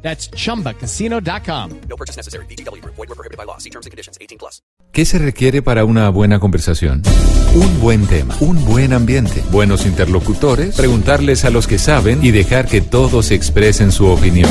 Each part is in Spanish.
That's chumbacasino.com. No purchase necessary. BGW. Void were prohibited by law. See terms and conditions. 18 plus. ¿Qué se requiere para una buena conversación? Un buen tema, un buen ambiente, buenos interlocutores, preguntarles a los que saben y dejar que todos expresen su opinión.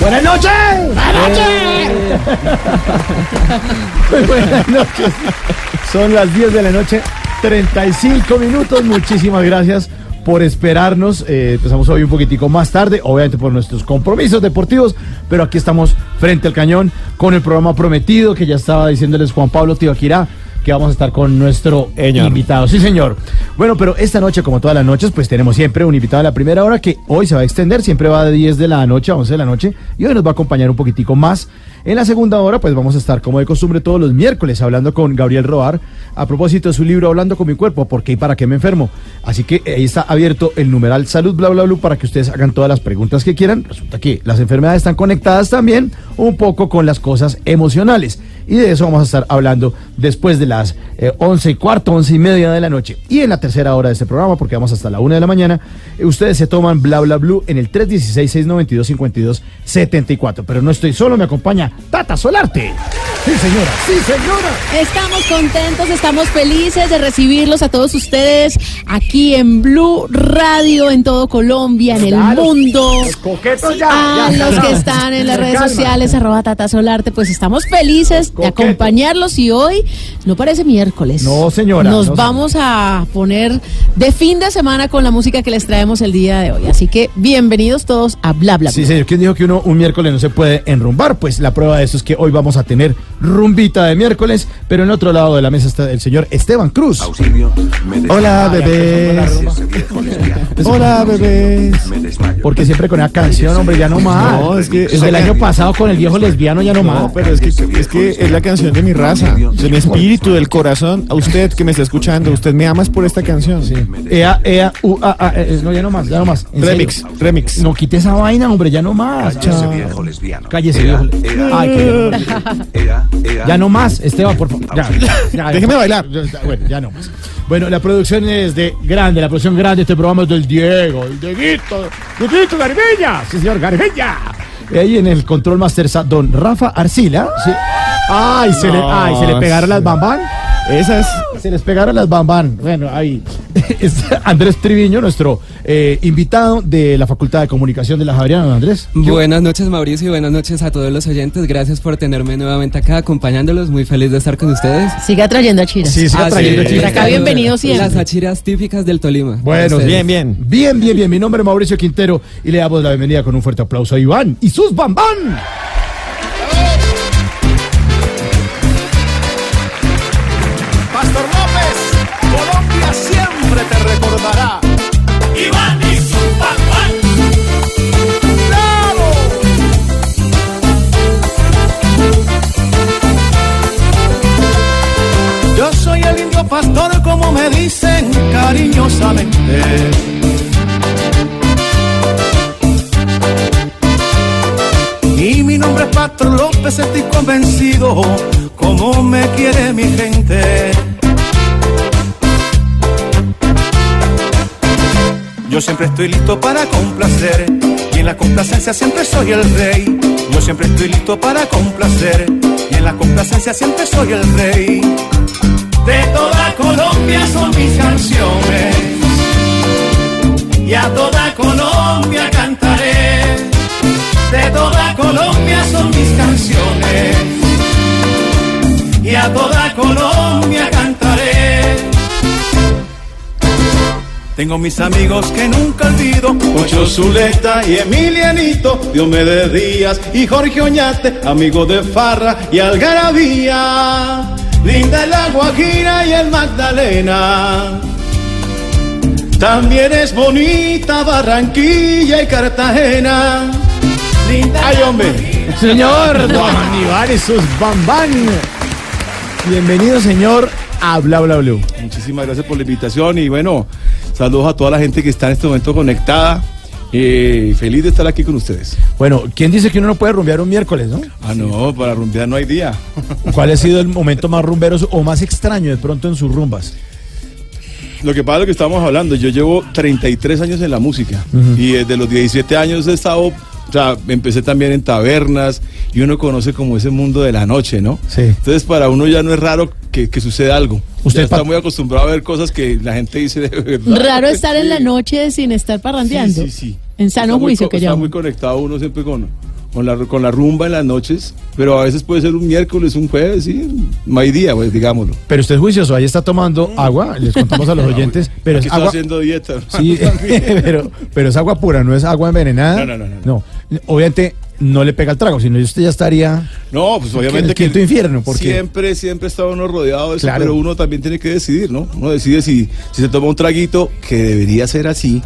Buenas noches. Buenas noches. Buenas noches. Son las 10 de la noche, 35 minutos. Muchísimas gracias por esperarnos. Eh, empezamos hoy un poquitico más tarde, obviamente por nuestros compromisos deportivos, pero aquí estamos frente al cañón con el programa prometido que ya estaba diciéndoles Juan Pablo Tibaquirá que vamos a estar con nuestro invitado. Sí, señor. Bueno, pero esta noche, como todas las noches, pues tenemos siempre un invitado a la primera hora que hoy se va a extender, siempre va de 10 de la noche a 11 de la noche y hoy nos va a acompañar un poquitico más. En la segunda hora, pues vamos a estar como de costumbre todos los miércoles hablando con Gabriel Roar a propósito de su libro Hablando con mi cuerpo, ¿por qué y para qué me enfermo? Así que ahí está abierto el numeral salud bla bla bla para que ustedes hagan todas las preguntas que quieran. Resulta que las enfermedades están conectadas también un poco con las cosas emocionales. Y de eso vamos a estar hablando después de las eh, 11 y cuarto, 11 y media de la noche. Y en la tercera hora de este programa, porque vamos hasta la una de la mañana, eh, ustedes se toman bla bla blue en el 316-692-5274. Pero no estoy solo, me acompaña Tata Solarte. Sí, señora, sí, señora. Estamos contentos, estamos felices de recibirlos a todos ustedes aquí en Blue Radio, en todo Colombia, en el mundo. los coquetos ya, A ya, los que están en las redes sociales, arroba Tata Solarte, pues estamos felices de acompañarlos y hoy no parece miércoles. No, señora, Nos no, vamos a poner de fin de semana con la música que les traemos el día de hoy. Así que bienvenidos todos a Bla Bla Sí, Bla. señor. ¿Quién dijo que uno un miércoles no se puede enrumbar? Pues la prueba de eso es que hoy vamos a tener rumbita de miércoles, pero en otro lado de la mesa está el señor Esteban Cruz. Hola, bebés. Hola, bebés. Porque siempre con esa canción, hombre, ya no más. No, es que esa el año pasado con el viejo lesbiano ya no, más. No, pero es que, es que es la canción de mi raza, de mi espíritu, del corazón. A usted que me está escuchando, usted me amas por esta canción. Ea, ea, u, a, a, eh, no, ya no más, ya no más. Remix, serio. remix. No quite esa vaina, hombre, ya no más. Chao. Cállese, viejo. Ay, que Ya no más, Esteban, por favor. Ya, ya, Déjeme ya. bailar. Ya, Bueno, ya no más. Bueno, la producción es de grande, la producción grande de este programa es del Diego, el Dieguito, Dieguito Garbilla, sí señor, Garbilla. Ahí en el control master don Rafa Arcila. sí. Ay, se le, ay, se le pegaron las bambán. Esas. Se les pegaron las bambán. Bueno, ahí Andrés Triviño, nuestro eh, invitado de la Facultad de Comunicación de la Javeriana, don Andrés. Buenas noches Mauricio y buenas noches a todos los oyentes. Gracias por tenerme nuevamente acá acompañándolos. Muy feliz de estar con ustedes. Siga trayendo a Chira. Sí, siga Ah, trayendo sí. chistes. Acá bienvenido siempre. Las achiras típicas del Tolima. Bueno. Bien, bien. Bien, bien, bien. Mi nombre es Mauricio Quintero y le damos la bienvenida con un fuerte aplauso a Iván y sus bambán. Pastor López, Colombia siempre te recordará. Iván y su papá. ¡Bravo! Yo soy el indio pastor, como me dicen cariñosamente. Como me quiere mi gente. Yo siempre estoy listo para complacer y en la complacencia siempre soy el rey. Yo siempre estoy listo para complacer y en la complacencia siempre soy el rey. De toda Colombia son mis canciones y a toda Colombia cantaré. De toda Colombia son mis canciones y a toda Colombia cantaré. Tengo mis amigos que nunca olvido, Ocho Zuleta y Emilianito, Diomedes Díaz y Jorge Oñate, amigo de Farra y Algarabía. Linda la Guajira y el Magdalena. También es bonita Barranquilla y Cartagena. Linda ¡Ay, hombre! Señor Don Aníbal y sus bambán. Bienvenido, señor, a Bla Bla Blue. Muchísimas gracias por la invitación y bueno, saludos a toda la gente que está en este momento conectada. Eh, feliz de estar aquí con ustedes. Bueno, ¿quién dice que uno no puede rumbear un miércoles, no? Ah, no, para rumbear no hay día. ¿Cuál ha sido el momento más rumbero o más extraño de pronto en sus rumbas? Lo que pasa es lo que estamos hablando, yo llevo 33 años en la música y desde los 17 años he estado, o sea, empecé también en tabernas y uno conoce como ese mundo de la noche, ¿no? Sí. Entonces para uno ya no es raro que, que suceda algo. Usted ya está muy acostumbrado a ver cosas que la gente dice de verdad. Raro estar en la noche sin estar parrandeando. Sí, sí, sí. En sano Está muy juicio co- que Está llaman. muy conectado uno siempre con, con, la, con la rumba en las noches, pero a veces puede ser un miércoles, un jueves, sí, no hay día, pues, digámoslo. Pero usted es juicioso, ahí está tomando agua, les contamos a los oyentes, pero Aquí es agua... haciendo dieta. Sí, pero, pero es agua pura, no es agua envenenada. No, no, no, no, Obviamente no le pega el trago, sino usted ya estaría... No, pues obviamente el quinto infierno, porque- siempre, siempre está uno rodeado de eso, Claro. pero uno también tiene que decidir, ¿no? Uno decide si, si se toma un traguito, que debería ser así,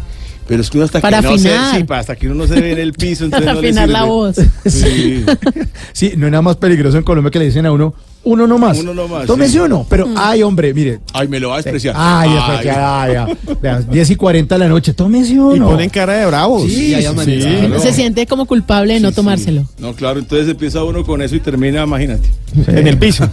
pero es que uno hasta Para que no se, sí, hasta que uno no se ve en el piso, entonces Para no le afinar la voz. Sí. Sí, no hay nada más peligroso en Colombia que le dicen a uno, uno no más. Uno no más, Tómese sí. uno, pero, ay, hombre, mire. Ay, me lo va a despreciar. Ay, Ay. ay, ya. Vea, 10 y 40 de la noche, tómese uno. Y ponen cara de bravos. Sí, Y sí. Claro. Se siente como culpable de no tomárselo. No, claro, entonces empieza uno con eso y termina, imagínate. En el piso.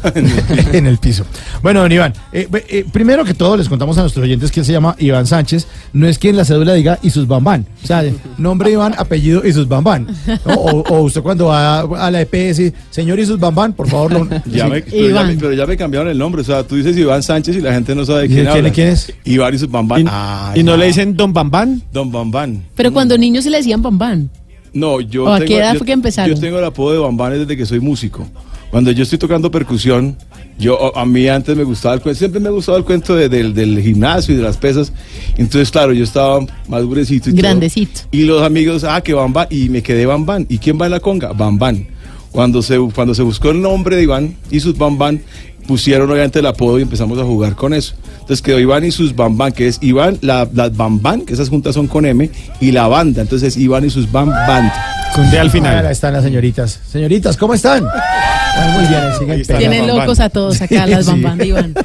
en el piso. Bueno, don Iván, eh, eh, primero que todo les contamos a nuestros oyentes que él se llama Iván Sánchez. No es que en la cédula diga Isus Bambán. O sea, nombre Iván, apellido Isus Bambán. ¿no? O, o usted cuando va a la EPS, señor Isus Bambán, por favor. Lo, Ya sí. Me, pero, ya me, pero ya me cambiaron el nombre. O sea, tú dices Iván Sánchez y la gente no sabe ¿Y quién quién- quién es? Iván y sus Bambán. Y, Ah, y no le dicen Don Bambán. Don Bambán. Pero cuando niños se le decían bambán. No, yo ¿O a tengo, qué edad yo- fue que empezaron? Yo tengo el apodo de Bambán desde que soy músico. Cuando yo estoy tocando percusión, yo a mí antes me gustaba el cuento, siempre me ha gustado el cuento de- del, del gimnasio y de las pesas. Entonces, claro, yo estaba más durecito y todo. Grandecito. Y los amigos, ah, que Bambán, y me quedé Bambán. ¿Y quién va en la conga? Bambán. Cuando se, cuando se buscó el nombre de Iván y sus Bambán, pusieron obviamente el apodo y empezamos a jugar con eso. Entonces quedó Iván y sus Bambán, que es Iván, la, las Bambán, que esas juntas son con M, y la banda. Entonces Iván y sus Bambán. Con D al Ahí final. están las señoritas. Señoritas, ¿cómo están? Ah, muy bien, siguen. Tienen locos a todos acá, las Sí. bambán de Iván.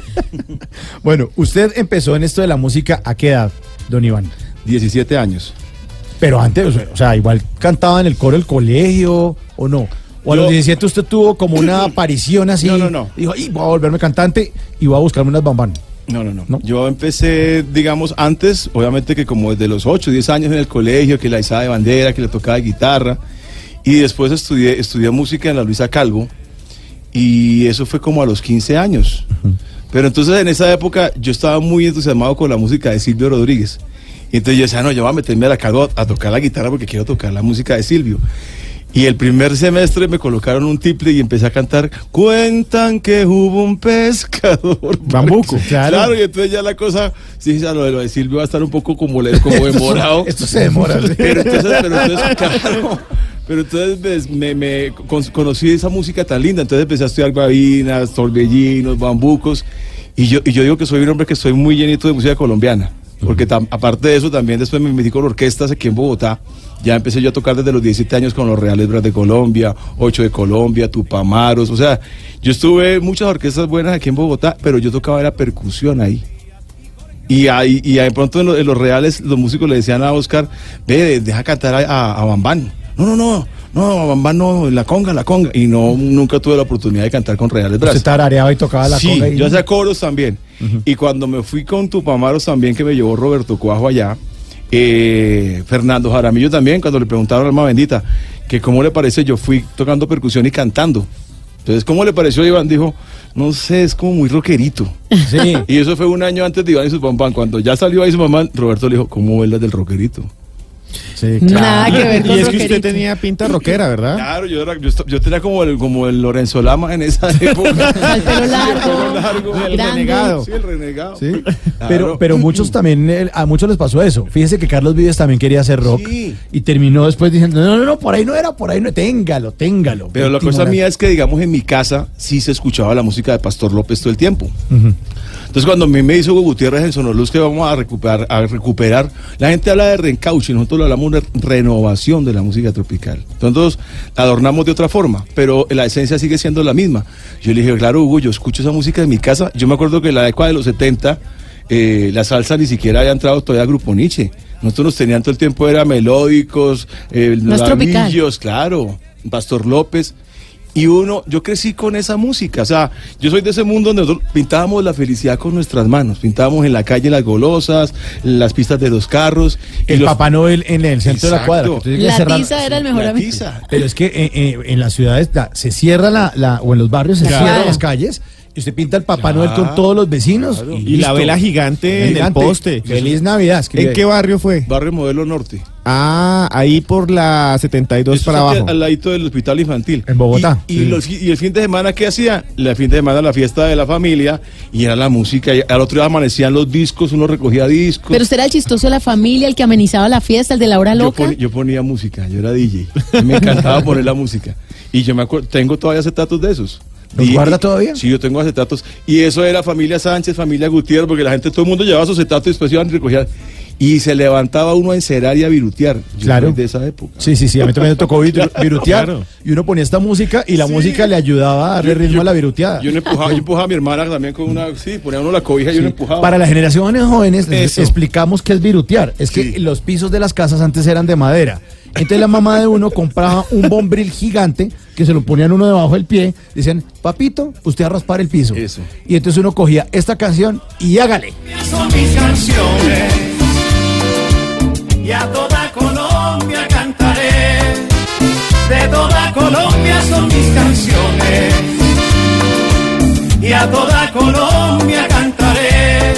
Bueno, usted empezó en esto de la música a qué edad, don Iván? 17 años. Pero antes, o sea, o sea, igual cantaba en el coro del colegio o no. O a Yo- los 17 usted tuvo como una aparición así. No, no, no. Dijo, "Ay, voy a volverme cantante y voy a buscarme unas bambán. No, no, no, ¿No? Yo empecé, digamos, antes, obviamente que como desde los 8, 10 años en el colegio, que la izaba de bandera, que le tocaba guitarra. Y después estudié, estudié música en la Luisa Calvo. Y eso fue como a los 15 años. Pero entonces en esa época yo estaba muy entusiasmado con la música de Silvio Rodríguez. Y entonces yo decía, no, yo voy a meterme a la Calvo a, a tocar la guitarra porque quiero tocar la música de Silvio. Y el primer semestre me colocaron un tiple y empecé a cantar Cuentan que hubo un pescador. Bambuco, claro. Claro, y entonces ya la cosa, sí, ya lo de, lo de Silvio va a estar un poco como, le- como demorado. Esto se demora. Pero entonces, pero entonces, claro, pero entonces pues, me, me con- conocí esa música tan linda, entonces empecé a estudiar babinas, torbellinos, bambucos, y yo, y yo digo que soy un hombre que estoy muy llenito de música colombiana, porque tam- aparte de eso también después me metí con orquestas aquí en Bogotá, ya empecé yo a tocar desde los 17 años con los Reales Bras de Colombia, Ocho de Colombia, Tupamaros, o sea, yo estuve muchas orquestas buenas aquí en Bogotá, pero yo tocaba la percusión ahí. Y ahí, y de pronto en, lo- en los reales los músicos le decían a Oscar, ve, deja cantar a, a, a Bambán. No, no, no, no, a Bambán no, la conga, la conga. Y no, nunca tuve la oportunidad de cantar con reales Usted brazos. tarareaba y tocaba la sí, conga y- yo hacía coros también. Y cuando me fui con Tupamaros también, que me llevó Roberto Cuajo allá, eh, Fernando Jaramillo también, cuando le preguntaron a Alma Bendita, que cómo le parece, yo fui tocando percusión y cantando. Entonces, ¿cómo le pareció Iván? Dijo, no sé, es como muy rockerito. Sí. Y eso fue un año antes de Iván y su Bambán. Cuando ya salió ahí su mamá, Roberto le dijo, ¿cómo ves las del rockerito? Sí, Nada que ver con Y es que usted tenía pinta rockera, ¿verdad? Claro, yo, era, yo, tenía como el, como el Lorenzo Lama en esa época. El pelo largo, pelo largo, el grande. renegado. Sí, el renegado. Sí, Claro. pero, pero muchos también, a muchos les pasó eso. Fíjese que Carlos Vives también quería hacer rock Sí. y terminó después diciendo, no, no, no, por ahí no era, por ahí no, téngalo, téngalo. Pero la cosa mía es que, digamos, en mi casa sí se escuchaba la música de Pastor López todo el tiempo. Entonces, cuando a mí me hizo Hugo Gutiérrez en Sonoluz que vamos a recuperar, a recuperar, la gente habla de reencauche, nosotros le hablamos de renovación de la música tropical. Entonces, la adornamos de otra forma, pero la esencia sigue siendo la misma. Yo le dije, claro, Hugo, yo escucho esa música en mi casa. Yo me acuerdo que en la década de los 70, eh, la salsa ni siquiera había entrado todavía a Grupo Nietzsche. Nosotros nos tenían todo el tiempo, era melódicos, eh, claro, Pastor López. Y uno, yo crecí con esa música, o sea, yo soy de ese mundo donde nosotros pintábamos la felicidad con nuestras manos, pintábamos en la calle las golosas, las pistas de los carros. y El los- Papá Noel en el centro de la Exacto. cuadra. La tiza era el mejor la amigo. tiza. Pero es que eh, eh, en las ciudades la- se cierra la, la- o en los barrios se Claro. cierran las calles y usted pinta el Papá Noel con todos los vecinos. Claro. Y la vela gigante en el poste. Feliz Navidad. escribe ¿En qué barrio fue? Barrio Modelo Norte. Ah, ahí por la 72 Esto para abajo. Al ladito del hospital infantil. En Bogotá. Y, y Sí. los- y el fin de semana, ¿qué hacía? El fin de semana la fiesta de la familia y era la música. Y al otro día amanecían los discos, uno recogía discos. Pero usted era el chistoso de la familia, el que amenizaba la fiesta, el de la hora yo, loca. poni- yo ponía música, yo era DJ. Me encantaba poner la música. Y yo me acuerdo, tengo todavía acetatos de esos. ¿Los Y- guarda todavía? Sí, yo tengo acetatos. Y eso era familia Sánchez, familia Gutiérrez, porque la gente, todo el mundo llevaba sus acetatos y después iban a recoger. Y se levantaba uno a encerar y a virutear. Yo Claro. de esa época. Sí, sí, sí, a mí también me tocó viru- virutear. Claro. Y uno ponía esta música y la Sí. música le ayudaba a darle Yo- ritmo yo- a la viruteada. Yo, empujaba, yo empujaba a mi hermana también con una. Sí, ponía uno la cobija y yo le empujaba. Para las generaciones jóvenes les explicamos qué es virutear. Es que Sí. los pisos de las casas antes eran de madera. Entonces la mamá de uno compraba un bombril gigante que se lo ponían uno debajo del pie. Decían, papito, usted a raspar el piso. Eso. Y entonces uno cogía esta canción y hágale. son mis canciones y a toda Colombia cantaré. De toda Colombia son mis canciones y a toda Colombia cantaré.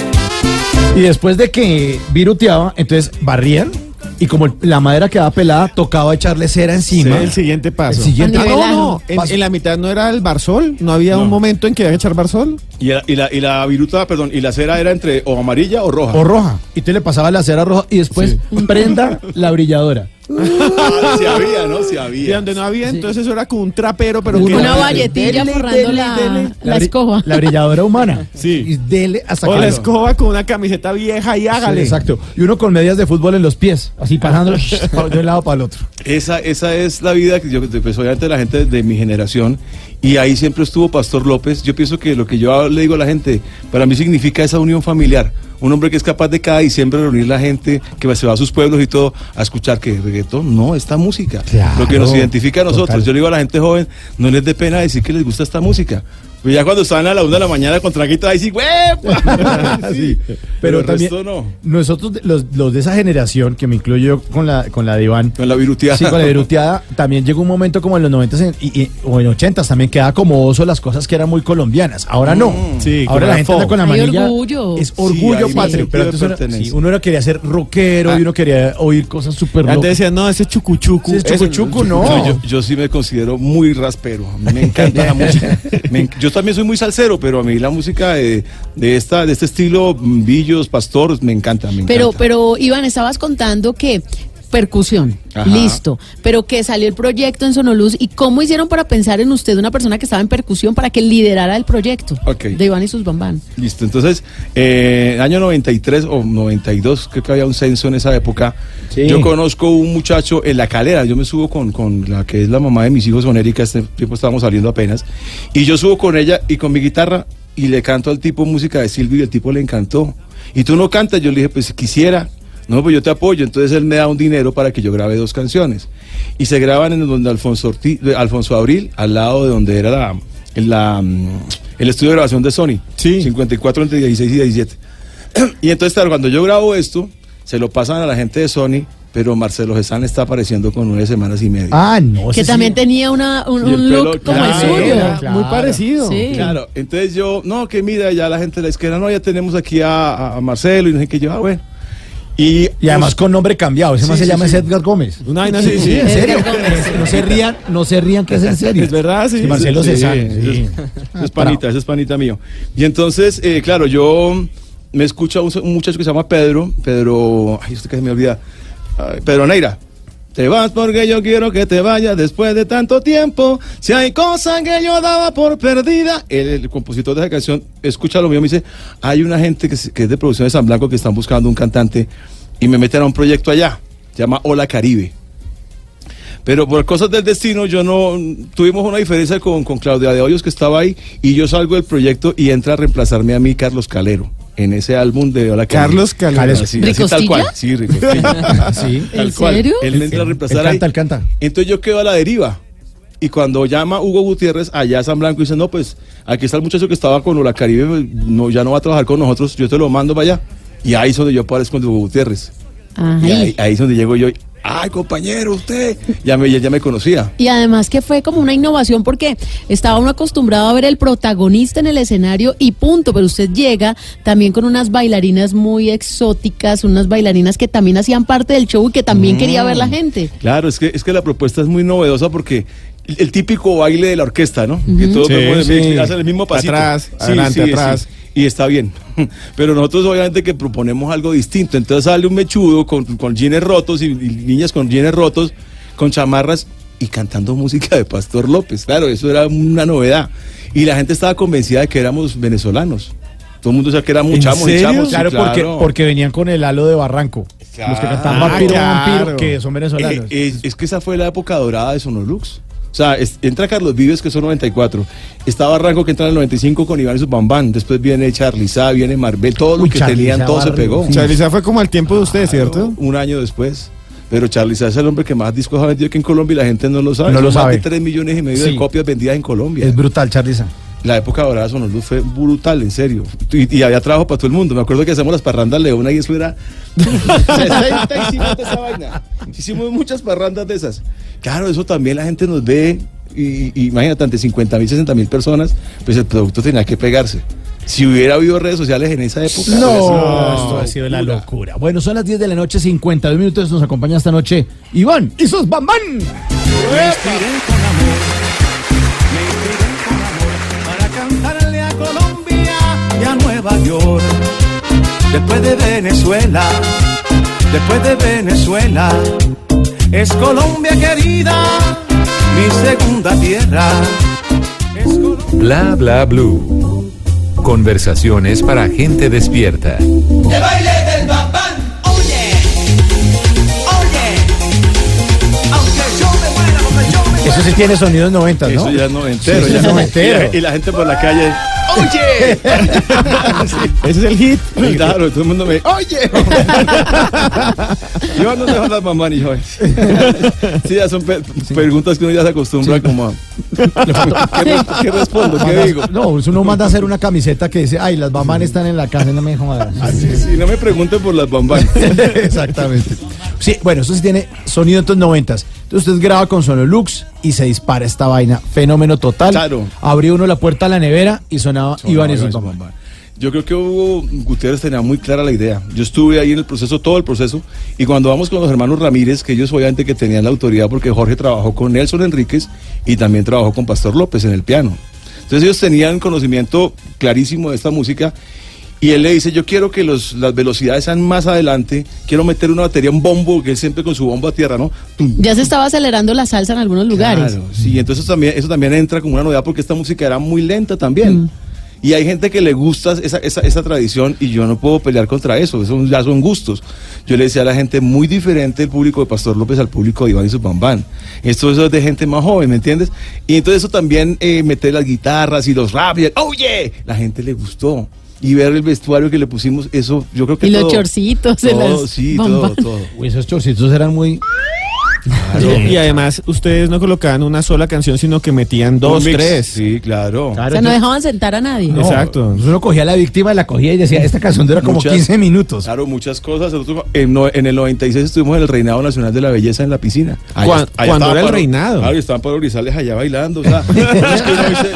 Y después de que viruteaba, entonces barrían y como el- la madera quedaba pelada, tocaba echarle cera encima. el siguiente paso. El siguiente Ah, no, no, en, Paso. en la mitad no era el barzol, no había un momento en que había que echar barzol. Y, la, y, la, y la viruta, perdón, y la cera era entre o amarilla o roja. O roja. Y te le pasaba la cera roja y después prenda la brilladora. Ah, sí había, ¿no? Y había. donde no había, entonces eso era como un trapero, pero que Una valletilla forrando dele, la, dele. la bri- escoba. La brilladora humana. Sí. Y dele hasta O que la lo- escoba con una camiseta vieja y Sí, hágale. exacto. Y uno con medias de fútbol en los pies, así pasando de un lado para el otro. Esa, esa es la vida que yo, pues, obviamente la gente de mi generación. Y ahí siempre estuvo Pastor López. Yo pienso que lo que yo le digo a la gente, para mí significa esa unión familiar. Un hombre que es capaz de cada diciembre reunir la gente, que se va a sus pueblos y todo, a escuchar que reggaetón, no, esta música. Claro, lo que nos identifica a nosotros. total. Yo le digo a la gente joven, no les dé pena decir que les gusta esta música. Pues ya cuando estaban a la una de la mañana con traguito, ahí sí. Sí, Pero pero también resto no. nosotros los, los de esa generación que me incluyo yo con la con la de Iván Con la viruteada. Sí, con la viruteada también llegó un momento como en los 90 en- y, y- o en 80 también quedaba como oso las cosas que eran muy colombianas. Ahora no. Sí, como Ahora la la gente anda con la manilla. orgullo. Es Sí, orgullo hay patrio. Pero antes uno, sí, era quería ser rockero y uno quería oír cosas súper Antes locas. decían, no, ese es chucuchucu. Sí, es chucuchucu, no. No, yo, yo sí me considero muy raspero. Me encanta la música. Me en- yo también soy muy salsero, pero a mí la música de, de esta, de este estilo, mm, Villos, Pastor, me encanta. Me Pero, encanta. pero Iván, estabas contando que percusión, Ajá. listo, pero que salió el proyecto en Sonoluz y cómo hicieron para pensar en usted, una persona que estaba en percusión, para que liderara el proyecto Ok. de Iván y sus bambán. Listo, entonces, eh, año 93 o 92, creo que había un censo en esa época. Sí. Yo conozco un muchacho en la calera, yo me subo con, con la que es la mamá de mis hijos, con Erika, este tiempo estábamos saliendo apenas, y yo subo con ella y con mi guitarra y le canto al tipo música de Silvio y el tipo le encantó. Y tú no cantas, yo le dije, pues si quisiera. No, pues yo te apoyo. Entonces él me da un dinero para que yo grabe dos canciones. Y se graban en donde Alfonso, Ortiz- de Alfonso Abril, al lado de donde era la, en la, mm, el estudio de grabación de Sony. Sí. 54 entre 16 y 17. y entonces, claro, cuando yo grabo esto, se lo pasan a la gente de Sony, pero Marcelo Gesán está apareciendo con nueve semanas y media. Ah, no. Que sí. también tenía una, un, look pelo, como el suyo. claro. Muy parecido. Sí. Claro, entonces yo, no, que mira, ya la gente de la izquierda, no, ya tenemos aquí a, a- a Marcelo y no sé qué yo, ah, bueno. Y, Y además con nombre cambiado. Ese Sí, más se sí, llama sí. Edgar Gómez. Una vaina así, sí. en serio. No se rían, no se rían que es en serio. Es verdad, sí. Sí, Marcelo Sí, César. sí. es, es panita, ese es panita mío. Y entonces, eh, claro, yo me escucha un, un muchacho que se llama Pedro, Pedro, ay, usted que se me olvida, Pedro Neira. Te vas porque yo quiero que te vayas después de tanto tiempo. Si hay cosas que yo daba por perdida. El, compositor de esa canción escucha lo mío, me dice, hay una gente que es de producción de San Blanco que están buscando un cantante y me meten a un proyecto allá. Se llama Hola Caribe. Pero por cosas del destino, yo no. Tuvimos una diferencia con, con Claudia de Hoyos, que estaba ahí, y yo salgo del proyecto y entra a reemplazarme a mí Carlos Calero. En ese álbum de Hola Caribe. Carlos Calero. Así, así tal cual. Sí, Ricostilla. Sí. Tal ¿En cual. serio? Él me entra a Él reemplazar canta, él canta. Entonces yo quedo a la deriva. Y cuando llama Hugo Gutiérrez allá a San Blanco, dice, no, pues aquí está el muchacho que estaba con Hola Caribe, no, ya no va a trabajar con nosotros, yo te lo mando para allá. Y ahí es donde yo aparezco con Hugo Gutiérrez. Y Ay. ahí, ahí es donde llego yo. Ay, compañero, usted. Ya me, ya, ya me conocía. Y además que fue como una innovación porque estaba uno acostumbrado a ver el protagonista en el escenario y punto, pero usted llega también con unas bailarinas muy exóticas, unas bailarinas que también hacían parte del show y que también quería ver la gente. Claro, es que, es que la propuesta es muy novedosa porque el, el típico baile de la orquesta, ¿no? Que todos Sí, sí. hacen el mismo pasito. Atrás, adelante, atrás. Y está bien. Pero nosotros obviamente que proponemos algo distinto. Entonces sale un mechudo con, con jeans rotos y, y niñas con jeans rotos, con chamarras y cantando música de Pastor López. Claro, eso era una novedad. Y la gente estaba convencida de que éramos venezolanos. Todo el mundo decía que éramos ¿En chamos y chamos. sí, Claro, Porque, porque venían con el halo de Barranco. Los que cantaban Ah, Vampiro, claro. Vampiro, que son venezolanos. Eh, eh, es que esa fue la época dorada de Sonolux. O sea, es- entra Carlos Vives, que son 94. Está Barranco, que entra en el 95 con Iván y su Bambán. Después viene Charliza, viene Marvel. Todo lo que Charliza tenían, todo se pegó. sí. Charliza fue como al tiempo de ustedes, ¿cierto? Un año después. Pero Charliza es el hombre que más discos ha vendido aquí en Colombia y la gente no lo sabe. No Son lo más sabe. de 3 millones y medio Sí. de copias vendidas en Colombia. es brutal, Charliza. La época dorada de Sonolux fue brutal, en serio. Y, y había trabajo para todo el mundo. Me acuerdo que hacemos las parrandas Leona y eso era. 65 de esa vaina. Hicimos muchas parrandas de esas. Claro, eso también la gente nos ve. Y, y imagínate, ante 50 mil, 60 mil personas, pues el producto tenía que pegarse. Si hubiera habido redes sociales en esa época. No, sido esto ha sido la locura. Bueno, son las 10 de la noche, 52 minutos. Nos acompaña esta noche Iván y sus bambán. Nueva York. Después de Venezuela, después de Venezuela, es Colombia querida, mi segunda tierra. Es Colombia. Bla bla blue. Conversaciones para gente despierta. El baile del Eso sí tiene sonidos 90, ¿no? Eso ya es noventero. Sí, ya es noventero. Y la, gente por la calle. ¡Oye! Ese es el hit. Claro, todo el mundo me. ¡Oye! yo no dejo las mamás ni yo. Sí, ya son pe- preguntas que uno ya se acostumbra como a. ¿Qué, re- qué respondo? ¿Qué digo? No, uno manda a hacer una camiseta que dice, ay, las bambán están en la casa, no me jodas. Sí, sí, no me pregunten por las bambas. Exactamente. Sí, bueno, eso sí tiene sonido en los noventas. Entonces usted graba con Sonolux y se dispara esta vaina. Fenómeno total. Claro. Abrió uno la puerta a la nevera y sonaba, Iván y bambán. Yo creo que Hugo Gutiérrez tenía muy clara la idea. Yo estuve ahí en el proceso, todo el proceso, y cuando vamos con los hermanos Ramírez, que ellos obviamente que tenían la autoridad porque Jorge trabajó con Nelson Enríquez y también trabajó con Pastor López en el piano. Entonces ellos tenían conocimiento clarísimo de esta música y él le dice, yo quiero que los, las velocidades sean más adelante, quiero meter una batería, un bombo, que él siempre con su bombo a tierra, ¿no? Tum, Ya se estaba acelerando la salsa en algunos lugares. Claro, sí, entonces también, eso también entra como una novedad porque esta música era muy lenta también. Y hay gente que le gusta esa, esa, esa tradición y yo no puedo pelear contra eso, eso ya son gustos. Yo le decía a la gente muy diferente el público de Pastor López al público de Iván y su Bambán. Esto eso es de gente más joven, ¿me entiendes? Y entonces eso también eh, meter las guitarras y los rap y el, oye, la gente le gustó. Y ver el vestuario que le pusimos, eso yo creo que Y los todo- chorcitos de todo, las sí, bambán. todo, todo. Uy, esos chorcitos eran muy... Y además, ustedes no colocaban una sola canción, sino que metían dos, tres. Sí, claro. O sea, no dejaban sentar a nadie. No, Exacto. Uno cogía a la víctima, la cogía y decía, esta canción dura como Muchas- 15 minutos. Claro, muchas cosas. Nosotros en, no- en el 96 estuvimos en el Reinado Nacional de la Belleza en la piscina. Cuan- cuando estaba era el Pablo- reinado. Claro, y estaban Pablo Grisales allá bailando. O sea, es que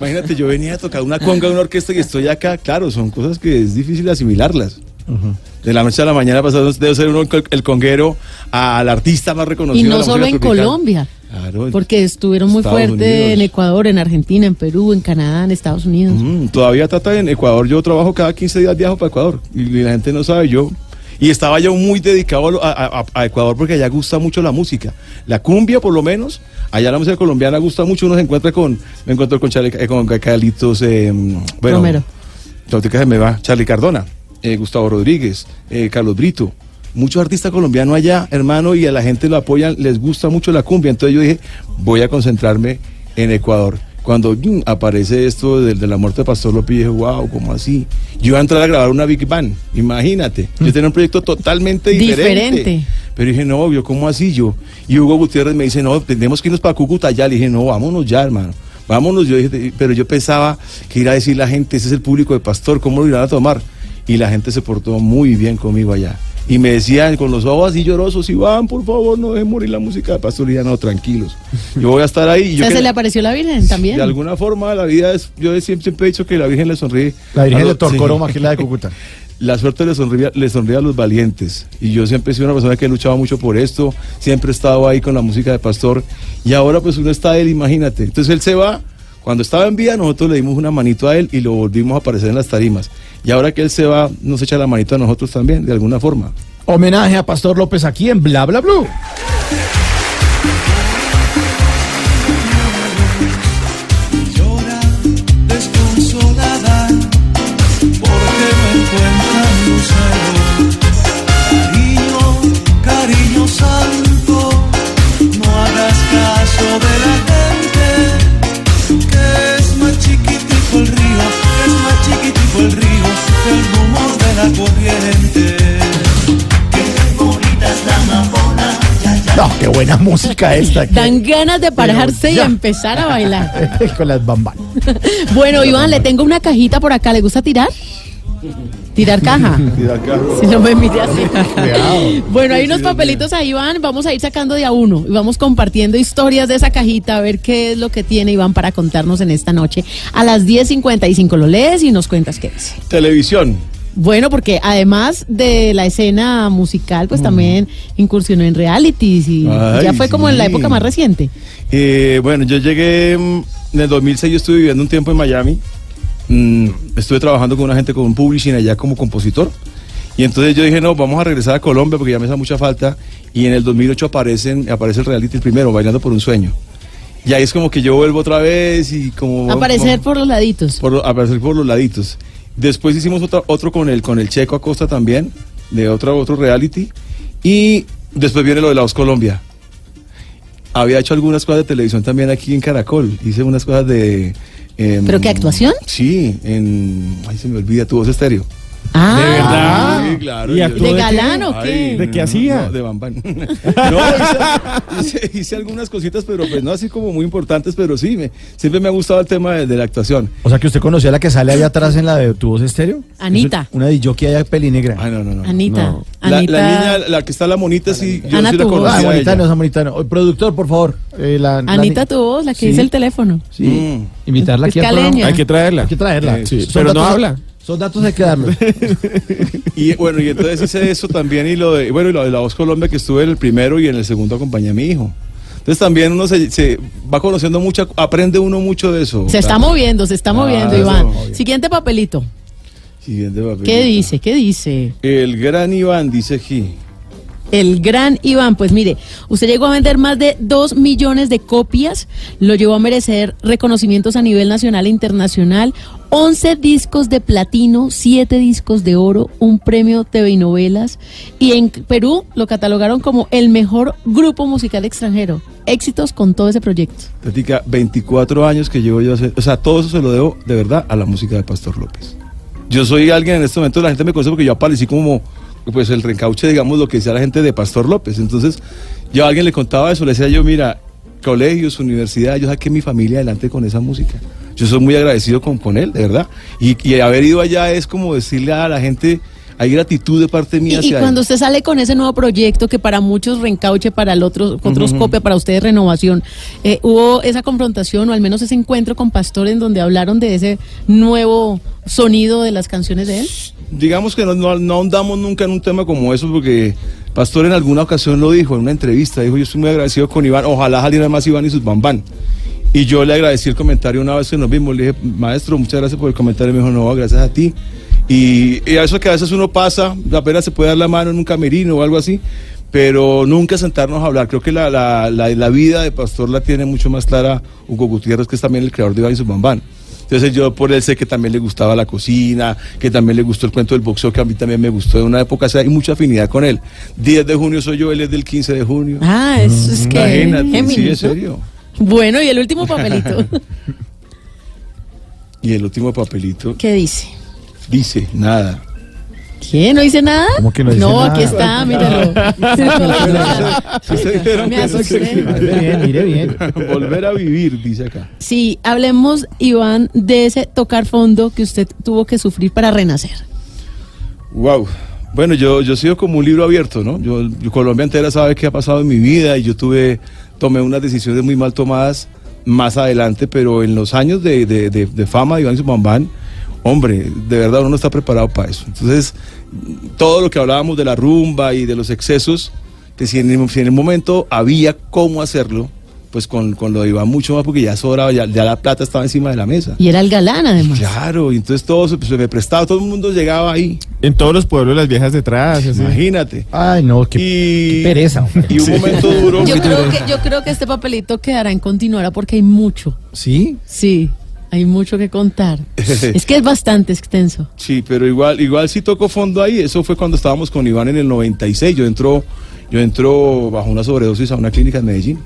imagínate, yo venía a tocar una conga de una orquesta y estoy acá. Claro, son cosas que es difícil asimilarlas. De la noche a la mañana pasado debe ser uno el, conguero al artista más reconocido. Y de no la solo en tropical. Colombia, Claro, porque estuvieron muy Estados fuerte Unidos. en Ecuador, en Argentina, en Perú, en Canadá, en Estados Unidos. Mm, todavía trata en Ecuador. Yo trabajo cada 15 días, viajo para Ecuador. Y, la gente no sabe, yo. Y estaba yo muy dedicado a, Ecuador porque allá gusta mucho la música. La cumbia, por lo menos. Allá la música colombiana gusta mucho. Uno se encuentra con. Me encuentro con, Charlie, eh, con Carlitos. eh, bueno, Romero. se me va. Charlie Cardona, eh, Gustavo Rodríguez, eh, Carlos Brito. Muchos artistas colombianos allá, hermano, y a la gente lo apoyan, les gusta mucho la cumbia. Entonces yo dije, voy a concentrarme en Ecuador. Cuando mm, aparece esto de, de la muerte de Pastor López, dije, wow, ¿cómo así? Yo iba a entrar a grabar una Big Band, imagínate. Yo tenía un proyecto totalmente diferente. Diferente. Pero dije, no, yo, ¿cómo así yo? Y Hugo Gutiérrez me dice, no, tenemos que irnos para Cúcuta ya. Le dije, no, vámonos ya, hermano. Vámonos. Yo dije, pero yo pensaba que ir a decir la gente, ese es el público de Pastor, ¿cómo lo irán a tomar? Y la gente se portó muy bien conmigo allá. Y me decían con los ojos así llorosos, Iván, por favor, no dejen morir la música de Pastor. Y ya no, tranquilos. Yo voy a estar ahí. Y O yo sea, que- se le apareció la Virgen también. de alguna forma la vida es, yo siempre, siempre he dicho que la Virgen le sonríe. La Virgen de Torcoroma, sí. que es la de Cúcuta. La suerte le sonríe, le sonríe a los valientes. Y yo siempre he sido una persona que he luchado mucho por esto, siempre he estado ahí con la música de Pastor. Y ahora pues uno está él, imagínate. Entonces él se va, cuando estaba en vida nosotros le dimos una manito a él y lo volvimos a aparecer en las tarimas. Y ahora que él se va, nos echa la manito a nosotros también, de alguna forma. Homenaje a Pastor López aquí en Bla Bla Blue. Llora desconsolada porque me encuentran el rumor de la corriente. Qué bonita es la. No, qué buena música esta. que- Dan ganas de pararse y empezar a bailar. con las bambas. Bueno, Iván, le tengo una cajita por acá. ¿Le gusta tirar? Tirar caja. Si no me mire así. Bueno, hay unos papelitos ahí, Iván. Vamos a ir sacando de a uno y vamos compartiendo historias de esa cajita, a ver qué es lo que tiene Iván para contarnos en esta noche. A las 10.55 lo lees y nos cuentas qué dice. Televisión. Bueno, porque además de la escena musical, pues también incursionó en realities y Ay, ya fue como en la época más reciente. Eh, bueno, yo llegué mm, en el 2006, yo estuve viviendo un tiempo en Miami. Mm, estuve trabajando con una gente con un publishing allá como compositor. Y entonces yo dije, no, vamos a regresar a Colombia porque ya me hace mucha falta. Y en el 2008 aparecen, aparece el reality el primero, Bailando por un Sueño. Y ahí es como que yo vuelvo otra vez y como... Aparecer como- por los laditos. por, aparecer por los laditos. Después hicimos otra- otro con el, con el Checo Acosta también, de otro, otro reality. Y después viene lo de La Voz Colombia. Había hecho algunas cosas de televisión también aquí en Caracol. Hice unas cosas de... ¿Pero qué, actuación? Sí, en... Ay, se me olvida, tu voz estéreo. Ah, ¿De verdad? Sí, claro. ¿Y yo- actuó ¿De qué? galán o qué? Ay, ¿De qué no, hacía? no, de bambán. no, hice, hice- hice algunas cositas, pero pues no así como muy importantes, pero sí, me, siempre me ha gustado el tema de, de la actuación. O sea que usted conocía a la que sale allá atrás en la de tu voz estéreo. Anita. Es Una de jockey allá pelinegra. Ay, no, no, no. Anita. No. La, Anita. la niña, la que está la monita, sí, yo Ana sí la tu voz. conocí Ah, ella. esa Monitano. Oye, Productor, por favor. eh, la, Anita, ni- tu voz, la que Sí. dice el teléfono. Sí. Mm. Invitarla Es aquí al programa. Hay que traerla. Hay que traerla. Eh, sí, pero no habla. Son datos hay que darlos. Y bueno, y entonces hice eso también, y lo de, bueno, y lo de La Voz Colombia, que estuve en el primero y en el segundo acompañé a mi hijo. Entonces también uno se, se va conociendo mucho, aprende uno mucho de eso. Se está moviendo, se está moviendo, Claro, Iván. obvio. Siguiente papelito. Siguiente papelito. ¿Qué dice? ¿Qué dice? El gran Iván dice aquí. El gran Iván, pues mire, usted llegó a vender más de dos millones de copias, lo llevó a merecer reconocimientos a nivel nacional e internacional, 11 discos de platino, 7 discos de oro, un premio TV y novelas, y en Perú lo catalogaron como el mejor grupo musical extranjero. Éxitos con todo ese proyecto. Platica, 24 años que llevo yo hacer, o sea, todo eso se lo debo de verdad a la música de Pastor López. Yo soy alguien en este momento, la gente me conoce porque yo aparecí como, pues el reencauche, digamos, lo que decía la gente de Pastor López. Entonces, yo a alguien le contaba eso, le decía yo, mira, colegios, universidad, yo saqué mi familia adelante con esa música. Yo soy muy agradecido con, con él, de verdad. Y, y haber ido allá es como decirle a la gente, hay gratitud de parte mía Y, cuando usted sale con ese nuevo proyecto que para muchos reencauche, para el otro, otros copia, para ustedes renovación, eh, ¿hubo esa confrontación o al menos ese encuentro con Pastor en donde hablaron de ese nuevo sonido de las canciones de él? Digamos que no, no, no ahondamos nunca en un tema como eso porque Pastor en alguna ocasión lo dijo en una entrevista, dijo yo estoy muy agradecido con Iván, ojalá saliera más Iván y sus bambán. Y yo le agradecí el comentario una vez que nos vimos, le dije, maestro, muchas gracias por el comentario, me dijo, no, gracias a ti. Y, y eso que a veces uno pasa, apenas se puede dar la mano en un camerino o algo así, pero nunca sentarnos a hablar. Creo que la, la, la, la vida de Pastor la tiene mucho más clara Hugo Gutiérrez, que es también el creador de Iván y sus bambán. Entonces yo por él sé que también le gustaba la cocina, que también le gustó el cuento del boxeo, que a mí también me gustó de una época, o sea, hay mucha afinidad con él. 10 de junio soy yo, él es del 15 de junio. Ah, eso es que... Imagínate, sí, Géminis, en serio. Bueno, y el último papelito, Y el último papelito ¿qué dice? dice, nada. ¿Qué? ¿No dice nada? ¿Cómo que no dice No, nada? aquí está, míralo. Me asusté. bien, mire bien. Volver a vivir, dice acá. Sí, hablemos, Iván, de ese tocar fondo que usted tuvo que sufrir para renacer. Wow. Bueno, yo, yo he sido como un libro abierto, ¿no? Yo, yo- Colombia entera sabe qué ha pasado en mi vida y yo tuve, tomé unas decisiones muy mal tomadas más adelante, pero en los años de, de- de- de fama de Iván Zumambán, hombre, de verdad uno no está preparado para eso. Entonces, todo lo que hablábamos de la rumba y de los excesos, que si en el, si en el momento había cómo hacerlo, pues con, con lo de Iván mucho más, porque ya sobraba, ya, ya la plata estaba encima de la mesa. Y era el galán, además. Claro, y entonces todo se, se me prestaba, todo el mundo llegaba ahí. En todos los pueblos las viejas detrás. así. Imagínate. Ay, no, qué, Y, qué pereza. hombre. y un momento duro. Yo creo, que, yo creo que este papelito quedará en continuará porque hay mucho. ¿Sí? Sí, hay mucho que contar. es que es bastante extenso. Sí, pero igual, igual sí tocó fondo ahí. Eso fue cuando estábamos con Iván en el 96. Yo entró, yo entró bajo una sobredosis a una clínica en Medellín.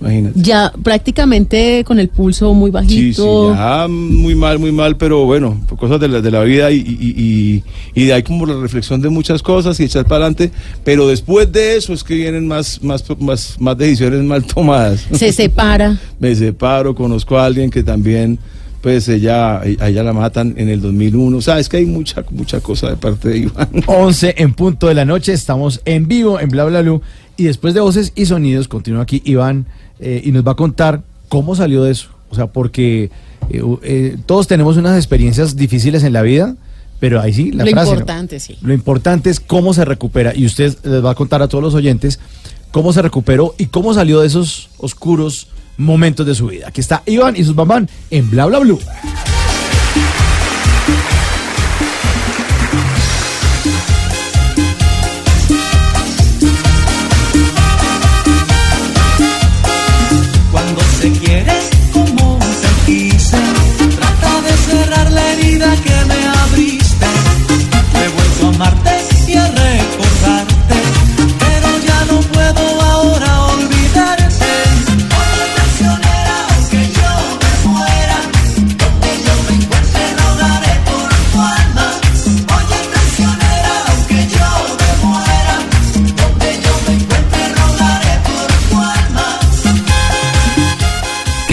Imagínate. Ya prácticamente con el pulso muy Sí, bajito. sí, ya muy mal, muy mal, pero bueno, por cosas de la, de la vida y, y, y- y de ahí como la reflexión de muchas cosas y echar para adelante, pero después de eso es que vienen más, más, más, más decisiones mal tomadas. Se separa. Me separo, conozco a alguien que también, pues ella, ella la matan en el 2001, o sea, es que hay mucha, mucha cosa de parte de Iván. 11 en punto de la noche, estamos en vivo en Bla Bla Blue y después de voces y sonidos continúa aquí Iván eh, y nos va a contar cómo salió de eso. O sea, porque eh, eh, todos tenemos unas experiencias difíciles en la vida, pero ahí sí, la Lo frase. ¿no? importante, sí. Lo importante es cómo se recupera y usted les va a contar a todos los oyentes cómo se recuperó y cómo salió de esos oscuros momentos de su vida. Aquí está Iván y sus bambán en Bla Bla Blue. Cuando se quiere como te quise, trata de cerrar la herida que me abriste. He vuelto a amarte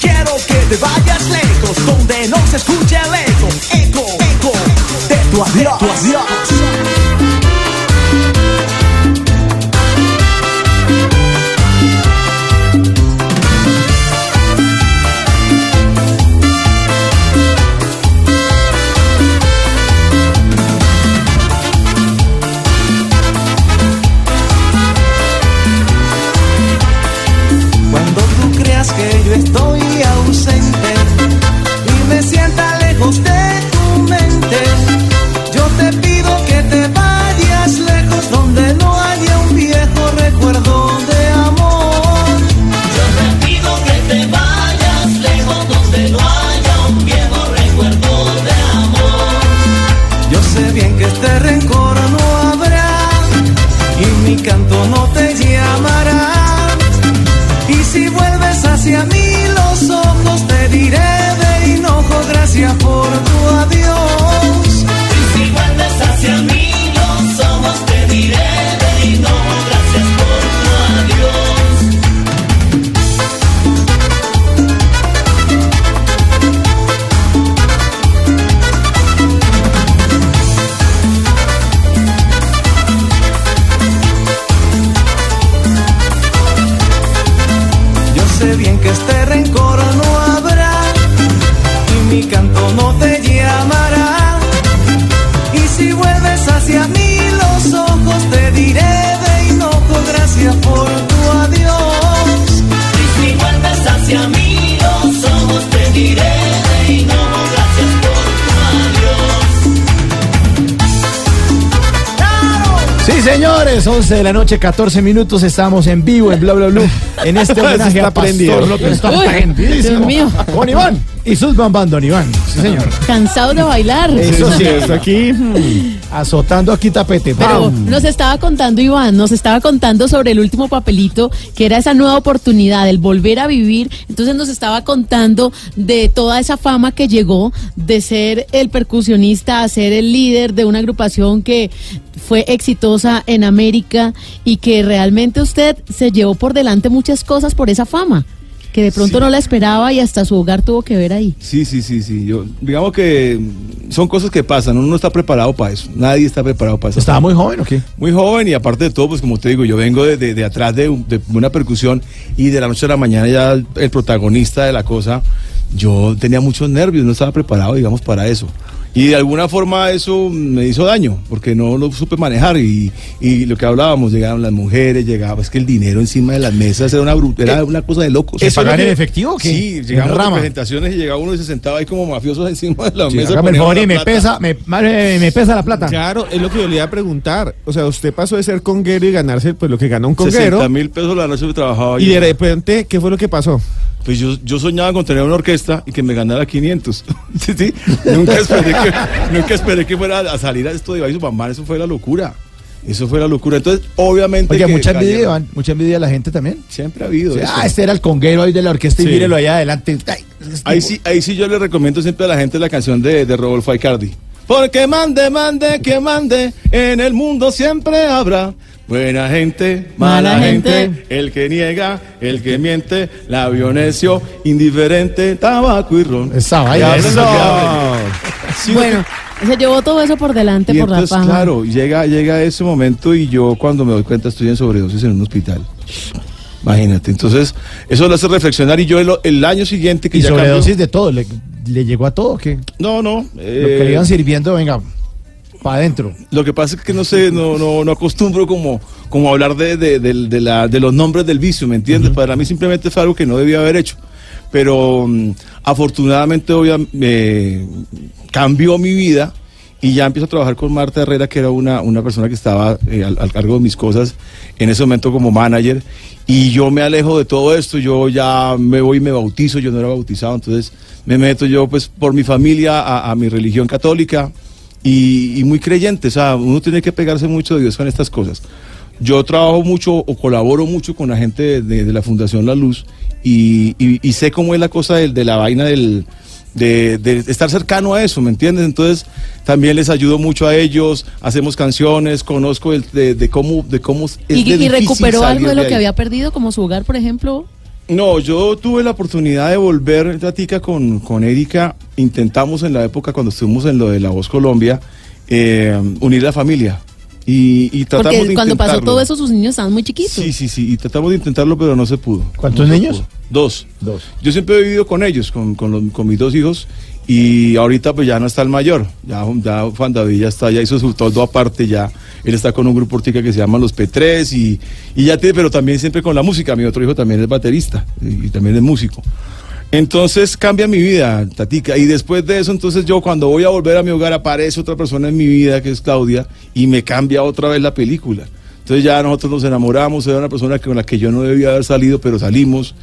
Quiero que te vayas lejos, donde no se escuche el eco, eco, eco de tu adiós. tu adiós. Señores, 11 de la noche, 14 minutos, estamos en vivo en Bla Bla Blue en este homenaje Está a Pastor prendido. López. Está Uy, prendidísimo. Dios mío. Con Iván y sus bambán, don Iván. Sí, señor. Cansado de bailar. Eso sí, Eso aquí. azotando aquí tapete. Pero ¡Pam! nos estaba contando Iván, nos estaba contando sobre el último papelito, que era esa nueva oportunidad, el volver a vivir. Entonces nos estaba contando de toda esa fama que llegó de ser el percusionista a ser el líder de una agrupación que fue exitosa en América y que realmente usted se llevó por delante muchas cosas por esa fama, que de pronto no la esperaba y hasta su hogar tuvo que ver ahí. Sí, sí, sí, sí. Yo, digamos que son cosas que pasan. Uno no está preparado para eso. Nadie está preparado para eso. ¿Estaba muy joven o qué? Muy joven y aparte de todo, pues como te digo, yo vengo de, de- de atrás de una percusión y de la noche a la mañana ya el, el protagonista de la cosa, yo tenía muchos nervios, no estaba preparado, digamos, para eso. Y de alguna forma eso me hizo daño, porque no lo supe manejar y, y lo que hablábamos, llegaban las mujeres, llegaba, es que el dinero encima de las mesas era una, era una cosa de locos. ¿Se pagan en que- efectivo o qué? Sí, llegaban las presentaciones y llegaba uno y se sentaba ahí como mafiosos encima de la Sí, mesa. ponían favor la y me plata. pesa, me, me pesa la plata. Claro, es lo que yo le iba a preguntar. O sea, usted pasó de ser conguero y ganarse pues lo que gana un 60 conguero. mil pesos la noche que trabajaba Y yo. de repente, ¿qué fue lo que pasó? Pues yo, yo soñaba con tener una orquesta y que me ganara 500. sí, sí. Nunca esperé que, nunca esperé que fuera a salir a esto de Baile Bambán. Eso fue la locura. Eso fue la locura. Entonces, obviamente. Oye, que mucha envidia. Iván, mucha envidia a la gente también. Siempre ha habido. Eso. ah, este era el conguero ahí de la orquesta y Sí. mírelo allá adelante. Ay, este Ahí sí, ahí sí yo le recomiendo siempre a la gente la canción de, de Rodolfo Aicardi. Porque mande, mande, que mande, en el mundo siempre habrá buena gente, mala, Mala gente, gente. el que niega, el que miente, labio necio, indiferente, tabaco y ron. Esa vaina. Sí, Bueno, se llevó todo eso por delante y por la entonces, fama. claro, llega, llega ese momento y yo cuando me doy cuenta estoy en sobredosis en un hospital. Imagínate, entonces eso lo hace reflexionar y yo el, el año siguiente que Y ya cambió- sobredosis de todo, le, le llegó a todo, ¿qué? No, no. Lo que eh, le iban sirviendo, venga, para adentro. Lo que pasa es que no sé, no, no, no acostumbro como, como hablar de, de, de- de la- de los nombres del vicio, ¿me entiendes? Para mí simplemente fue algo que no debía haber hecho. Pero mm, afortunadamente obvia- eh, cambió mi vida y ya empiezo a trabajar con Marta Herrera, que era una, una persona que estaba eh, al, al cargo de mis cosas en ese momento como manager. Y yo me alejo de todo esto, yo ya me voy y me bautizo, yo no era bautizado, entonces me meto yo pues por mi familia a, a mi religión católica y, y muy creyente, o sea, uno tiene que pegarse mucho de Dios con estas cosas. Yo trabajo mucho o colaboro mucho con la gente de, de- de la Fundación La Luz y, y- y sé cómo es la cosa del- de, la vaina del, de, de estar cercano a eso, ¿me entiendes? Entonces también les ayudo mucho a ellos, hacemos canciones, conozco el- de, de cómo, de cómo es ¿Y, de y recuperó algo de lo que había perdido, como su hogar, por ejemplo? No, yo tuve la oportunidad de volver, Tatica, con, con Erika. Intentamos en la época, cuando estuvimos en lo de La Voz Colombia, eh, unir la familia. Y, y tratamos Porque de cuando pasó todo eso, sus niños estaban muy chiquitos. Sí, sí, sí, y tratamos de intentarlo, pero no se pudo. ¿Cuántos No niños? pudo. Dos. Dos. Yo siempre he vivido con ellos, con, con, los- con mis dos hijos, y ahorita pues ya no está el mayor. Ya, ya Juan David ya está, ya hizo su todo aparte, ya él está con un grupo ortica que se llama Los P3 y, y ya tiene, pero también siempre con la música. Mi otro hijo también es baterista y, y también es músico. Entonces cambia mi vida, Tatica. Y después de eso, entonces yo cuando voy a volver a mi hogar aparece otra persona en mi vida que es Claudia y me cambia otra vez la película. Entonces ya nosotros nos enamoramos, era una persona con la que yo no debía haber salido, pero salimos.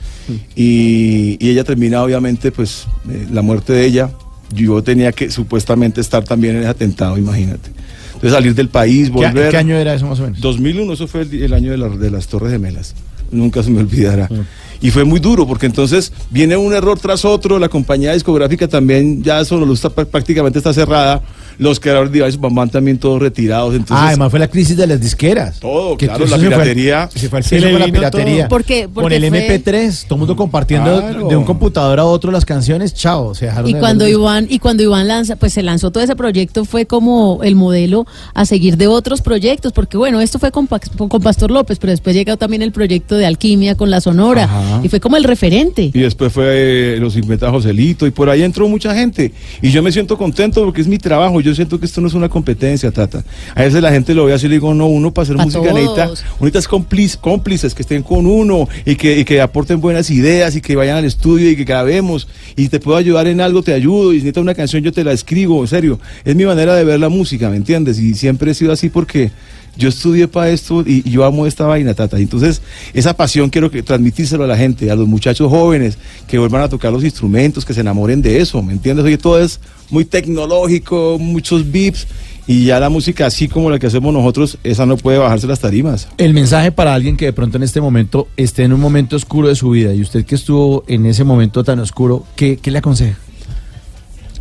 Y, y ella termina obviamente pues eh, la muerte de ella. Yo tenía que supuestamente estar también en ese atentado, imagínate. Entonces salir del país, ¿Qué, volver. qué año era eso más o menos? 2001, eso fue el, el año de, la- de las Torres Gemelas. Nunca se me olvidará. Mm. Y fue muy duro, porque entonces viene un error tras otro, la compañía discográfica también, ya Sonoluz está, pr- prácticamente está cerrada, los creadores de van también todos retirados, entonces... ah, además fue la crisis de las disqueras. Todo, Que claro, la fue piratería. Se fue Se con la piratería. todo. Porque- con el fue- MP3, todo el mundo compartiendo Claro. de un computador a otro las canciones, chao, se dejaron Y de cuando Iván y cuando Iván lanza, pues se lanzó todo ese proyecto fue como el modelo a seguir de otros proyectos, porque bueno, esto fue con, con Pastor López, pero después llegó también el proyecto de Alquimia con la Sonora Ajá. y fue como el referente. Y después fue eh, los 50 Joselito y por ahí entró mucha gente. Y yo me siento contento porque es mi trabajo. Yo siento que esto no es una competencia, Tata. A veces la gente lo ve así y le digo, no, uno para hacer Pa' música todos. necesita, cómplices, cómplices que estén con uno y que, y que aporten buenas ideas y que vayan al estudio y que grabemos. Y te puedo ayudar en algo, te ayudo. Y si necesitas una canción, yo te la escribo, en serio. Es mi manera de ver la música, ¿me entiendes? Y siempre he sido así porque yo estudié para esto y, y yo amo esta vaina, Tata. Entonces, esa pasión quiero que transmitírselo a la gente, a los muchachos jóvenes, que vuelvan a tocar los instrumentos, que se enamoren de eso, ¿me entiendes? Oye, todo es muy tecnológico, muchos beeps, y ya la música así como la que hacemos nosotros, esa no puede bajarse las tarimas. El mensaje para alguien que de pronto en este momento esté en un momento oscuro de su vida y usted que estuvo en ese momento tan oscuro, ¿qué, qué le aconseja?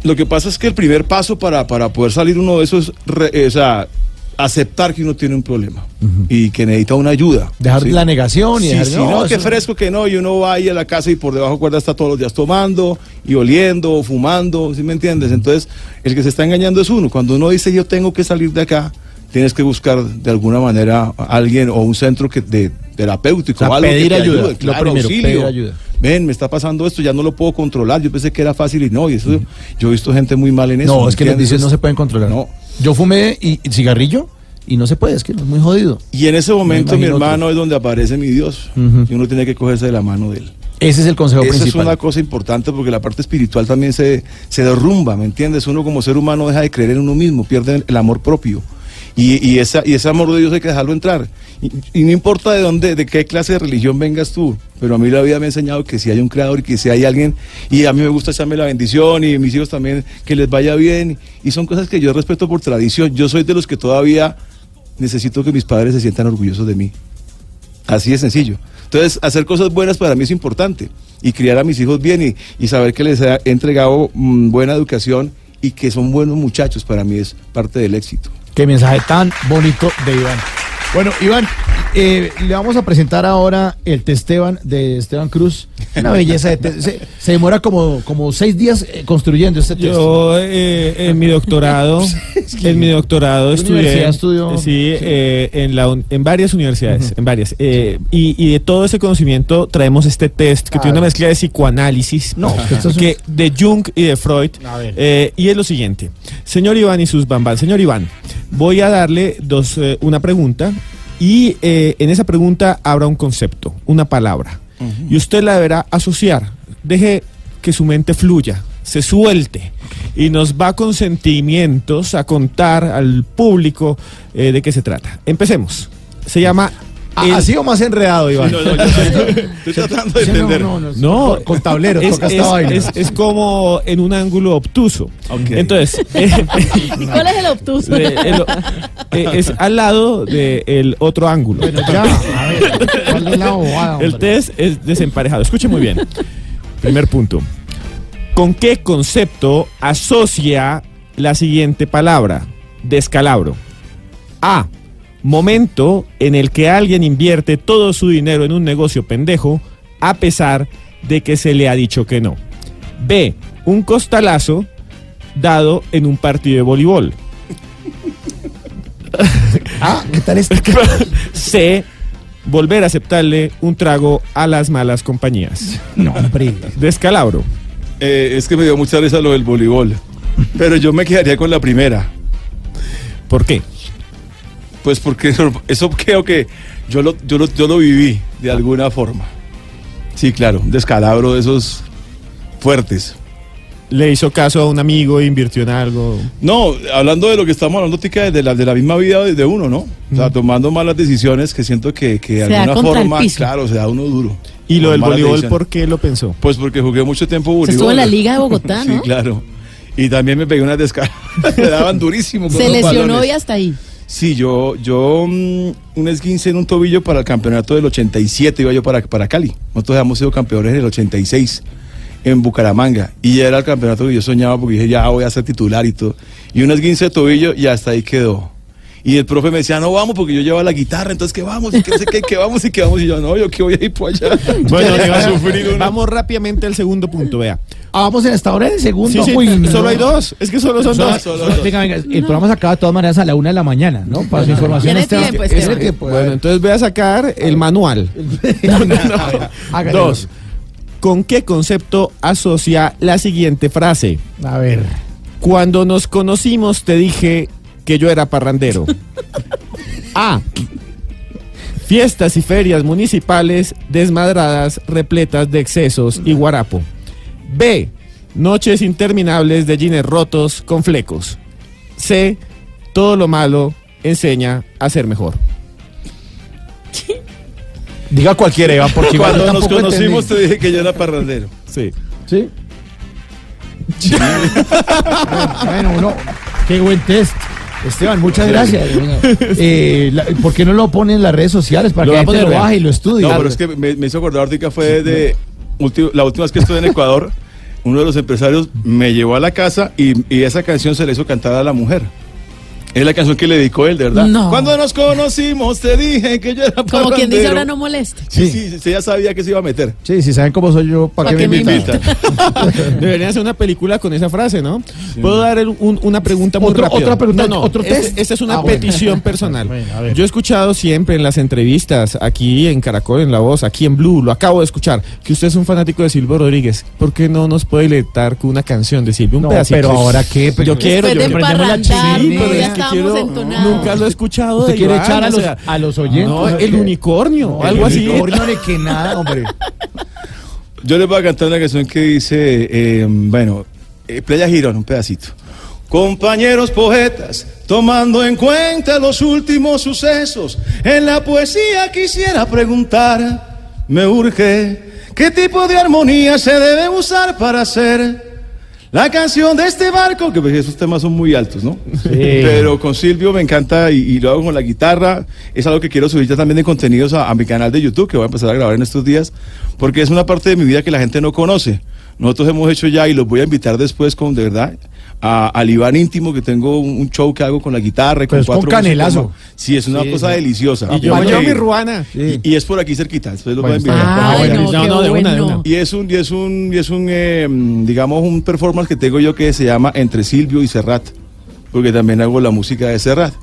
Lo que pasa es que el primer paso para, para poder salir uno de esos, re- eh, o sea, aceptar que uno tiene un problema y que necesita una ayuda. Dejar ¿sí? la negación y Sí, dejar, sí, no, no, que fresco que no, y uno va ahí a la casa y por debajo de cuerda está todos los días tomando y oliendo, fumando, ¿sí me entiendes? Entonces, el que se está engañando es uno. Cuando uno dice yo tengo que salir de acá, tienes que buscar de alguna manera a alguien o un centro que de terapéutico O sea, algo pedir que te ayuda, ayude, lo claro, primero, auxilio. ayuda. Ven, me está pasando esto, ya no lo puedo controlar. Yo pensé que era fácil y no, y eso yo he visto gente muy mal en eso. No, ¿me es que entiendes? vicios no se pueden controlar. No. Yo fumé y, y cigarrillo y no se puede, es que es muy jodido. Y en ese momento, mi hermano, es donde aparece mi Dios. Y uno tiene que cogerse de la mano de él. Ese es el consejo Eso es principal. una cosa importante porque la parte espiritual también se, se derrumba, ¿me entiendes? Uno como ser humano deja de creer en uno mismo, pierde el amor propio. Y, y, esa, y ese amor de Dios hay que dejarlo entrar. Y, no importa de dónde, de qué clase de religión vengas tú, pero a mí la vida me ha enseñado que si hay un creador y que si hay alguien, y a mí me gusta echarme la bendición y mis hijos también que les vaya bien. Y son cosas que yo respeto por tradición. Yo soy de los que todavía necesito que mis padres se sientan orgullosos de mí. Así de sencillo. Entonces, hacer cosas buenas para mí es importante. Y criar a mis hijos bien y, y saber que les he entregado mm, buena educación y que son buenos muchachos para mí es parte del éxito. Qué mensaje tan bonito de Iván. Bueno, Iván, eh, le vamos a presentar ahora el Testeban de Esteban Cruz. Una belleza de te- se, se demora como, como seis días eh, construyendo este texto. Yo eh, en mi doctorado, en mi doctorado ¿Qué estudié, estudió? sí, eh, en la en varias universidades, en varias, eh, y, y de todo ese conocimiento traemos este test que tiene una mezcla de psicoanálisis, No, que es de Jung y de Freud, eh, y es lo siguiente, señor Iván y sus bambán, señor Iván, voy a darle dos, eh, una pregunta y eh, en esa pregunta habrá un concepto, una palabra, y usted la deberá asociar. Deje que su mente fluya, se suelte y nos va con sentimientos a contar al público eh, de qué se trata. Empecemos. Se llama el- ¿Así o más enredado, Iván? No, no, yo estoy, estoy tratando de Sí, no, entender. no, no, No, con, tableros, es, es- vaina. es- es como en un ángulo obtuso. Entonces, eh, ¿Y cuál es el obtuso? de- el- eh, es al lado del otro ángulo. Bueno, ya, a ver, ¿cuál es la bobada, El test es desemparejado. Escuche muy bien. Primer punto. ¿Con qué concepto asocia la siguiente palabra? Descalabro. A. Momento en el que alguien invierte todo su dinero en un negocio pendejo a pesar de que se le ha dicho que no. B. Un costalazo dado en un partido de voleibol. Ah, ¿qué tal este? C. Volver a aceptarle un trago a las malas compañías. No, hombre. Descalabro. Eh, es que me dio mucha risa lo del voleibol. Pero yo me quedaría con la primera. ¿Por qué? Pues porque eso creo que yo lo, yo lo, yo lo viví de alguna forma. Sí, claro, un descalabro de esos fuertes. Le hizo caso a un amigo e invirtió en algo. No, hablando de lo que estamos hablando, Tica, de la, de la misma vida de, de uno, ¿no? O sea, tomando malas decisiones que siento que, que de Se alguna forma, claro, se da uno duro. Y lo del voleibol, decisiones. ¿por qué lo pensó? Pues porque jugué mucho tiempo Se voleibol. estuvo en la Liga de Bogotá, Sí, ¿no? claro. Y también me pegué unas descargas. me daban durísimo. con Se lesionó balones. y hasta ahí. Sí, yo, yo mm, un esguince en un tobillo para el campeonato del 87, iba yo para, para Cali. Nosotros habíamos sido campeones en el 86 en Bucaramanga. Y ya era el campeonato que yo soñaba porque dije, ya voy a ser titular y todo. Y un esguince de tobillo y hasta ahí quedó. Y el profe me decía, no vamos porque yo llevaba la guitarra, entonces que vamos, y que qué, que vamos y que vamos. Y yo, no, yo que voy a ir por allá. Bueno, iba a sufrir uno. vamos rápidamente al segundo punto, vea. Ah, vamos en esta hora en el segundo. Sí, sí, Uy, no. solo hay dos. Es que solo son Solo- dos. solo solo- dos. venga, venga, el programa se acaba de todas maneras a la una de la mañana, ¿no? Para su información. Tiene tiempo, tiempo, Bueno, entonces voy a sacar el manual. Dos. ¿Con qué concepto asocia la siguiente frase? A ver. Cuando nos conocimos te dije que yo era parrandero. A. Fiestas y ferias municipales desmadradas, repletas de excesos y guarapo. B. Noches interminables de jeans rotos con flecos. C. Todo lo malo enseña a ser mejor. Diga cualquiera, Iván, porque igual Cuando nos conocimos entendí. te dije que yo era parrandero. Sí. ¿Sí? bueno, uno, qué buen test. Esteban, muchas gracias. Eh, la- ¿Por qué no lo ponen en las redes sociales para Lo que la gente lo baje y lo estudie? No, pero es que me, me hizo acordar ahorita fue de la última vez que estuve en Ecuador, uno de los empresarios me llevó a la casa y, y esa canción se le hizo cantar a la mujer. Es la canción que le dedicó él, de verdad. No. Cuando nos conocimos te dije que yo era Como quien dice ahora no moleste. Sí, Sí. sí, sí, ya sabía que se iba a meter. Sí, si saben cómo soy yo, ¿para ¿Pa' qué me me invitan? Deberían hacer una película con esa frase, ¿no? Puedo dar un- una pregunta muy Otro- rápida? otra pregunta, No, no, otro este- test. Esta es una Ah, bueno. petición personal. Bueno, a ver. Yo he escuchado siempre en las entrevistas, aquí en Caracol, en La Voz, aquí en Blue, lo acabo de escuchar, que usted es un fanático de Silvio Rodríguez. ¿Por qué no nos puede letar con una canción de Silvio? Un No, pedacito. pero ahora qué, pero- yo quiero, yo la entonados. Nunca lo he escuchado ¿Usted de quiere echar a o los, sea, a los oyentes? No, el unicornio, algo el así. unicornio ni que nada, hombre. Yo les voy a cantar una canción que dice, eh, bueno, eh, Playa Girón, un pedacito. Compañeros poetas, tomando en cuenta los últimos sucesos, en la poesía quisiera preguntar, me urge, ¿qué tipo de armonía se debe usar para hacer la canción de este barco? Que pues, esos temas son muy altos, ¿no? Pero con Silvio me encanta y, y lo hago con la guitarra. Es algo que quiero subir ya también de contenidos a, a mi canal de YouTube, que voy a empezar a grabar en estos días, porque es una parte de mi vida que la gente no conoce. Nosotros hemos hecho ya y los voy a invitar después con, de verdad, a, al Iván íntimo, que tengo un, un show que hago con la guitarra y con Pero es con cuatro músicos, canelazo. ¿no? Sí, es una Sí, cosa sí. deliciosa. Y yo llevo mi ruana. Sí. Y, y es por aquí cerquita, después los voy a Bueno, invitar. está Ay, bueno. no, No, qué no, de una, de bueno. una. Y es un, y es un, y es un, eh, digamos, un performance que tengo yo que se llama Entre Silvio y Serrat, porque también hago la música de Serrat.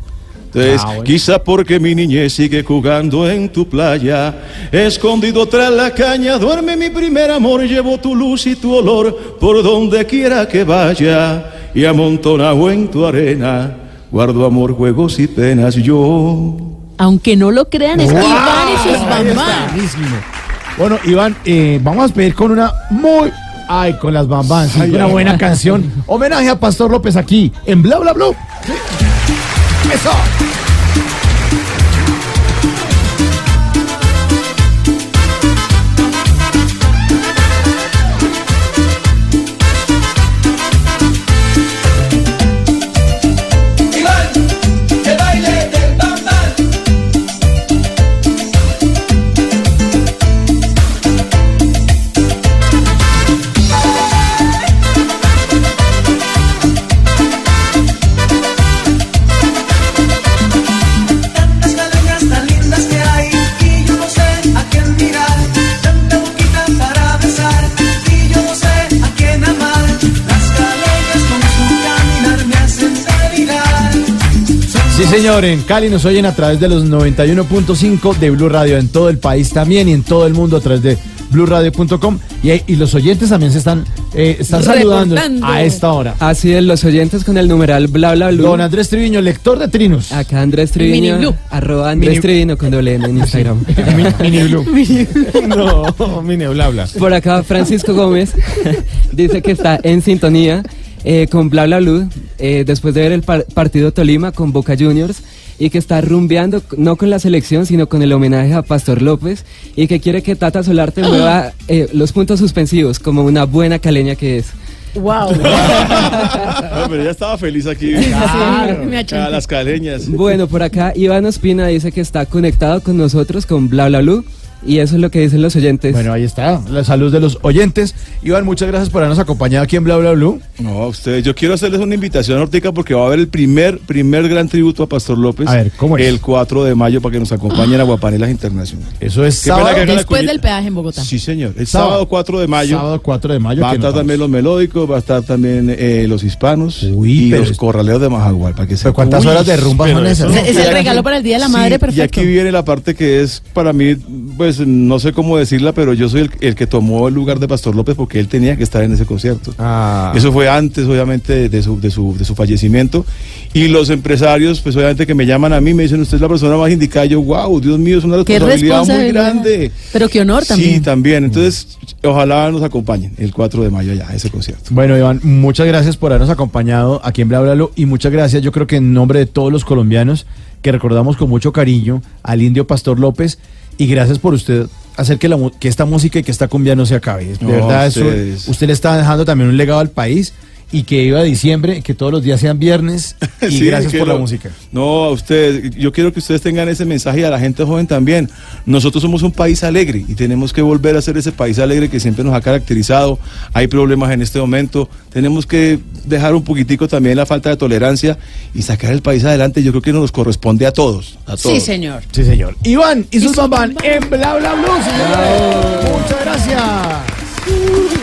Entonces, Ah, bueno. quizá porque mi niñez sigue jugando en tu playa, escondido tras la caña, duerme mi primer amor, llevo tu luz y tu olor por donde quiera que vaya, y amontonado en tu arena, guardo amor, juegos y penas yo. Aunque no lo crean, es ¡Wow! Iván y sus mamás. Bueno, Iván, eh, vamos a despedir con una muy... Ay, con las bambas, sí, una buena ay. canción. Homenaje a Pastor López aquí, en Bla Bla Blue. Sí. Eso. Señor, en Cali nos oyen a través de los 91.5 de Blue Radio, en todo el país también y en todo el mundo a través de bluradio.com. Y, y los oyentes también se están, eh, están saludando a esta hora. Así es, los oyentes con el numeral bla bla bla. Don Andrés Triviño, lector de trinos. Acá Andrés Mini Triviño, Blue. arroba Andrés Mini- Triviño con doble N en Instagram. Mini Blue. No, mine, bla, bla. Por acá Francisco Gómez dice que está en sintonía eh, con Bla Bla Blue eh, después de ver el par- partido Tolima con Boca Juniors y que está rumbeando no con la selección sino con el homenaje a Pastor López y que quiere que Tata Solarte mueva eh, los puntos suspensivos como una buena caleña que es. Wow. No, pero ella estaba feliz aquí. Claro. A las caleñas. Bueno, por acá Iván Ospina dice que está conectado con nosotros con Bla Bla Blue y eso es lo que dicen los oyentes. Bueno, ahí está, la salud de los oyentes. Iván, muchas gracias por habernos acompañado aquí en Bla Bla Blue. No, a ustedes, yo quiero hacerles una invitación, Ortica, porque va a haber el primer, primer gran tributo a Pastor López. A ver, ¿cómo es? El 4 de mayo para que nos acompañen a Guapanelas Internacional. Eso es sábado, Después del peaje en Bogotá. Sí, señor. El Sábado. sábado, 4 de mayo. sábado 4 de mayo. Va a estar también los melódicos, va a estar también eh, los hispanos Uy, y los es- corraleos de Majagual, para que se Pero ¿Cuántas horas de rumba son esas? Es el regalo para el Día de la Sí, Madre, Y perfecto. aquí viene la parte que es para mí, pues no sé cómo decirla, pero yo soy el, el que tomó el lugar de Pastor López porque él tenía que estar en ese concierto. Ah. Eso fue antes, obviamente, de su, de, su, de su fallecimiento. Y los empresarios, pues obviamente que me llaman a mí, me dicen, usted es la persona más indicada. Yo, wow, Dios mío, es una responsabilidad muy grande. Pero qué honor Sí, también. también. Entonces, ojalá nos acompañen el 4 de mayo allá, a ese concierto. Bueno, Iván, muchas gracias por habernos acompañado aquí en Bla y muchas gracias, yo creo que en nombre de todos los colombianos que recordamos con mucho cariño al indio Pastor López y gracias por usted hacer que, la, que esta música y que esta cumbia no se acabe. De No, verdad, eso- usted le está dejando también un legado al país y que iba a diciembre, que todos los días sean viernes y Sí, gracias por la música. No, a ustedes, yo quiero que ustedes tengan ese mensaje y a la gente joven también. Nosotros somos un país alegre y tenemos que volver a ser ese país alegre que siempre nos ha caracterizado. Hay problemas en este momento. Tenemos que dejar un poquitico también la falta de tolerancia y sacar el país adelante. Yo creo que nos corresponde a todos. A todos. Sí, señor. Sí, señor. Iván y sus bambán. en Bla Bla Blue, señores. Muchas gracias.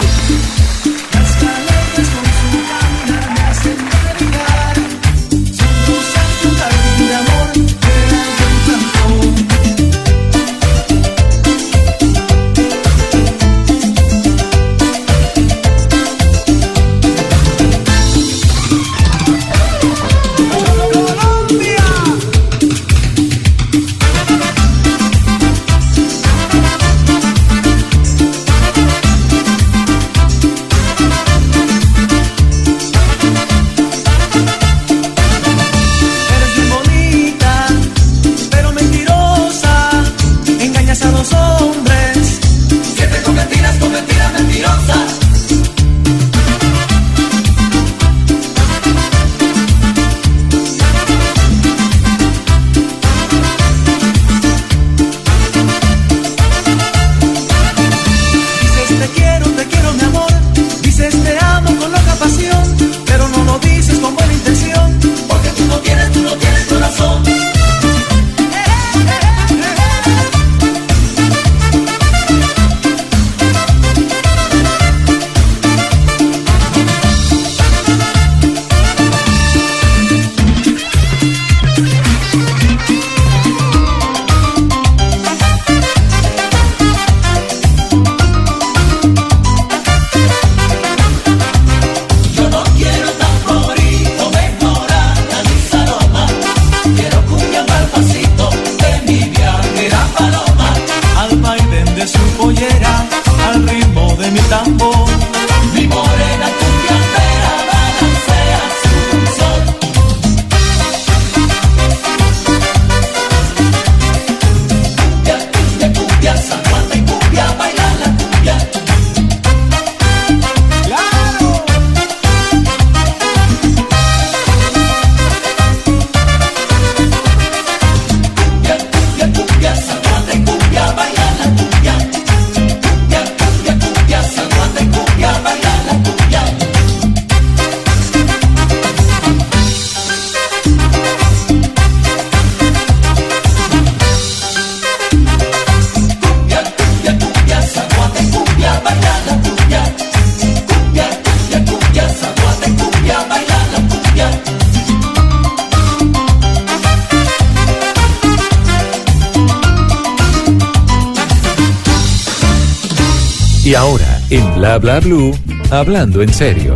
Bla Bla Blue, hablando en serio.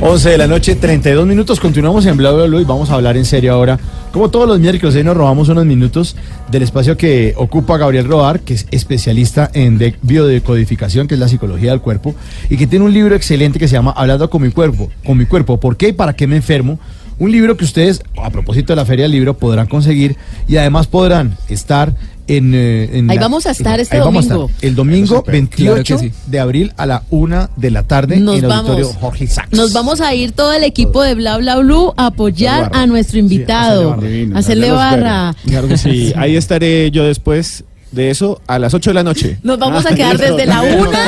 11 de la noche, 32 minutos. Continuamos en Bla Bla y vamos a hablar en serio ahora. Como todos los miércoles, hoy nos robamos unos minutos del espacio que ocupa Gabriel Rodar, que es especialista en de- biodecodificación, que es la psicología del cuerpo, y que tiene un libro excelente que se llama Hablando con mi cuerpo. Con mi cuerpo, ¿por qué y para qué me enfermo? Un libro que ustedes, a propósito de la Feria del Libro, podrán conseguir y además podrán estar En, eh, en Ahí la- vamos a estar este domingo. estar. El domingo Claro 28 que sí. de abril a la una de la tarde Nos en el vamos. auditorio Jorge Sachs. Nos vamos a ir todo el equipo de Bla Bla Blue a apoyar a nuestro invitado. hacerle barra. Divino, hacerle barra. Claro que sí. Ahí estaré yo después de eso a las 8 de la noche. Nos vamos a quedar desde la una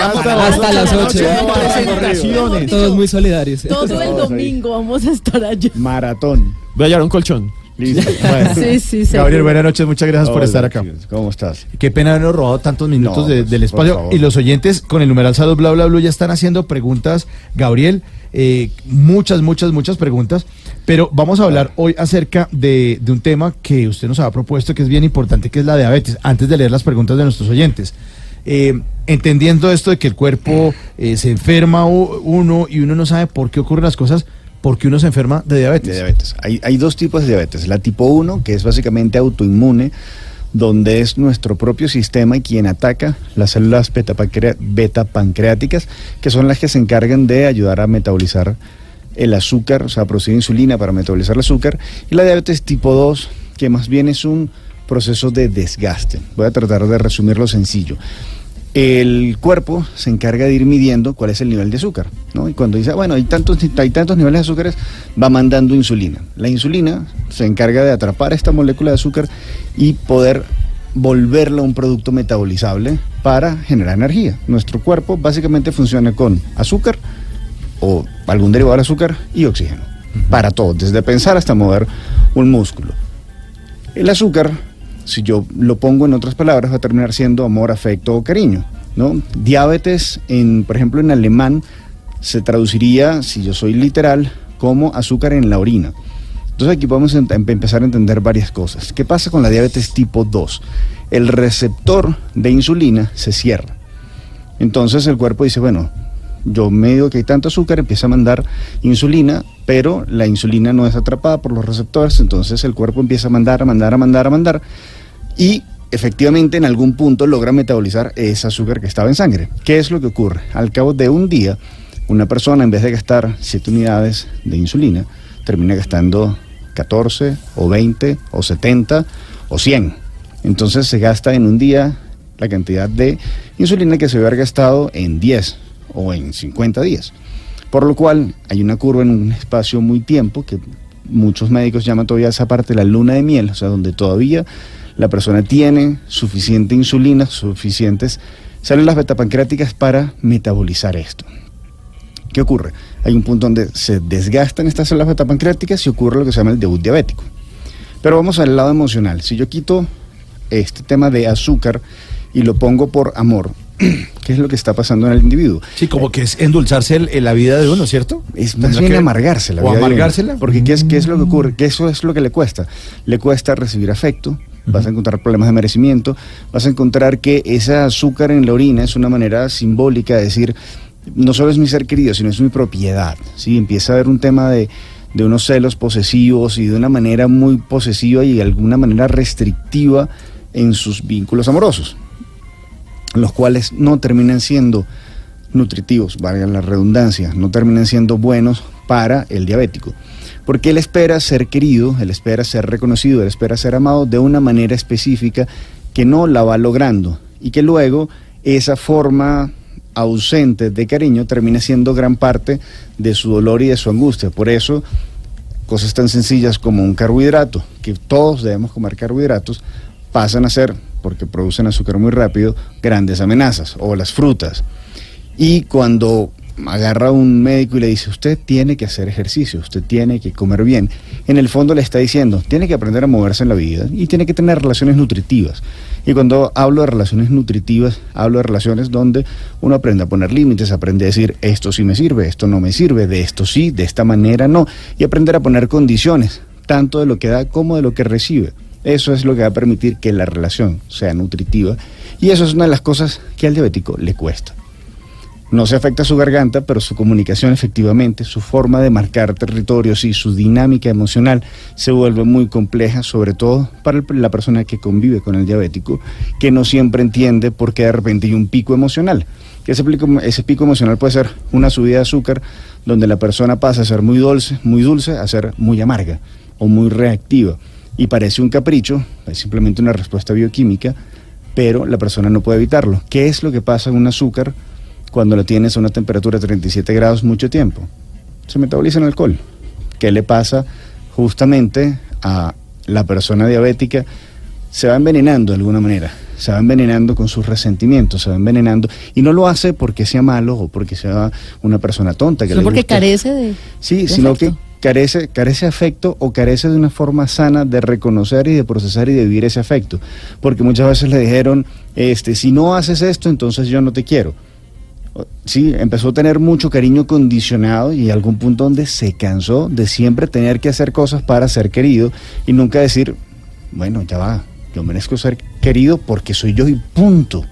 Hasta las ocho. Presentaciones. Todos muy solidarios. Todo el domingo vamos a estar allá. Maratón. Voy a llevar un colchón. Listo. Bueno. Sí, sí, sí. Gabriel, buenas noches, muchas gracias por estar acá. ¿Cómo estás? Qué pena habernos robado tantos minutos No, de- pues, del espacio. Y los oyentes con el numeral salud bla bla bla ya están haciendo preguntas. Gabriel, eh, muchas, muchas, muchas preguntas. Pero vamos a hablar hoy acerca de, de un tema que usted nos ha propuesto que es bien importante, que es la diabetes. Antes de leer las preguntas de nuestros oyentes. Eh, entendiendo esto de que el cuerpo eh, se enferma uno y uno no sabe por qué ocurren las cosas, ¿por qué uno se enferma de diabetes? Hay, hay dos tipos de diabetes. La tipo 1, que es básicamente autoinmune, donde es nuestro propio sistema quien ataca las células beta pancreáticas, que son las que se encargan de ayudar a metabolizar el azúcar, o sea, producir insulina para metabolizar el azúcar. Y la diabetes tipo 2, que más bien es un proceso de desgaste. Voy a tratar de resumirlo sencillo. El cuerpo se encarga de ir midiendo cuál es el nivel de azúcar, ¿no? Y cuando dice, "Ah, bueno, hay tantos, hay tantos niveles de azúcares, va mandando insulina. La insulina se encarga de atrapar esta molécula de azúcar y poder volverla un producto metabolizable para generar energía. Nuestro cuerpo básicamente funciona con azúcar o algún derivado del azúcar y oxígeno. Para todo, desde pensar hasta mover un músculo. El azúcar, si yo lo pongo en otras palabras, va a terminar siendo amor, afecto o cariño. ¿no? Diabetes, en, por ejemplo, en alemán, se traduciría, si yo soy literal, como azúcar en la orina. Entonces aquí podemos em- empezar a entender varias cosas. ¿Qué pasa con la diabetes tipo 2? El receptor de insulina se cierra. Entonces el cuerpo dice, bueno, yo medio que hay tanto azúcar, empieza a mandar insulina, pero la insulina no es atrapada por los receptores, entonces el cuerpo empieza a mandar, a mandar, a mandar, a mandar, y efectivamente en algún punto logra metabolizar ese azúcar que estaba en sangre. ¿Qué es lo que ocurre? Al cabo de un día, una persona en vez de gastar 7 unidades de insulina, termina gastando 14 o 20 o 70 o 100. Entonces se gasta en un día la cantidad de insulina que se haber gastado en 10 o en 50 días. Por lo cual hay una curva en un espacio muy tiempo que muchos médicos llaman todavía esa parte la luna de miel, o sea, donde todavía la persona tiene suficiente insulina, suficientes células betapancreáticas para metabolizar esto. ¿Qué ocurre? Hay un punto donde se desgastan estas células betapancreáticas y ocurre lo que se llama el debut diabético. Pero vamos al lado emocional. Si yo quito este tema de azúcar y lo pongo por amor, ¿qué es lo que está pasando en el individuo? Sí, como que es endulzarse el- el- la vida de uno, ¿cierto? Es más ¿Tendrá bien amargarse la ¿O vida de uno. amargársela? Porque ¿qué es, ¿qué es lo que ocurre? Que eso es lo que le cuesta. Le cuesta recibir afecto, vas a encontrar problemas de merecimiento, vas a encontrar que ese azúcar en la orina es una manera simbólica de decir, no solo es mi ser querido, sino es mi propiedad. ¿sí? Empieza a haber un tema de, de unos celos posesivos y de una manera muy posesiva y de alguna manera restrictiva en sus vínculos amorosos los cuales no terminan siendo nutritivos, valga la redundancia, no terminan siendo buenos para el diabético. Porque él espera ser querido, él espera ser reconocido, él espera ser amado de una manera específica que no la va logrando y que luego esa forma ausente de cariño termina siendo gran parte de su dolor y de su angustia. Por eso, cosas tan sencillas como un carbohidrato, que todos debemos comer carbohidratos, pasan a ser, porque producen azúcar muy rápido, grandes amenazas, o las frutas. Y cuando agarra a un médico y le dice, usted tiene que hacer ejercicio, usted tiene que comer bien, en el fondo le está diciendo, tiene que aprender a moverse en la vida y tiene que tener relaciones nutritivas. Y cuando hablo de relaciones nutritivas, hablo de relaciones donde uno aprende a poner límites, aprende a decir, esto sí me sirve, esto no me sirve, de esto sí, de esta manera no, y aprender a poner condiciones, tanto de lo que da como de lo que recibe. Eso es lo que va a permitir que la relación sea nutritiva y eso es una de las cosas que al diabético le cuesta. No se afecta su garganta, pero su comunicación efectivamente, su forma de marcar territorios y su dinámica emocional se vuelve muy compleja, sobre todo para la persona que convive con el diabético, que no siempre entiende por qué de repente hay un pico emocional. Ese pico, ese pico emocional puede ser una subida de azúcar, donde la persona pasa a ser muy dulce, muy dulce, a ser muy amarga o muy reactiva. Y parece un capricho, es simplemente una respuesta bioquímica, pero la persona no puede evitarlo. ¿Qué es lo que pasa en un azúcar cuando lo tienes a una temperatura de 37 grados mucho tiempo? Se metaboliza en alcohol. ¿Qué le pasa justamente a la persona diabética? Se va envenenando de alguna manera, se va envenenando con sus resentimientos, se va envenenando y no lo hace porque sea malo o porque sea una persona tonta. Que Solo le porque carece de. Sí, de sino que carece, carece afecto o carece de una forma sana de reconocer y de procesar y de vivir ese afecto. Porque muchas veces le dijeron, este, si no haces esto, entonces yo no te quiero. Sí, empezó a tener mucho cariño condicionado y algún punto donde se cansó de siempre tener que hacer cosas para ser querido y nunca decir, bueno, ya va, yo merezco ser querido porque soy yo y punto.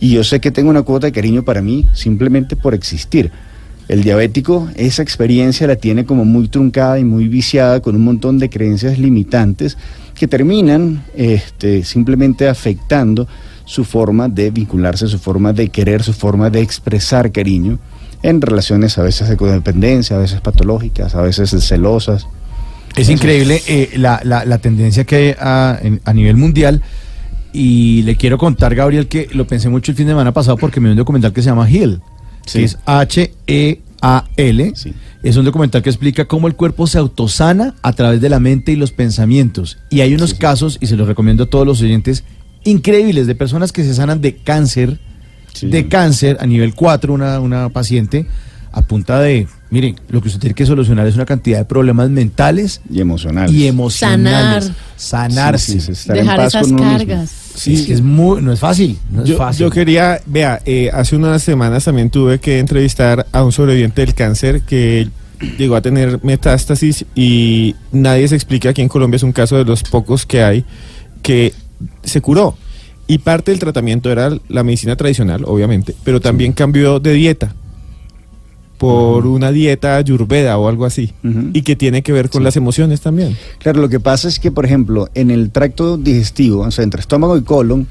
Y yo sé que tengo una cuota de cariño para mí simplemente por existir. El diabético esa experiencia la tiene como muy truncada y muy viciada con un montón de creencias limitantes que terminan este, simplemente afectando su forma de vincularse, su forma de querer, su forma de expresar cariño en relaciones a veces de codependencia, a veces patológicas, a veces celosas. Es increíble eh, la, la- la tendencia que hay a, en- a nivel mundial. Y le quiero contar, Gabriel, que lo pensé mucho el fin de semana pasado porque me vi un documental que se llama Heal, Sí. que es H-E-A-L. Sí. Es un documental que explica cómo el cuerpo se autosana a través de la mente y los pensamientos. Y hay unos casos, y se los recomiendo a todos los oyentes, increíbles de personas que se sanan de cáncer, de cáncer a nivel 4, una, una paciente, a punta de, miren, lo que usted tiene que solucionar es una cantidad de problemas mentales Y emocionales. y emocionales. Sanar. Sanarse. Sí, sí, sí, estar en Dejar paz esas cargas. Sí, es muy, no es fácil, no es Yo, fácil. yo quería, vea, eh, hace unas semanas también tuve que entrevistar a un sobreviviente del cáncer que llegó a tener metástasis y nadie se explica aquí en Colombia es un caso de los pocos que hay que se curó. Y parte del tratamiento era la medicina tradicional, obviamente, pero también cambió de dieta por una dieta ayurveda o algo así. Y que tiene que ver con Sí. las emociones también. Claro, lo que pasa es que, por ejemplo, en el tracto digestivo, o sea, entre estómago y colon,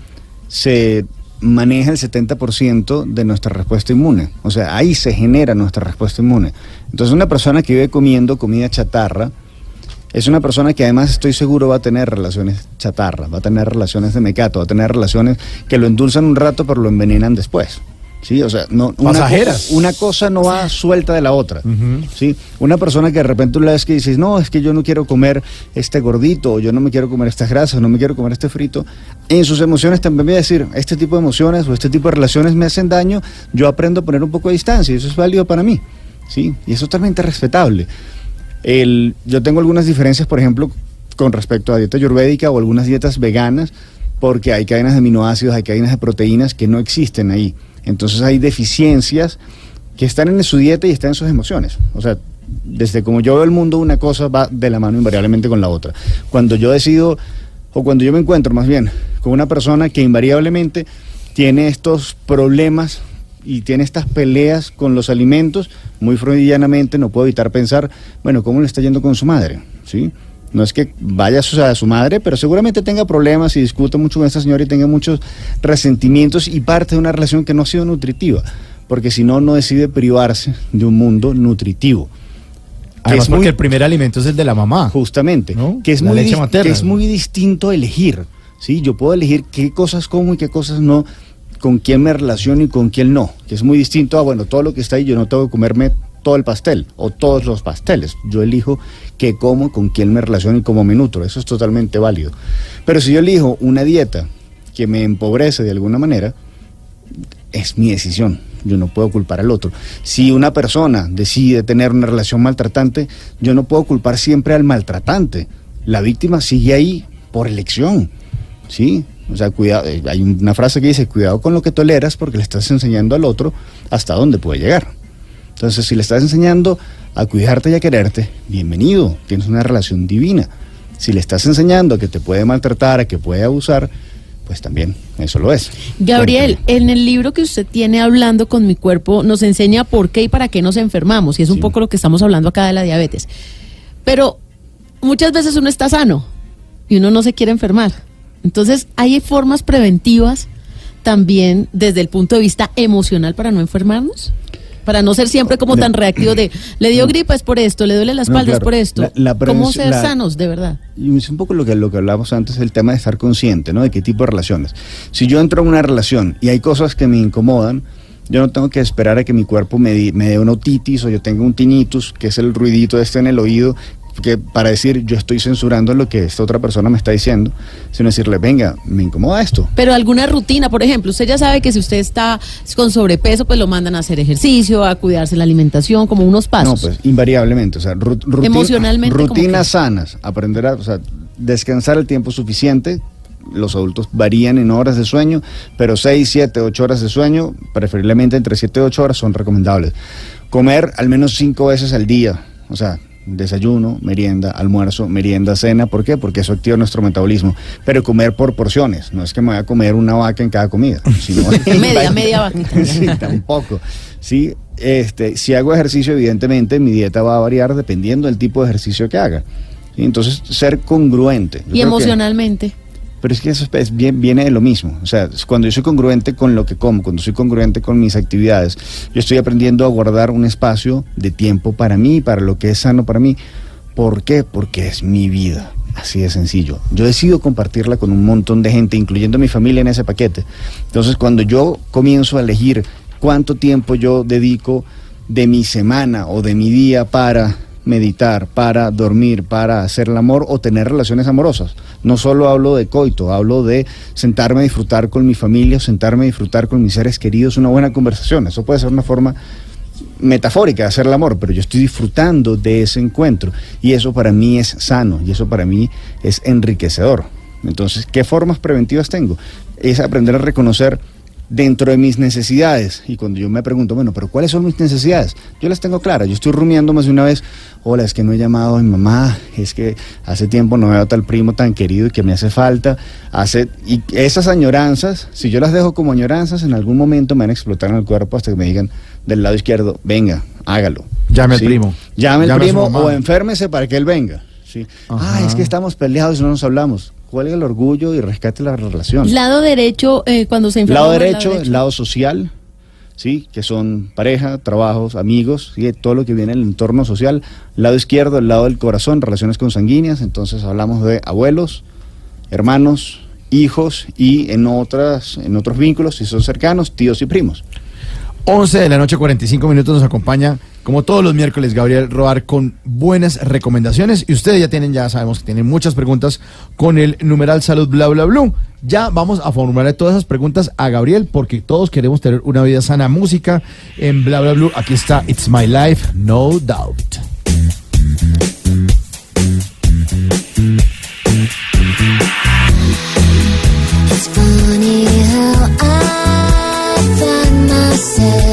se maneja el 70% de nuestra respuesta inmune. O sea, ahí se genera nuestra respuesta inmune. Entonces, una persona que vive comiendo comida chatarra, es una persona que además estoy seguro va a tener relaciones chatarra, va a tener relaciones de mecato, va a tener relaciones que lo endulzan un rato pero lo envenenan después. Sí, o sea, no, una, Pasajeras. co- una cosa no va suelta de la otra. ¿sí? Una persona que de repente una vez que dices, no, es que yo no quiero comer este gordito, o yo no me quiero comer estas grasas, no me quiero comer este frito, en sus emociones también voy a decir, este tipo de emociones o este tipo de relaciones me hacen daño, yo aprendo a poner un poco de distancia y eso es válido para mí. ¿sí? Y eso es totalmente respetable. El, yo tengo algunas diferencias, por ejemplo, con respecto a dieta ayurvédica o algunas dietas veganas, porque hay cadenas de aminoácidos, hay cadenas de proteínas que no existen ahí. Entonces hay deficiencias que están en su dieta y están en sus emociones. O sea, desde como yo veo el mundo, una cosa va de la mano invariablemente con la otra. Cuando yo decido, o cuando yo me encuentro más bien, con una persona que invariablemente tiene estos problemas y tiene estas peleas con los alimentos, muy freudianamente no puedo evitar pensar, bueno, ¿cómo le está yendo con su madre? ¿Sí? No es que vaya a su, a su madre, pero seguramente tenga problemas y discuta mucho con esta señora y tenga muchos resentimientos y parte de una relación que no ha sido nutritiva, porque si no, no decide privarse de un mundo nutritivo. Que Además, es porque muy- el primer alimento es el de la mamá. Justamente, ¿No? que, es La muy leche dis- materna. que es muy distinto elegir. ¿sí? Yo puedo elegir qué cosas como y qué cosas no, con quién me relaciono y con quién no. Que es muy distinto a, bueno, todo lo que está ahí, yo no tengo que comerme todo el pastel o todos los pasteles. Yo elijo qué como, con quién me relaciono y cómo me nutro. Eso es totalmente válido. Pero si yo elijo una dieta que me empobrece de alguna manera, es mi decisión. Yo no puedo culpar al otro. Si una persona decide tener una relación maltratante, yo no puedo culpar siempre al maltratante. La víctima sigue ahí por elección. ¿Sí? O sea, cuidado, eh, hay una frase que dice, cuidado con lo que toleras porque le estás enseñando al otro hasta dónde puede llegar. Entonces, si le estás enseñando a cuidarte y a quererte, bienvenido, tienes una relación divina. Si le estás enseñando a que te puede maltratar, a que puede abusar, pues también eso lo es. Gabriel, en el libro que usted tiene hablando con mi cuerpo nos enseña por qué y para qué nos enfermamos y es un Sí. poco lo que estamos hablando acá de la diabetes. Pero muchas veces uno está sano y uno no se quiere enfermar. Entonces, hay formas preventivas también desde el punto de vista emocional para no enfermarnos. Para no ser siempre como tan reactivo de, le dio gripa es por esto, le duele la No, espalda es por esto. La- la ¿Cómo ser la- sanos, de verdad? Y es un poco lo que, lo que hablábamos antes, el tema de estar consciente, ¿no? De qué tipo de relaciones. Si yo entro en una relación y hay cosas que me incomodan, yo no tengo que esperar a que mi cuerpo me, di- me dé una otitis o yo tenga un tinnitus, que es el ruidito este en el oído, que para decir yo estoy censurando lo que esta otra persona me está diciendo, sino decirle, venga, me incomoda esto. Pero alguna rutina, por ejemplo, usted ya sabe que si usted está con sobrepeso, pues lo mandan a hacer ejercicio, a cuidarse la alimentación, como unos pasos. No, pues invariablemente, o sea, Emocionalmente, ¿cómo rutinas sanas, aprender a, o sea, descansar el tiempo suficiente. Los adultos varían en horas de sueño, pero 6, 7, 8 horas de sueño, preferiblemente entre 7 y 8 horas, son recomendables. Comer al menos 5 veces al día, o sea, desayuno, merienda, almuerzo, merienda, cena. ¿Por qué? Porque eso activa nuestro metabolismo. Pero comer por porciones, no es que me voy a comer una vaca en cada comida. Sino Media, media vaquita. sí, tampoco. Sí, este, si hago ejercicio, evidentemente mi dieta va a variar dependiendo del tipo de ejercicio que haga. ¿sí? Entonces, ser congruente. Yo Y que- emocionalmente. Pero es que eso es bien- viene de lo mismo. O sea, cuando yo soy congruente con lo que como, cuando soy congruente con mis actividades, yo estoy aprendiendo a guardar un espacio de tiempo para mí, para lo que es sano para mí. ¿Por qué? Porque es mi vida. Así de sencillo. Yo decido compartirla con un montón de gente, incluyendo mi familia en ese paquete. Entonces, cuando yo comienzo a elegir cuánto tiempo yo dedico de mi semana o de mi día para meditar, para dormir, para hacer el amor o tener relaciones amorosas. No solo hablo de coito, hablo de sentarme a disfrutar con mi familia, sentarme a disfrutar con mis seres queridos, una buena conversación. Eso puede ser una forma metafórica de hacer el amor, pero yo estoy disfrutando de ese encuentro y eso para mí es sano y eso para mí es enriquecedor. Entonces, ¿qué formas preventivas tengo? Es aprender a reconocer dentro de mis necesidades. Y cuando yo me pregunto, bueno, pero ¿cuáles son mis necesidades? Yo las tengo claras. Yo estoy rumiando más de una vez, hola, es que no he llamado a mi mamá, es que hace tiempo no veo a tal primo tan querido y que me hace falta. Hace, y esas añoranzas, si yo las dejo como añoranzas, en algún momento me van a explotar en el cuerpo hasta que me digan del lado izquierdo, venga, hágalo. Llame al primo. Llame al primo o enférmese para que él venga. ¿sí? Ah, es que estamos peleados y no nos hablamos. Cuelgue el orgullo y rescate la relación. Lado derecho, eh, cuando se enferma. Lado derecho, el lado social, ¿sí? que son pareja, trabajos, amigos, ¿sí? todo lo que viene en el entorno social. Lado izquierdo, el lado del corazón, relaciones consanguíneas. Entonces hablamos de abuelos, hermanos, hijos y en, otras, en otros vínculos, si son cercanos, tíos y primos. 11 de la noche, 45 minutos, nos acompaña, como todos los miércoles, Gabriel Roar con buenas recomendaciones. Y ustedes ya tienen, ya sabemos que tienen muchas preguntas con el numeral salud bla bla bla. Ya vamos a formular todas esas preguntas a Gabriel, porque todos queremos tener una vida sana. Música en bla bla bla. Aquí está It's My Life, No Doubt. você.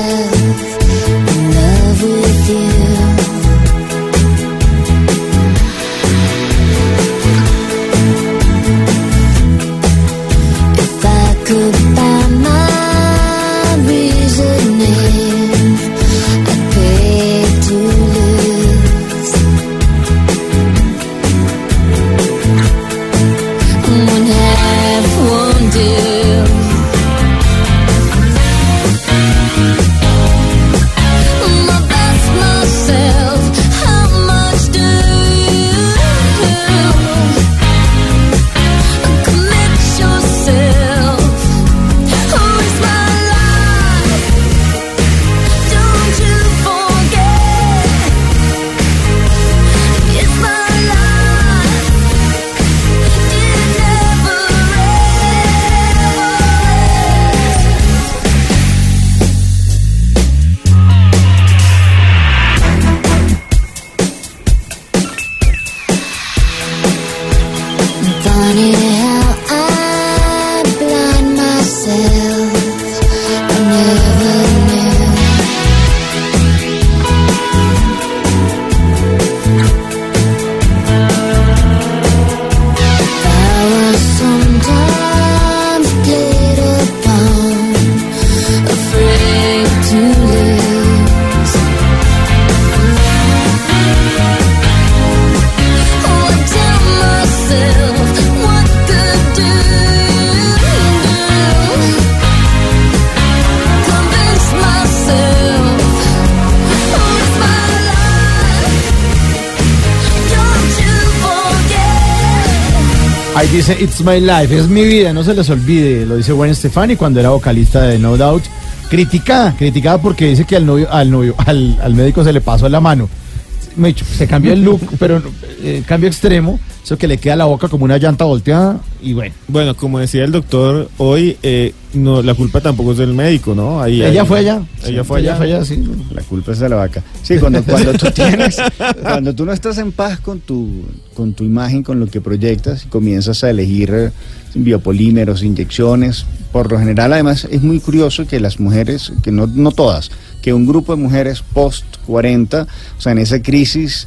Dice It's My Life, es mi vida, no se les olvide, lo dice Gwen Stefani cuando era vocalista de No Doubt. Criticada, criticada porque dice que al novio, al novio, al, al médico se le pasó la mano. Me se cambió el look, pero eh, cambio extremo, eso que le queda la boca como una llanta volteada y bueno. Bueno, como decía el doctor, hoy eh, no la culpa tampoco es del médico, ¿no? Ahí, Ella ahí- fue allá. Ella fue Ella allá. fue allá, sí. La culpa es de la vaca. Sí, cuando, cuando tú tienes, cuando tú no estás en paz con tu, con tu imagen, con lo que proyectas, y comienzas a elegir eh, biopolímeros, inyecciones. Por lo general, además, es muy curioso que las mujeres, que no, no todas, que un grupo de mujeres post 40, o sea, en esa crisis,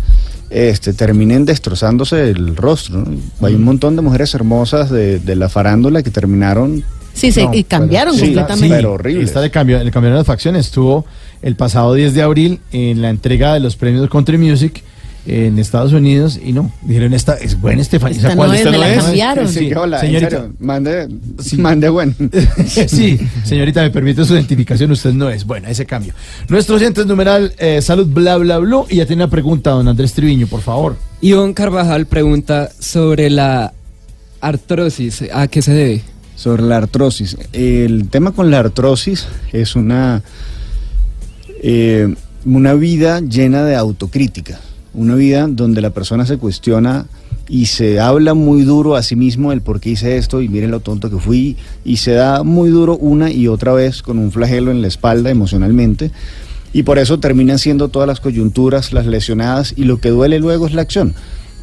este, terminen destrozándose el rostro. ¿no? Hay un montón de mujeres hermosas de, de la farándula que terminaron Sí, se, No, y cambiaron sí, completamente. sí, pero horrible. Está de cambio, el cambio de las facciones estuvo el pasado 10 de abril en la entrega de los premios Country Music en Estados Unidos y no, dijeron esta es buena Estefanía. Esta no es, me la cambiaron. Sí, hola, en señorita. serio, mande, mande bueno. sí, señorita, me permite su identificación, usted no es. Bueno, ese cambio. Nuestro oyente es numeral eh, salud bla bla bla y ya tiene una pregunta, don Andrés Triviño, por favor. Ivonne Carvajal pregunta sobre la artrosis. ¿A qué se debe? Sobre la artrosis. El tema con la artrosis es una, eh, una vida llena de autocrítica. Una vida donde la persona se cuestiona y se habla muy duro a sí mismo el por qué hice esto y mire lo tonto que fui y se da muy duro una y otra vez con un flagelo en la espalda emocionalmente y por eso terminan siendo todas las coyunturas, las lesionadas y lo que duele luego es la acción.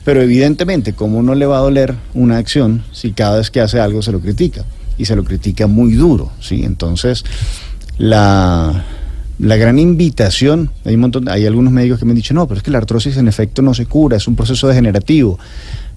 Pero evidentemente, ¿cómo no le va a doler una acción si cada vez que hace algo se lo critica? Y se lo critica muy duro, ¿sí? Entonces, la, la gran invitación, hay, un montón, hay algunos médicos que me han dicho, no, pero es que la artrosis en efecto no se cura, es un proceso degenerativo.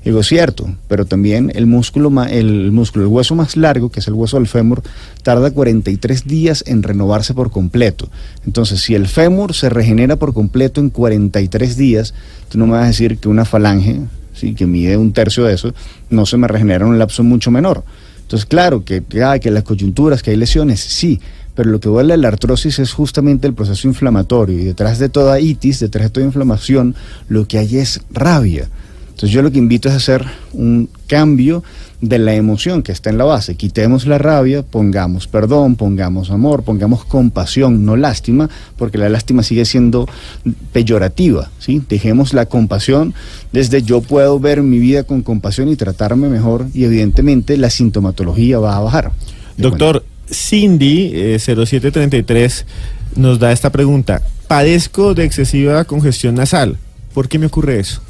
Digo, cierto, pero también el músculo, el músculo, el hueso más largo, que es el hueso del fémur, tarda 43 días en renovarse por completo. Entonces, si el fémur se regenera por completo en 43 días, tú no me vas a decir que una falange, ¿sí? que mide un tercio de eso, no se me regenera en un lapso mucho menor. Entonces, claro, que, que, ah, las coyunturas, que hay lesiones, sí, pero lo que duele de la artrosis es justamente el proceso inflamatorio y detrás de toda itis, detrás de toda inflamación, lo que hay es rabia. Entonces yo lo que invito es hacer un cambio de la emoción que está en la base. Quitemos la rabia, pongamos perdón, pongamos amor, pongamos compasión, no lástima, porque la lástima sigue siendo peyorativa. ¿sí? Dejemos la compasión desde yo puedo ver mi vida con compasión y tratarme mejor y evidentemente la sintomatología va a bajar. Doctor, Cindy, eh, 0733, nos da esta pregunta. Padezco de excesiva congestión nasal. ¿Por qué me ocurre eso?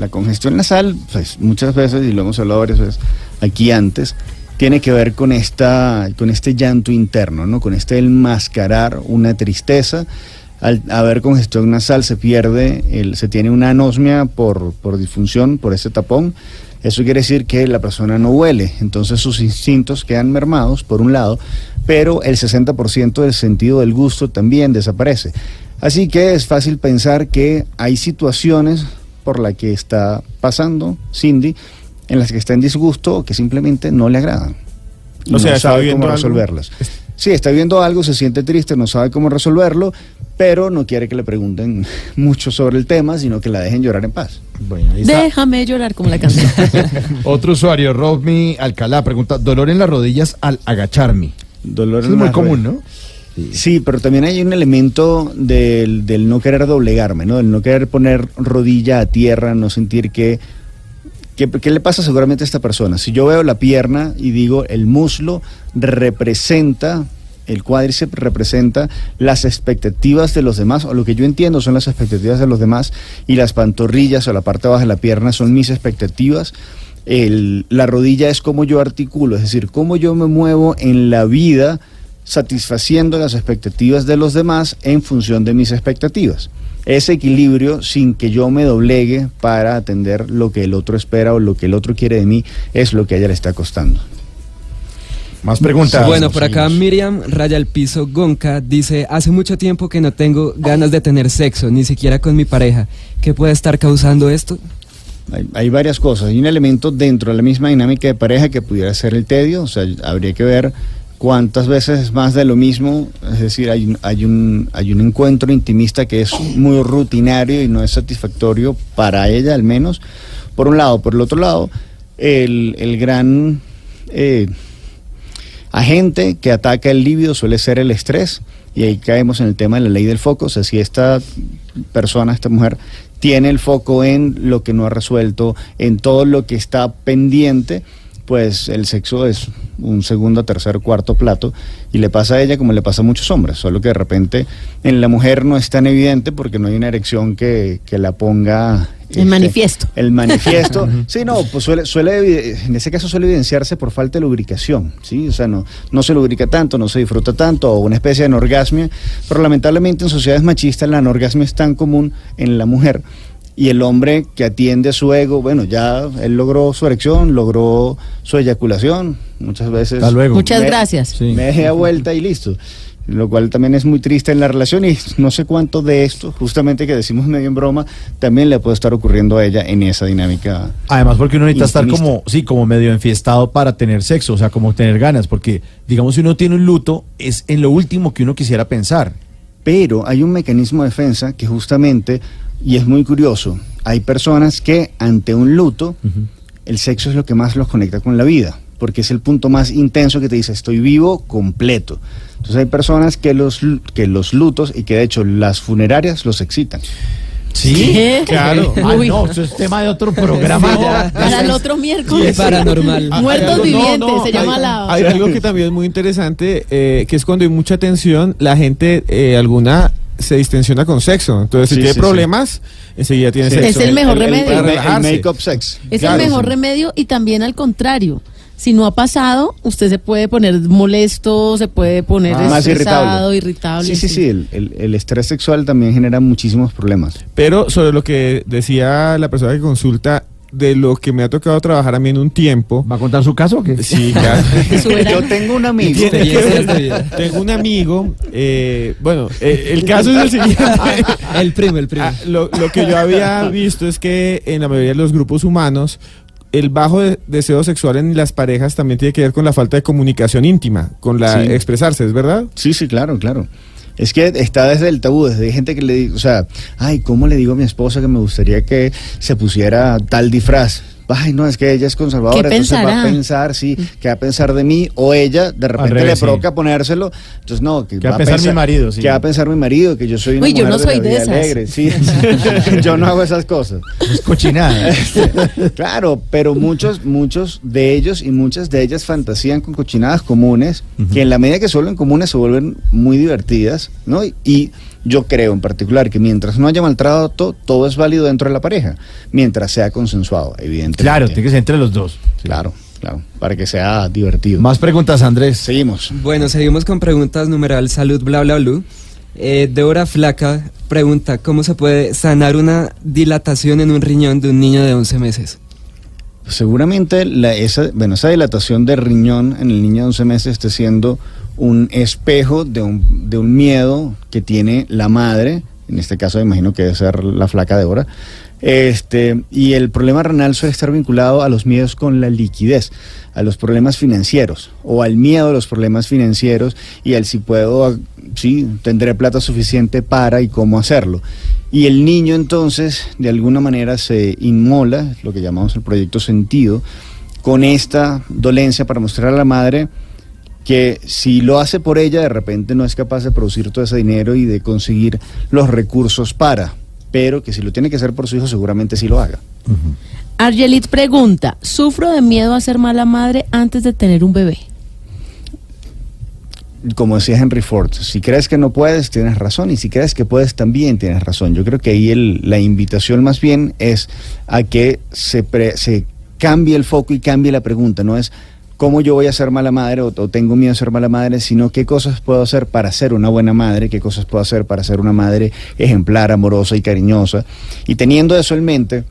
La congestión nasal, pues muchas veces, y lo hemos hablado varias veces aquí antes, tiene que ver con esta, con este llanto interno, ¿no? Con este enmascarar una tristeza. Al haber congestión nasal se pierde, se tiene una anosmia por, por disfunción, por ese tapón. Eso quiere decir que la persona no huele, entonces sus instintos quedan mermados, por un lado, pero el 60% del sentido del gusto también desaparece. Así que es fácil pensar que hay situaciones por las que está pasando Cindy, en las que está en disgusto o que simplemente no le agradan. O sea, no sabe cómo algo. resolverlas. Sí, está viendo algo, se siente triste, no sabe cómo resolverlo, pero no quiere que le pregunten mucho sobre el tema, sino que la dejen llorar en paz. Bueno, ahí está. Déjame llorar como la canción. Otro usuario, Robmi Alcalá, pregunta, dolor en las rodillas al agacharme. Dolor Eso en es muy común, rodillas. ¿no? Sí, pero también hay un elemento del, del no querer doblegarme, ¿no? Del no querer poner rodilla a tierra, no sentir que... ¿Qué, qué le pasa seguramente a esta persona? Si yo veo la pierna y digo el muslo representa, el cuádriceps representa las expectativas de los demás, o lo que yo entiendo son las expectativas de los demás, y las pantorrillas o la parte baja de la pierna son mis expectativas, el- la rodilla es como yo articulo, es decir, cómo yo me muevo en la vida satisfaciendo las expectativas de los demás en función de mis expectativas. Ese equilibrio sin que yo me doblegue para atender lo que el otro espera o lo que el otro quiere de mí es lo que a ella le está costando. Más preguntas. Bueno, por acá Miriam Raya el Piso Gonca dice, hace mucho tiempo que no tengo ganas de tener sexo, ni siquiera con mi pareja. ¿Qué puede estar causando esto? Hay, hay varias cosas. Hay un elemento dentro de la misma dinámica de pareja que pudiera ser el tedio. O sea, habría que ver cuántas veces es más de lo mismo. Es decir, hay, un- hay, un, hay un encuentro intimista que es muy rutinario y no es satisfactorio para ella al menos. Por un lado. Por el otro lado, el, el gran eh, agente que ataca el libido suele ser el estrés. Y ahí caemos en el tema de la ley del foco. O sea, si esta persona, esta mujer, tiene el foco en lo que no ha resuelto, en todo lo que está pendiente, pues el sexo es un segundo, tercer, cuarto plato y le pasa a ella como le pasa a muchos hombres, solo que de repente en la mujer no es tan evidente porque no hay una erección que, que la ponga... El manifiesto. El manifiesto. sí, no, pues suele, suele, en ese caso suele evidenciarse por falta de lubricación, ¿sí? O sea, no, no se lubrica tanto, no se disfruta tanto, o una especie de anorgasmia, pero lamentablemente en sociedades machistas la anorgasmia es tan común en la mujer y el hombre que atiende a su ego, bueno, ya él logró su erección, logró su eyaculación, muchas veces. Hasta luego. Muchas me- gracias. Me da vuelta y listo. Lo cual también es muy triste en la relación y no sé cuánto de esto, justamente que decimos medio en broma, también le puede estar ocurriendo a ella en esa dinámica. Además, porque uno necesita estar como, sí, como medio enfiestado para tener sexo, o sea, como tener ganas, porque, digamos, si uno tiene un luto, es en lo último que uno quisiera pensar. Pero hay un mecanismo de defensa que justamente, y es muy curioso, hay personas que ante un luto, el sexo es lo que más los conecta con la vida, porque es el punto más intenso que te dice, estoy vivo completo. Entonces hay personas que los, que los lutos y que de hecho las funerarias los excitan. ¿Sí? ¿Qué? Claro. Ah, no, eso es tema de otro programa. ya. Para el otro miércoles. Paranormal. Muertos No, vivientes, no, se hay- llama la... Hay algo que también es muy interesante, eh, que es cuando hay mucha tensión, la gente eh, alguna se distensiona con sexo. Entonces, si tiene sí, sí. problemas, enseguida tiene Sí. sexo. Es el mejor remedio. El, make-up sex. Es Claro, el mejor sí. remedio y también al contrario. Si no ha pasado, usted se puede poner molesto, se puede poner Ah, más irritable. irritable. Sí, sí, sí, el, el- el estrés sexual también genera muchísimos problemas. Pero sobre lo que decía la persona que consulta, de lo que me ha tocado trabajar a mí en un tiempo. ¿Va a contar su caso o qué? Sí, claro. Yo tengo un amigo. Tengo un amigo, eh, bueno, eh, el caso es el siguiente. El primo, el primo. Ah, lo, lo que yo había visto es que en la mayoría de los grupos humanos, el bajo de- deseo sexual en las parejas también tiene que ver con la falta de comunicación íntima, con la Sí. expresarse, ¿es verdad? Sí, sí, claro, claro. Es que está desde el tabú, desde hay gente que le dice, o sea, ay, ¿cómo le digo a mi esposa que me gustaría que se pusiera tal disfraz? Ay, no, es que ella es conservadora, ¿Qué entonces va a pensar, sí, ¿qué va a pensar de mí? O ella, de repente revés, le sí. provoca ponérselo, entonces no, que ¿Qué va a pensar mi marido? Sí. ¿Qué va a pensar mi marido? Que yo soy una Uy, yo mujer no de soy la de esas. alegre, sí. yo no hago esas cosas. Es cochinada. Claro, pero muchos, muchos de ellos y muchas de ellas fantasían con cochinadas comunes, que en la medida que se vuelven comunes se vuelven muy divertidas, ¿no? Y, y yo creo en particular que mientras no haya maltrato, todo es válido dentro de la pareja, mientras sea consensuado, evidentemente. claro, tiene que ser entre los dos. Claro, claro, para que sea divertido. Más preguntas, Andrés. Seguimos. Bueno, seguimos con preguntas numeral salud bla bla bla. Eh, Débora Flaca pregunta, ¿cómo se puede sanar una dilatación en un riñón de un niño de 11 meses? Seguramente la, esa, bueno, esa dilatación de riñón en el niño de 11 meses esté siendo un espejo de un, miedo que tiene la madre, en este caso me imagino que debe ser la flaca de hora, este, y el problema renal suele estar vinculado a los miedos con la liquidez, a los problemas financieros, o al miedo a los problemas financieros y al si puedo, si tendré plata suficiente para y cómo hacerlo. Y el niño entonces, de alguna manera, se inmola, lo que llamamos el proyecto sentido, con esta dolencia para mostrar a la madre que si lo hace por ella, de repente no es capaz de producir todo ese dinero y de conseguir los recursos para, pero que si lo tiene que hacer por su hijo, seguramente sí lo haga. Argelit pregunta, ¿sufro de miedo a ser mala madre antes de tener un bebé? Como decía Henry Ford, si crees que no puedes, tienes razón, y si crees que puedes, también tienes razón. Yo creo que ahí el- la invitación más bien es a que se, pre- se cambie el foco y cambie la pregunta, no es cómo yo voy a ser mala madre o, o tengo miedo a ser mala madre, sino qué cosas puedo hacer para ser una buena madre, qué cosas puedo hacer para ser una madre ejemplar, amorosa y cariñosa. Y teniendo eso en mente,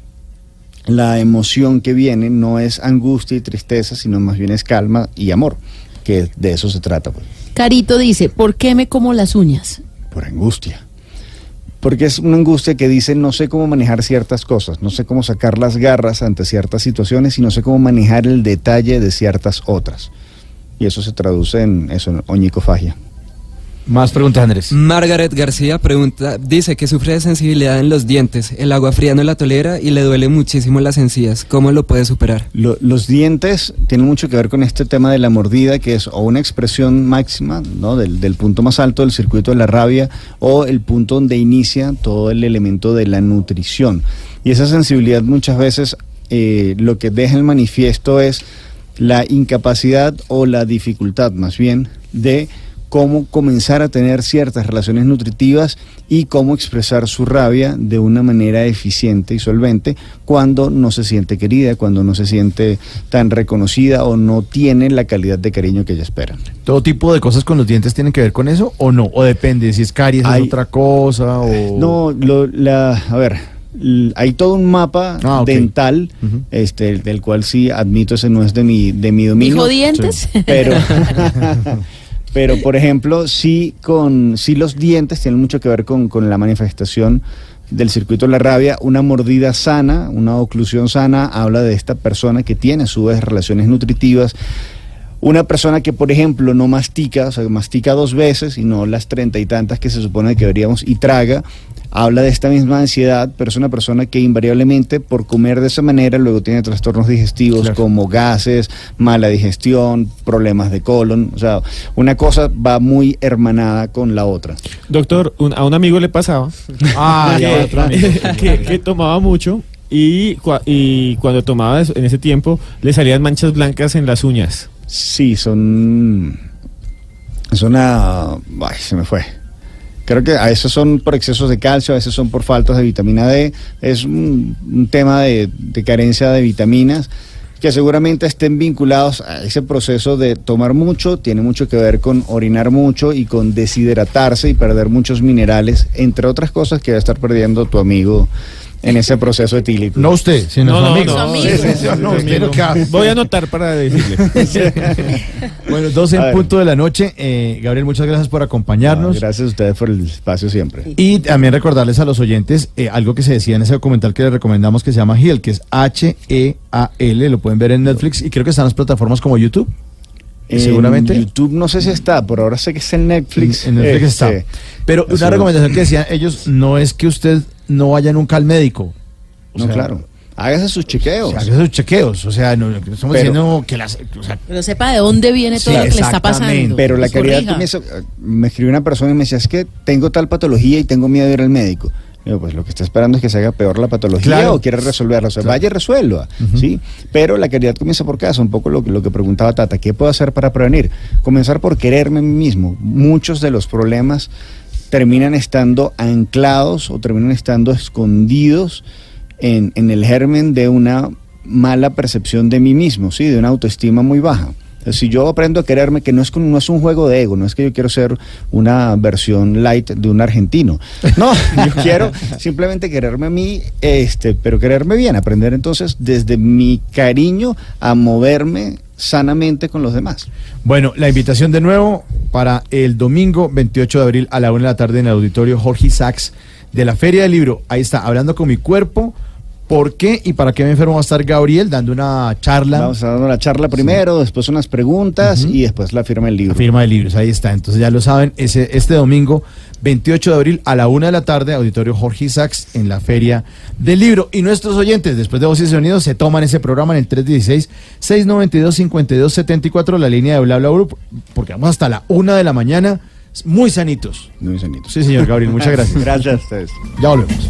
la emoción que viene no es angustia y tristeza, sino más bien es calma y amor, que de eso se trata. Pues. Carito dice, ¿por qué me como las uñas? por angustia. Porque es una angustia que dice no sé cómo manejar ciertas cosas, no sé cómo sacar las garras ante ciertas situaciones y no sé cómo manejar el detalle de ciertas otras. Y eso se traduce en eso, en oñicofagia. Más preguntas, Andrés. Margaret García pregunta, dice que sufre de sensibilidad en los dientes, el agua fría no la tolera y le duele muchísimo las encías. ¿Cómo lo puede superar? Lo- los dientes tienen mucho que ver con este tema de la mordida, que es o una expresión máxima ¿no? del, del punto más alto del circuito de la rabia o el punto donde inicia todo el elemento de la nutrición. Y esa sensibilidad muchas veces eh, lo que deja el manifiesto es la incapacidad o la dificultad más bien de cómo comenzar a tener ciertas relaciones nutritivas y cómo expresar su rabia de una manera eficiente y solvente cuando no se siente querida, cuando no se siente tan reconocida o no tiene la calidad de cariño que ella espera. ¿Todo tipo de cosas con los dientes tienen que ver con eso o no? ¿O depende si es caries, es Hay- otra cosa? O... No, lo- la, a ver, hay todo un mapa Ah, dental, este, del cual sí admito ese no es de mi, de mi dominio. ¿Dijo dientes? Pero, pero por ejemplo, sí, con, sí los dientes tienen mucho que ver con, con la manifestación del circuito de la rabia. Una mordida sana, una oclusión sana, habla de esta persona que tiene a su vez relaciones nutritivas. Una persona que, por ejemplo, no mastica, o sea, mastica dos veces y no las treinta y tantas que se supone que deberíamos, y traga, habla de esta misma ansiedad, pero es una persona que invariablemente por comer de esa manera luego tiene trastornos digestivos Claro. como gases, mala digestión, problemas de colon, o sea, una cosa va muy hermanada con la otra. Doctor, un- a un amigo le pasaba Ah, que, otro amigo. que- que tomaba mucho y, cua- y cuando tomaba en ese tiempo le salían manchas blancas en las uñas. Sí, son. Es una. Ay, se me fue. Creo que a veces son por excesos de calcio, a veces son por faltas de vitamina D. Es un, tema de carencia de vitaminas que seguramente estén vinculados a ese proceso de tomar mucho, tiene mucho que ver con orinar mucho y con deshidratarse y perder muchos minerales, entre otras cosas que va a estar perdiendo tu amigo en ese proceso etílico. No usted, sino su amigo. no, Sí, que hace. Voy a anotar para decirle. Bueno, 12 A en punto de la noche. Eh, Gabriel, muchas gracias por acompañarnos. No, gracias a ustedes por el espacio siempre. Y también recordarles a los oyentes eh, algo que se decía en ese documental que les recomendamos que se llama Heal, que es H-E-A-L, lo pueden ver en Netflix y creo que están en las plataformas como YouTube. En seguramente. YouTube no sé si está, por ahora sé que está en Netflix. En Netflix Este, está. Pero eso- una recomendación que decían ellos no es que usted no vaya nunca al médico. O No, sea, claro. Hágase sus chequeos. se haga sus chequeos. O sea, no, estamos Pero- diciendo que las. o sea, Pero sepa de dónde viene todo Sí, lo que le está pasando. Pero la corrija. comienza. Me escribió una persona y me decía, es que tengo tal patología y tengo miedo de ir al médico. Pues lo que está esperando es que se haga peor la patología Claro. o quiere resolverla. O sea, Claro. vaya y resuelva. ¿sí? Pero la calidad comienza por casa, un poco lo, que- lo que preguntaba Tata. ¿Qué puedo hacer para prevenir? Comenzar por quererme a mí mismo. Muchos de los problemas terminan estando anclados o terminan estando escondidos en, en el germen de una mala percepción de mí mismo, ¿sí? de una autoestima muy baja. Si yo aprendo a quererme, que no es, no es un juego de ego, no es que yo quiero ser una versión light de un argentino. No, yo quiero simplemente quererme a mí, este, pero quererme bien, aprender entonces desde mi cariño a moverme sanamente con los demás. Bueno, la invitación de nuevo para el domingo 28 de abril a la 1 de la tarde en el auditorio Jorge Sachs de la Feria del Libro. Ahí está, hablando con mi cuerpo. ¿Por qué y para qué me enfermo va a estar Gabriel dando una charla? Vamos a dar la charla primero, después unas preguntas y después la firma del libro. La firma de libros, ahí está. Entonces ya lo saben, ese, este domingo 28 de abril a la 1 de la tarde, auditorio Jorge Sachs en la Feria del Libro. Y nuestros oyentes, después de Voces y Sonidos, se toman ese programa en el 316-692-5274, la línea de Bla Bla Group, porque vamos hasta la 1 de la mañana, muy sanitos. Muy sanitos. Sí, señor Gabriel, muchas gracias. Gracias a ustedes. Ya volvemos.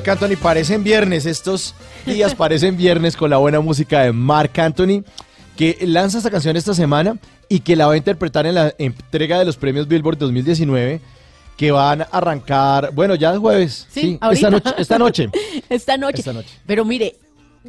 Marc Anthony parecen viernes. Estos días parecen viernes con la buena música de Marc Anthony, que lanza esta canción esta semana y que la va a interpretar en la entrega de los premios Billboard 2019, que van a arrancar, bueno, ya es jueves. Sí, esta noche. Esta noche. Esta noche. Esta noche. Pero mire,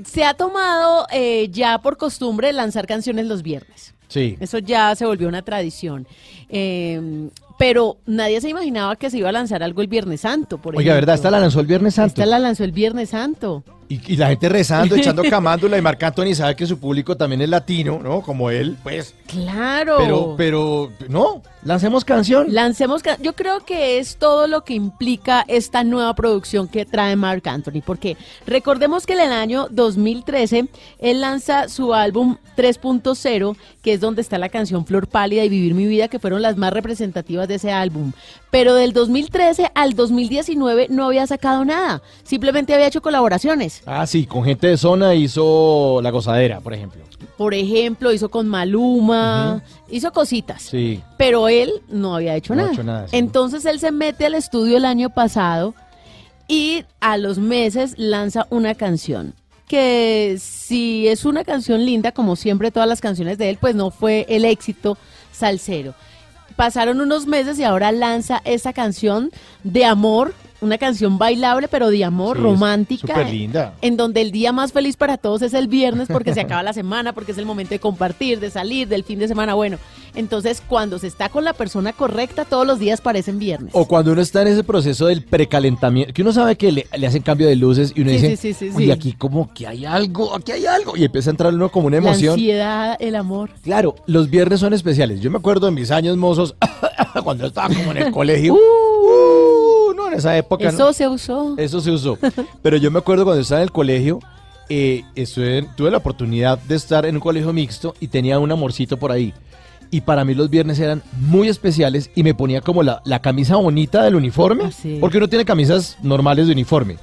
se ha tomado eh, ya por costumbre lanzar canciones los viernes. Sí. Eso ya se volvió una tradición. Eh, pero nadie se imaginaba que se iba a lanzar algo el Viernes Santo, por Oiga, ejemplo. ¿verdad? Esta la lanzó el Viernes Santo. Esta la lanzó el Viernes Santo. Y, y la gente rezando, echando camándula y Marc Anthony sabe que su público también es latino, ¿no? Como él, pues. Claro. Pero, pero, no, lancemos canción. Lancemos, ca- yo creo que es todo lo que implica esta nueva producción que trae Mark Anthony, porque recordemos que en el año 2013 él lanza su álbum 3.0, que es donde está la canción Flor Pálida y Vivir mi vida, que fueron las más representativas de ese álbum. Pero del 2013 al 2019 no había sacado nada, simplemente había hecho colaboraciones. Ah, sí, con gente de zona hizo La Gozadera, por ejemplo. Por ejemplo, hizo con Maluma, hizo cositas. Sí. pero él no había hecho No nada. hecho nada, sí. Entonces él se mete al estudio el año pasado y a los meses lanza una canción que si es una canción linda, como siempre todas las canciones de él, pues no fue el éxito salsero. Pasaron unos meses y ahora lanza esta canción de amor, una canción bailable, pero de amor, Sí, romántica. súper linda. En donde el día más feliz para todos es el viernes porque se acaba la semana, porque es el momento de compartir, de salir, del fin de semana. Bueno, entonces cuando se está con la persona correcta, todos los días parecen viernes. O cuando uno está en ese proceso del precalentamiento, que uno sabe que le, le hacen cambio de luces y uno Sí, dice, sí, sí, sí, "Uy, sí. aquí como que hay algo, aquí hay algo. Y empieza a entrar uno como una La emoción. ansiedad, el amor. Claro, los viernes son especiales. Yo me acuerdo en mis años mozos, cuando estaba como en el colegio. Uh, en esa época. Eso no. se usó. Eso se usó. Pero yo me acuerdo cuando estaba en el colegio, eh, estuve- tuve la oportunidad de estar en un colegio mixto y tenía un amorcito por ahí. Y para mí los viernes eran muy especiales y me ponía como la, la camisa bonita del uniforme. Ah, sí. Porque uno tiene camisas normales de uniforme.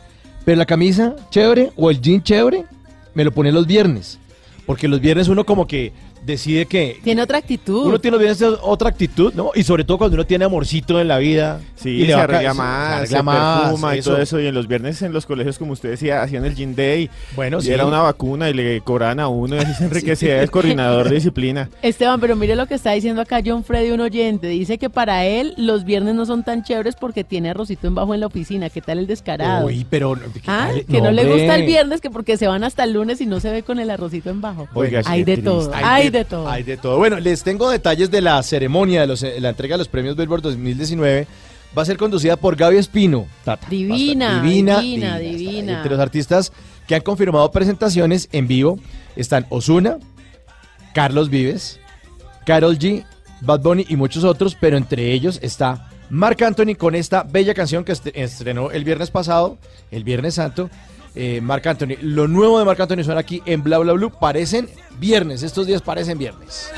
Pero la camisa chévere o el jean chévere me lo ponía los viernes. Porque los viernes uno como que decide que Tiene otra actitud. uno tiene los viernes otra actitud, ¿no? Y sobre todo cuando uno tiene amorcito en la vida. Sí, y le se va arregla ca- se más, arregla se más, perfuma y eso. todo eso. Y en los viernes en los colegios, como usted decía, hacían el Gin Day. Bueno, y sí. era una vacuna y le cobraban a uno y así se enriquecía el coordinador de disciplina. Esteban, pero mire lo que está diciendo acá John Freddy, un oyente. Dice que para él los viernes no son tan chéveres porque tiene arrocito en bajo en la oficina. ¿Qué tal el descarado? Uy, pero... ¿qué Ah, tal? que no, le gusta el viernes, que porque se van hasta el lunes y no se ve con el arrocito en bajo. Oiga, hay de todo, hay de todo. Hay de todo. Bueno, les tengo detalles de la ceremonia de los, eh, la entrega de los premios Billboard 2019. Va a ser conducida por Gaby Espino. Tata. Divina, divina, divina. Entre los artistas que han confirmado presentaciones en vivo están Osuna, Carlos Vives, Carol G, Bad Bunny y muchos otros, pero entre ellos está Marc Anthony con esta bella canción que est- estrenó el viernes pasado, el Viernes Santo. Eh, Marc Anthony, lo nuevo de Marc Anthony suena aquí en Bla Bla Blue. Parecen viernes, estos días parecen viernes.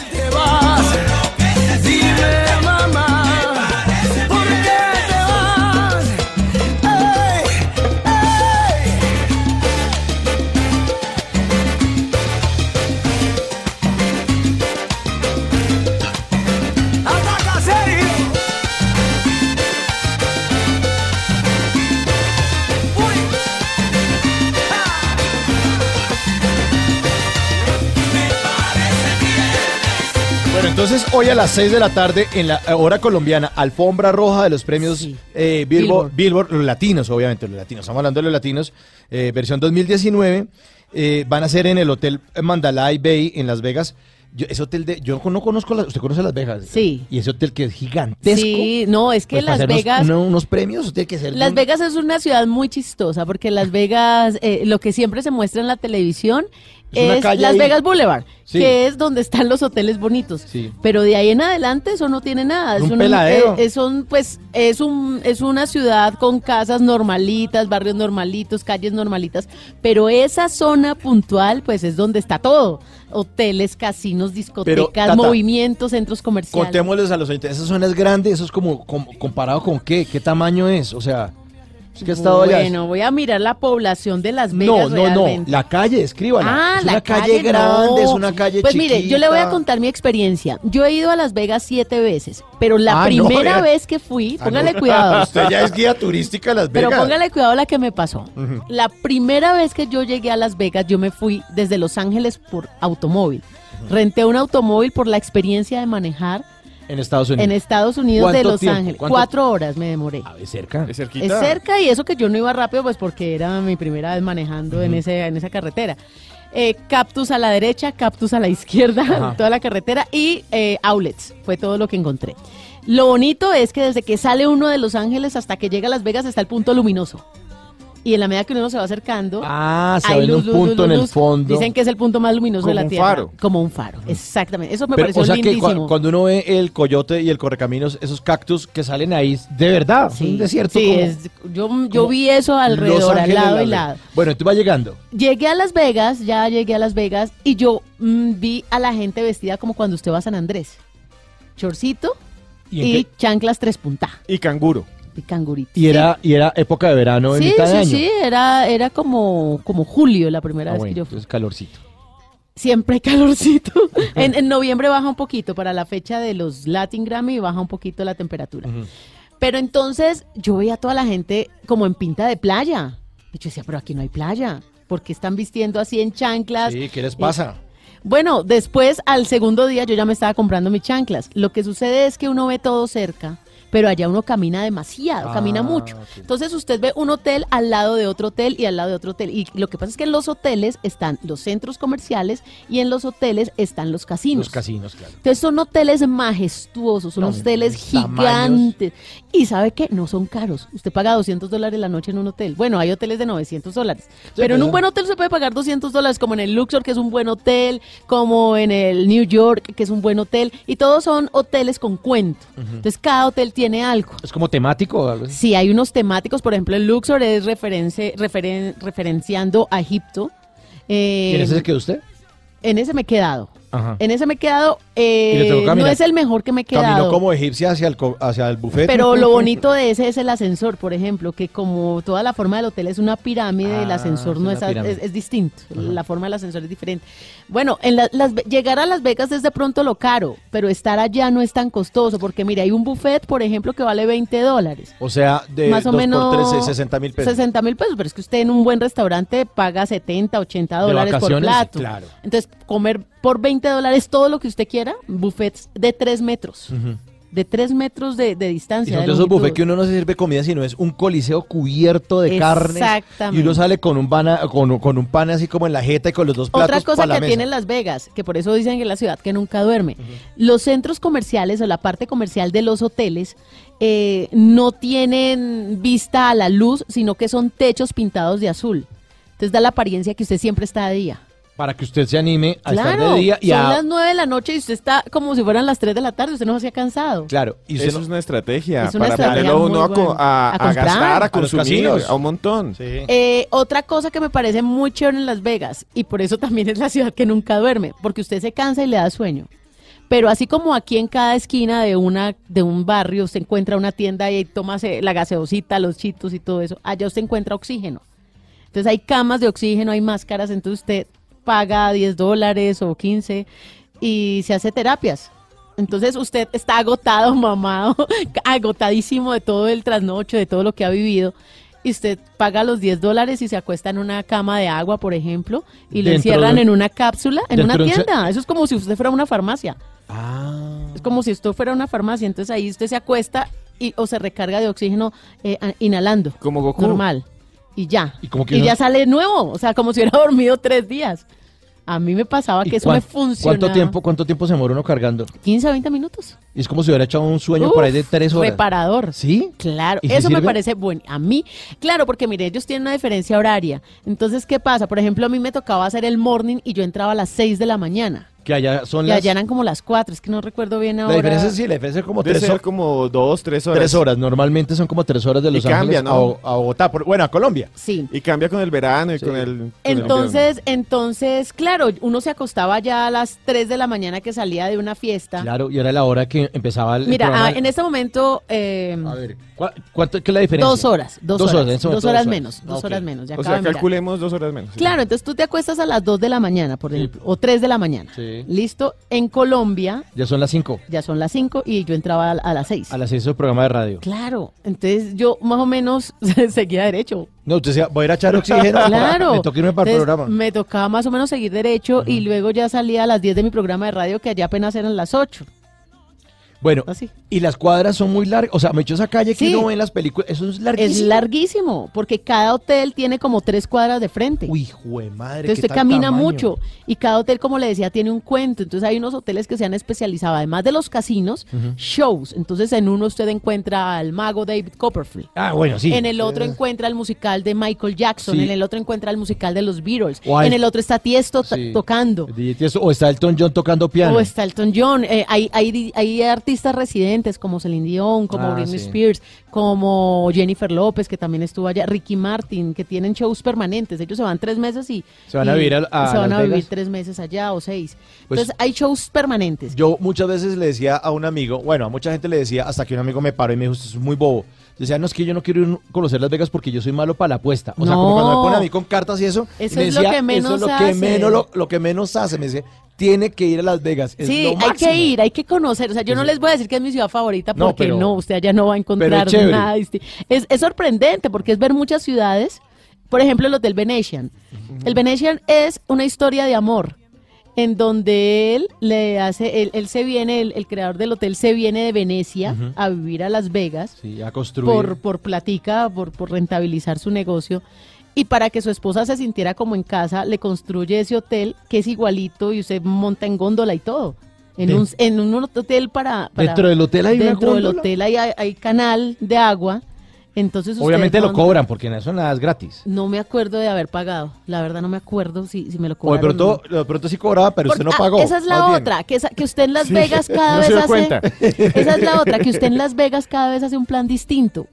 Entonces, hoy a las 6 de la tarde, en la hora colombiana, alfombra roja de los premios eh, Billboard, Billboard, los latinos, obviamente, los latinos. Estamos hablando de los latinos, eh, versión 2019. eh, van a ser en el Hotel Mandalay Bay en Las Vegas. Yo, ese hotel de. Yo no conozco. Las, ¿Usted conoce Las Vegas? Sí. Y ese hotel que es gigantesco. Sí, no, es que pues, Las unos- Vegas... uno- unos premios, tiene que ser. Las Vegas es una ciudad muy chistosa porque Las Vegas, eh, lo que siempre se muestra en la televisión Es una es, calle Las ahí. Vegas Boulevard, Sí. que es donde están los hoteles bonitos. Sí. Pero de ahí en adelante eso no tiene nada. Un una- eh, eh, son, pues, es un, es una ciudad con casas normalitas, barrios normalitos, calles normalitas. Pero esa zona puntual, pues, es donde está todo. Hoteles, casinos, discotecas, Tata, movimientos, centros comerciales. Contémosles a los oyentes. ¿Esa zona es grande? ¿Eso es como, como- comparado con qué? ¿Qué tamaño es? O sea, es que ha estado allá. Bueno, voy a mirar la población de Las No, Vegas no, no. realmente. La calle, escríbala. Ah, es la una calle, grande, no. es una calle Pues mire, yo le voy a contar mi experiencia. Yo he ido a Las Vegas siete veces, pero la Ah, no, primera vez que fui, Ah, póngale no. cuidado. Usted ya es guía turística de Las Pero Vegas. póngale cuidado a la que me pasó. La primera vez que yo llegué a Las Vegas, yo me fui desde Los Ángeles por automóvil. Renté un automóvil por la experiencia de manejar En Estados Unidos. en Estados Unidos de ¿Cuánto Los tiempo? Ángeles. ¿Cuánto? Cuatro horas me demoré. Es cerca. Es Es cerca y eso que yo no iba rápido, pues porque era mi primera vez manejando en, ese, en esa carretera. Eh, cactus a la derecha, cactus a la izquierda, Ajá. toda la carretera y eh, outlets, fue todo lo que encontré. Lo bonito es que desde que sale uno de Los Ángeles hasta que llega a Las Vegas está el punto luminoso. Y en la medida que uno se va acercando, Ah, se hay luz, un luz, punto luz, en el fondo. Dicen que es el punto más luminoso de Como la un Tierra. faro. Como un faro, exactamente. Eso me Pero, pareció o sea que lindísimo. cua- cuando uno ve el coyote y el correcaminos, esos cactus que salen ahí, de verdad, es un desierto. Sí, como es- yo, yo como vi eso alrededor, al lado y lado. Bueno, tú vas llegando. Llegué a Las Vegas, ya llegué a Las Vegas y yo mm, vi a la gente vestida como cuando usted va a San Andrés. Chorcito ¿Y y, chanclas tres punta Y canguro. Y cangurito. Y era, y era época de verano en Sí, mitad de sí, año. sí, era, era como, como julio la primera Ah, vez bueno, que yo fui. entonces calorcito. Siempre hay calorcito. en, en noviembre baja un poquito, para la fecha de los Latin Grammy baja un poquito la temperatura. Pero entonces yo veía a toda la gente como en pinta de playa. Y yo decía, pero aquí no hay playa. ¿Por qué están vistiendo así en chanclas? Sí, ¿qué les Eh, pasa? Bueno, después, al segundo día, yo ya me estaba comprando mis chanclas. Lo que sucede es que uno ve todo cerca, pero allá uno camina demasiado, Ah, camina mucho. Entonces usted ve un hotel al lado de otro hotel y al lado de otro hotel. Y lo que pasa es que en los hoteles están los centros comerciales y en los hoteles están los casinos. Los casinos, claro. Entonces son hoteles majestuosos, son No, hoteles unos tamaños. gigantes. Y sabe qué, no son caros. Usted paga 200 dólares la noche en un hotel. Bueno, hay hoteles de 900 dólares. pero en un buen hotel se puede pagar 200 dólares, como en el Luxor, que es un buen hotel, como en el New York, que es un buen hotel. Y todos son hoteles con cuento. Entonces cada hotel tiene algo. Es como temático o algo así. Sí, hay unos temáticos, por ejemplo, el Luxor es reference, referen- referenciando a Egipto. Eh, ¿Y en ese se quedó usted? en ese me he quedado. Ajá. En ese me he quedado. Eh, no es el mejor que me he quedado. Caminó como egipcia hacia el, hacia el buffet. Pero lo bonito de ese es el ascensor, por ejemplo, que como toda la forma del hotel es una pirámide, el Ah, ascensor es no es, es, es distinto, la forma del ascensor es diferente. Bueno, en la- las, llegar a Las Vegas es de pronto lo caro, pero estar allá no es tan costoso, porque mire, hay un buffet, por ejemplo, que vale 20 dólares. O sea, de Más o menos por tres, 60 mil pesos. 60 mil pesos, pero es que usted en un buen restaurante paga 70, 80 De dólares por plato. claro. Entonces, comer por 20 dólares todo lo que usted quiera, buffets de 3 metros. De 3 metros de, de Y distancia. son esos buffets que uno no se sirve comida, sino es un coliseo cubierto de carne. Exactamente. Y uno sale con un, pana, con, con un pan así como en la jeta y con los dos platos Otra cosa la que mesa. tiene Las Vegas, que por eso dicen que es la ciudad que nunca duerme. Los centros comerciales o la parte comercial de los hoteles eh, no tienen vista a la luz, sino que son techos pintados de azul. Entonces da la apariencia que usted siempre está de día. Para que usted se anime a estar Claro, de día y son a... las 9 de la noche y usted está como si fueran las 3 de la tarde, usted no se ha cansado. Claro, y usted Eso no- es una estrategia Es una para estrategia ponerlo uno a, a- A gastar, a consumir, a un montón. Eh, otra cosa que me parece muy chévere en Las Vegas, y por eso también es la ciudad que nunca duerme, porque usted se cansa y le da sueño. Pero así como aquí en cada esquina de una de un barrio se encuentra una tienda y toma la gaseosita, los chitos y todo eso, allá usted encuentra oxígeno. Entonces hay camas de oxígeno, hay máscaras, entonces usted paga 10 dólares o 15 y se hace terapias. Entonces usted está agotado, mamado, agotadísimo de todo el trasnocho, de todo lo que ha vivido. Y usted paga los 10 dólares y se acuesta en una cama de agua, por ejemplo, y lo encierran de- en una cápsula, en una tienda. Eso es como si usted fuera una farmacia. Es como si esto fuera una farmacia, entonces ahí usted se acuesta y, o se recarga de oxígeno eh, inhalando. Como Goku. Normal. Y ya. Y como que y uno- ya sale nuevo, o sea, como si hubiera dormido tres días. A mí me pasaba ¿Y que eso me funcionaba. ¿Cuánto tiempo, ¿Cuánto tiempo se demora uno cargando? 15 a 20 minutos. Y es como si hubiera echado un sueño Uf, por ahí de tres horas. Reparador. ¿Sí? Claro, ¿Y si eso me parece bueno. A mí, claro, porque mire, ellos tienen una diferencia horaria. Entonces, ¿qué pasa? Por ejemplo, a mí me tocaba hacer el morning y yo entraba a las 6 de la mañana. Que allá son Y las... allá eran como las 4, es que no recuerdo bien ahora. La diferencia sí, la diferencia es como Debe tres, ser horas. como dos, tres horas. Tres horas, normalmente son como tres horas de Y Los cambia, Ángeles ¿no? a, Bo- a Bogotá, por- bueno, a Colombia. Sí. Y cambia con el verano y con el. con el invierno. Entonces, entonces, claro, uno se acostaba ya a las 3 de la mañana que salía de una fiesta. Claro, y era la hora que empezaba el, el Mira, programa. ah, en este momento, eh, A ver, ¿cu- ¿cuánto qué es la diferencia? dos horas, dos, Dos horas, dos horas dos menos, dos horas menos. ya O sea, mirar. calculemos dos horas menos. sí. Claro, entonces tú te acuestas a las 2 de la mañana, por ejemplo, o 3 de la mañana. Sí. Listo, en Colombia Ya son las cinco. ya son las 5 y yo entraba a, a las 6. A las seis es el programa de radio. Claro, entonces yo más o menos seguía derecho. No, usted decía, voy a ir a echar oxígeno. Claro. Me toca irme para el programa. Me tocaba más o menos seguir derecho y luego ya salía a las 10 de mi programa de radio que allá apenas eran las 8. Bueno, Así. y las cuadras son muy largas. O sea, me echó esa calle que Sí. uno ve en las películas. Eso es Es larguísimo. larguísimo, porque cada hotel tiene como tres cuadras de frente. Uy, jue madre. Entonces qué usted tal camina tamaño. mucho y cada hotel, como le decía, tiene un cuento. Entonces hay unos hoteles que se han especializado, además de los casinos, shows. Entonces en uno usted encuentra al mago David Copperfield. Ah, bueno, sí. En el otro encuentra el musical de Michael Jackson, Sí. en el otro encuentra el musical de los Beatles, O hay- en el otro está Tiesto ta- Sí. tocando. DJ Tiesto, O está Elton John tocando piano. O está Elton John, eh, hay, hay, hay artistas residentes como Celine Dion, como Ah, Britney sí. Spears, como Jennifer López, que también estuvo allá, Ricky Martin, que tienen shows permanentes. Ellos se van tres meses y Se van a vivir a- a se van Las a vivir Vegas. tres meses allá o seis. Pues- Entonces hay shows permanentes. Yo muchas veces le decía a un amigo, bueno, a mucha gente le decía, hasta que un amigo me paró y me dijo, esto es muy bobo. Decía, no, es que yo no quiero ir a conocer Las Vegas porque yo soy malo para la apuesta. O sea, como cuando me pone a mí con cartas y eso. y Eso me es lo que menos eso es lo que hace". menos, lo, lo que menos hace. Me dice, tiene que ir a Las Vegas. Es Sí, lo hay que ir, hay que conocer. O sea, yo no les voy a decir que es mi ciudad favorita No, porque pero- no, usted allá no va a encontrar chévere. nada. Es, es sorprendente porque es ver muchas ciudades. Por ejemplo, el Hotel Venetian. El Venetian es una historia de amor en donde él le hace, él, él se viene, el, el creador del hotel se viene de Venecia a vivir a Las Vegas Sí, a construir. por, por platica, por, por rentabilizar su negocio. Y para que su esposa se sintiera como en casa, le construye ese hotel que es igualito y usted monta en góndola y todo. En, un, en un hotel para, para- ¿Dentro del hotel hay una Dentro del hotel hay- hay canal de agua. Entonces Obviamente lo cobran porque en eso nada es gratis. No me acuerdo de haber pagado. La verdad no me acuerdo si, si me lo cobraron. pronto, o no. de pronto sí cobraba, pero usted no ah, pagó. esa es la otra, que, esa- que usted en Las Sí, Vegas cada no vez se hace. cuenta. Esa es la otra, que usted en Las Vegas cada vez hace un plan distinto.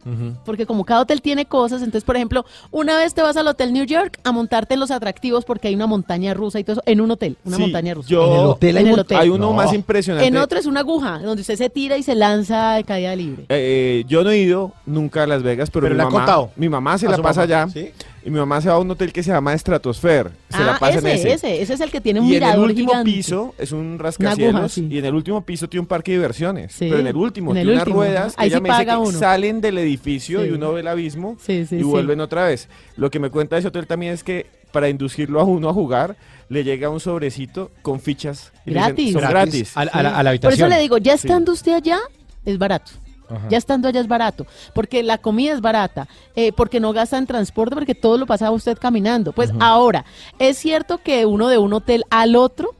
Porque como cada hotel tiene cosas, entonces, por ejemplo, una vez te vas al Hotel New York a montarte en los atractivos porque hay una montaña rusa y todo eso, en un hotel, una Sí, montaña rusa. yo- En el hotel hay En el hotel. Hay uno No. más impresionante. En otro es una aguja, donde usted se tira y se lanza de caída libre. Eh, yo no he ido nunca a Las Vegas, pero, Pero mi le ha mamá, contado. mi mamá se la pasa mamá, allá ¿sí? y mi mamá se va a un hotel que se llama Stratosphere. Se la ah, pasa ese, en ese. ese, ese es el que tiene un y en el último gigante. piso es un aguja, rascacielos sí. y en el último piso tiene un parque de diversiones. Sí, pero en el último en el tiene unas ruedas ahí ella sí me dice paga que uno. salen del edificio Sí. y uno ve el abismo Sí, sí, y sí. vuelven otra vez. Lo que me cuenta ese hotel también es que para inducirlo a uno a jugar le llega un sobrecito con fichas. y le dicen, Gratis. Son Gratis. gratis. A, la- a la, a la Por eso habitación. le digo, ya Sí. estando usted allá, es barato. Ajá. Ya estando allá es barato, porque la comida es barata, eh, porque no gasta en transporte, porque todo lo pasaba usted caminando. Pues ahora, es cierto que uno de un hotel al otro,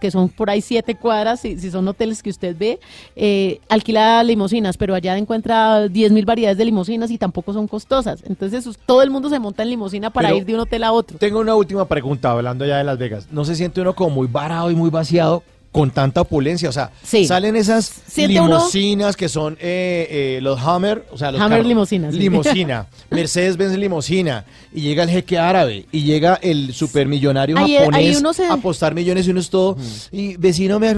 que son por ahí siete cuadras, si, si son hoteles que usted ve, eh, alquila limusinas, pero allá encuentra 10 mil variedades de limusinas y tampoco son costosas. Entonces todo el mundo se monta en limusina para Pero- ir de un hotel a otro. Tengo una última pregunta, hablando ya de Las Vegas. ¿No se siente uno como muy varado y muy vaciado con tanta opulencia? O sea, Sí. salen esas uno- limusinas que son eh, eh, los Hummer, o sea, los limusinas, sí. Limosina, Mercedes-Benz limosina, y llega el jeque árabe, y llega el supermillonario Ahí- ahí japonés uno se- a apostar millones y uno es todo, y vecino me,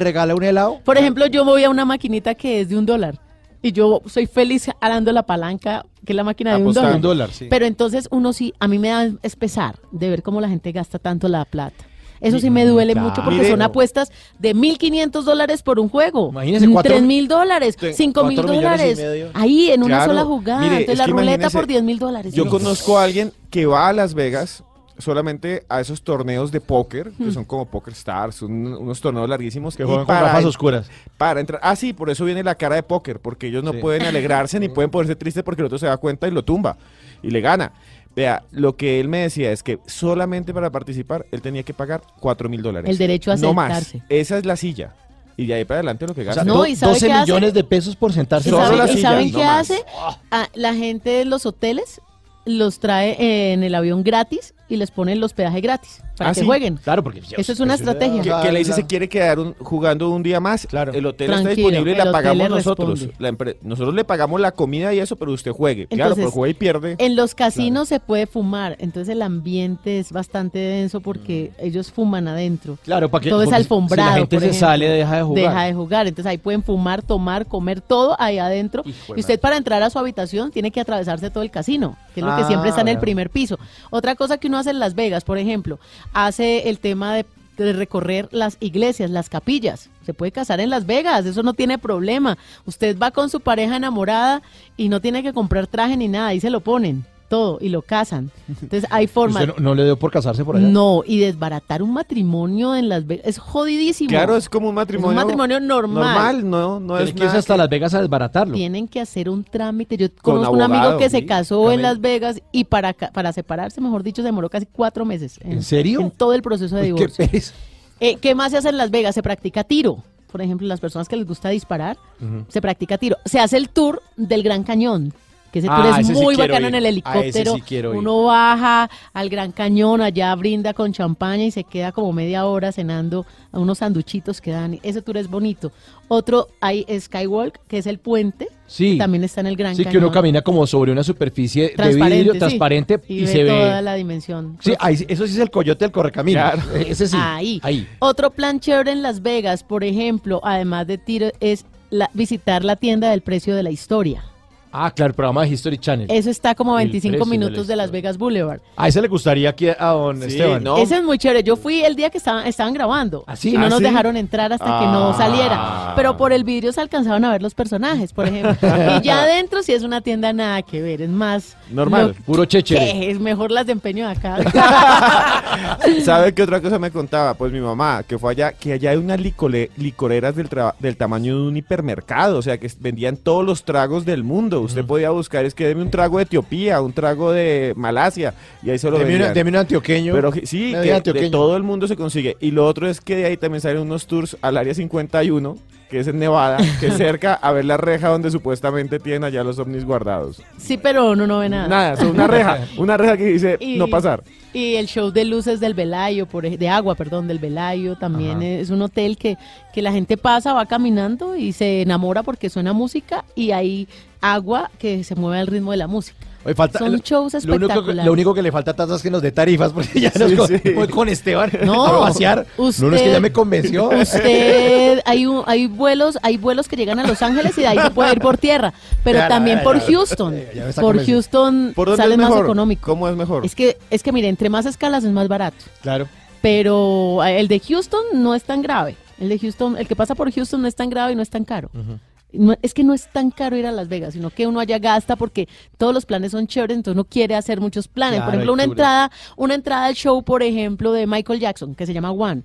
regala un helado. Por ejemplo, yo voy a una maquinita que es de un dólar. Y yo soy feliz alando la palanca, que es la máquina de un dólar. un dólar, sí. Pero entonces uno sí, a mí me da es pesar de ver cómo la gente gasta tanto la plata. Eso sí me duele claro. mucho porque son apuestas de 1.500 dólares por un juego. Imagínese, cuatro- 3.000 dólares, Te- 5.000 cuatro millones y dólares. Ahí en una Claro. sola jugada. Mire, Entonces la ruleta por 10.000 dólares. Yo conozco a alguien que va a Las Vegas solamente a esos torneos de póker, que son como Poker Stars, son unos torneos larguísimos. Que juegan con para gafas oscuras. Para entrar. Ah, sí, por eso viene la cara de póker, porque ellos no Sí. pueden alegrarse ni pueden ponerse tristes porque el otro se da cuenta y lo tumba y le gana. Vea, lo que él me decía es que solamente para participar él tenía que pagar 4 mil dólares. El derecho a No más. sentarse. Esa es la silla. Y de ahí para adelante lo que O sea. No, ¿y sabe 12 qué hace? millones de pesos por sentarse ¿Y en saben, la y silla. saben no qué más. hace? Ah, la gente de los hoteles los trae eh, en el avión gratis y les pone el hospedaje gratis para Ah, que sí. jueguen. Claro, porque Eso es una estrategia. que, que le dice se quiere quedar un- jugando un día más, Claro. el hotel está Tranquilo, disponible y la pagamos nosotros. La nosotros le pagamos la comida y eso, pero usted juegue. claro, pero juega y pierde. En los casinos se puede fumar, entonces el ambiente es bastante denso porque ellos fuman adentro. Claro, para que todo es alfombrado. Si la gente por se ejemplo. sale, deja de jugar. Deja de jugar. Entonces ahí pueden fumar, tomar, comer todo ahí adentro. Hijo Y usted para entrar a su habitación tiene que atravesarse todo el casino, que es lo que Ah, siempre está en el primer piso. Otra cosa que uno hace en Las Vegas, por ejemplo, hace el tema de, de recorrer las iglesias, las capillas. Se puede casar en Las Vegas, eso no tiene problema. Usted va con su pareja enamorada y no tiene que comprar traje ni nada, ahí se lo ponen todo y lo casan. Entonces hay formas. ¿Usted no, no le dio por casarse por allá? No, y desbaratar un matrimonio en Las Vegas es jodidísimo. Claro, es como un matrimonio. Es un matrimonio normal. Normal, no, es que irse hasta que- Las Vegas a desbaratarlo. Tienen que hacer un trámite. Yo conozco un abogado, amigo que se casó en. Las Vegas y para, ca- para separarse, mejor dicho, se demoró casi cuatro meses. ¿En serio? En todo el proceso de qué divorcio. pereza. Eh, ¿Qué más se hace en Las Vegas? Se practica tiro. Por ejemplo, las personas que les gusta disparar, se practica tiro. Se hace el tour del Gran Cañón, que ese tour Ah, es ese sí muy bacano en el A ese helicóptero. sí. Uno baja al Gran Cañón, allá brinda con champaña y se queda como media hora cenando a unos sanduchitos que dan. Ese tour es bonito. Otro hay Skywalk, que es el puente. Sí. También está en el Gran Sí, Cañón. que uno camina como sobre una superficie de transparente, vidrio sí. transparente y, ve se toda ve. la dimensión. Sí, ahí sí- eso sí es el coyote del correcamino. Claro. Eh, Ese sí. Ahí. Ahí. Otro plan chévere en Las Vegas, por ejemplo, además de tiro, es la- visitar la tienda del precio de la historia. Ah, claro, el programa de History Channel. Eso está como a El 25 precio de la minutos de Las. Vegas Boulevard. A ese le gustaría aquí a don Sí, Esteban. no. Ese es muy chévere. Yo fui el día que estaban, estaban grabando. ¿Ah, sí? Y no ¿Ah, nos sí? dejaron entrar hasta que no Ah. saliera. Pero por el vidrio se alcanzaban a ver los personajes, por ejemplo. y ya adentro sí es una tienda nada que ver. Es más... Normal, lo Puro que es mejor las de empeño de acá. ¿Sabe qué otra cosa me contaba? Pues mi mamá, que fue allá, que allá hay unas licole- licoreras del, del tamaño de un hipermercado, o sea, que vendían todos los tragos del mundo. Usted podía buscar, es que deme un trago de Etiopía, un trago de Malasia, y ahí se lo Deme, una- deme un antioqueño. Pero sí, que de todo el mundo se consigue. Y lo otro es que de ahí también salen unos tours al área 51, que es en Nevada, que es cerca a ver la reja donde supuestamente tienen allá los ovnis guardados. sí, pero uno no ve nada. Nada, son una reja, una reja que dice Y- no pasar. Y el show de luces del Velayo, por, de agua, perdón, del Velayo, también Ajá. es un hotel que, que la gente pasa, va caminando y se enamora porque suena música y hay agua que se mueve al ritmo de la música. Oye, falta- Son shows Lo único, que, espectaculares. lo único que le falta a Tata es que nos dé tarifas, porque ya nos Sí, con, sí. voy con Esteban No, a pasear. usted- no, no, es que ya me convenció. Usted, hay, un- hay vuelos hay vuelos que llegan a Los Ángeles y de ahí se puede ir por tierra, pero Ya, también ya, por ya. Houston. Por. Houston ¿Por dónde sale más económico. ¿Cómo es mejor? Es que, es que mire, entre más escalas es más barato. claro. Pero eh, el de Houston no es tan grave. El de Houston, el que pasa por Houston no es tan grave y no es tan caro. No- es que no es tan caro ir a Las Vegas, sino que uno allá gasta porque todos los planes son chéveres, entonces uno quiere hacer muchos planes. Claro, por ejemplo, una entrada, una entrada al show, por ejemplo, de Michael Jackson, que se llama One,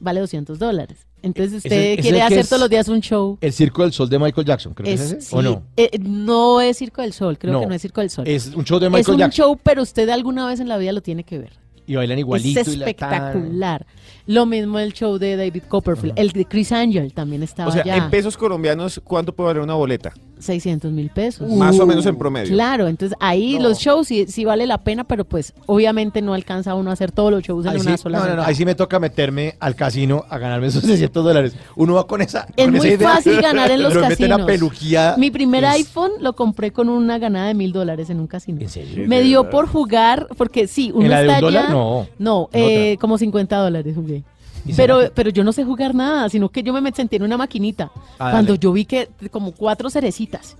vale 200 dólares. Entonces usted quiere hacer es- todos los días un show. El Circo del Sol de Michael Jackson, creo que es Es- ese. sí, ¿O no? eh, no es Circo del Sol, creo No. que no es Circo del Sol. Es un show de Es Michael un Jackson. show, pero usted alguna vez en la vida lo tiene que ver. Y bailan igualito. Es y la- espectacular. Lo mismo el show de David Copperfield. El de Chris Angel también estaba O sea, allá. en pesos colombianos, ¿cuánto puede valer una boleta? 600 mil pesos. Más o menos en promedio. Claro, entonces ahí No. los shows sí, sí vale la pena, pero pues obviamente no alcanza uno a hacer todos los shows en Ahí una sí, sola no, no, no, ahí sí me toca meterme al casino a ganarme esos 600 dólares. Uno va con esa. Es con muy esa idea. fácil ganar en los Lo mete la casinos. peluquía. Mi primer es- iPhone lo compré con una ganada de mil dólares en un casino. ¿En serio? Me dio por jugar, porque sí, uno ¿En la de está un dólar? No. No, eh, como 50 dólares jugué. ¿Y Pero, pero yo no sé jugar nada, sino que yo me sentí en una maquinita. Ah, cuando dale. yo vi que como cuatro cerecitas.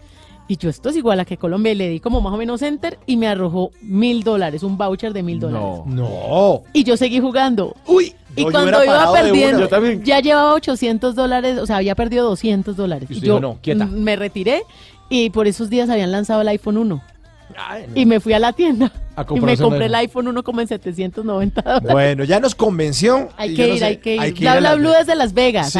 Y yo, esto es igual a que Colombia. Y le di como más o menos enter y me arrojó mil dólares, un voucher de mil dólares. No. Y yo seguí jugando. Uy. Y no, cuando iba perdiendo, una. Yo también. ya llevaba 800 dólares, o sea, había perdido 200 dólares. Y Y yo dijo, no, quieta. me retiré y por esos días habían lanzado el iPhone 1. Y me fui a la tienda. A y me compré el iPhone. iPhone uno como en 790 dólares. Bueno, ya nos convenció. hay que yo no ir, sé, hay que ir. ir Bla, a bla, Las blue Vegas. desde Las Vegas. Sí.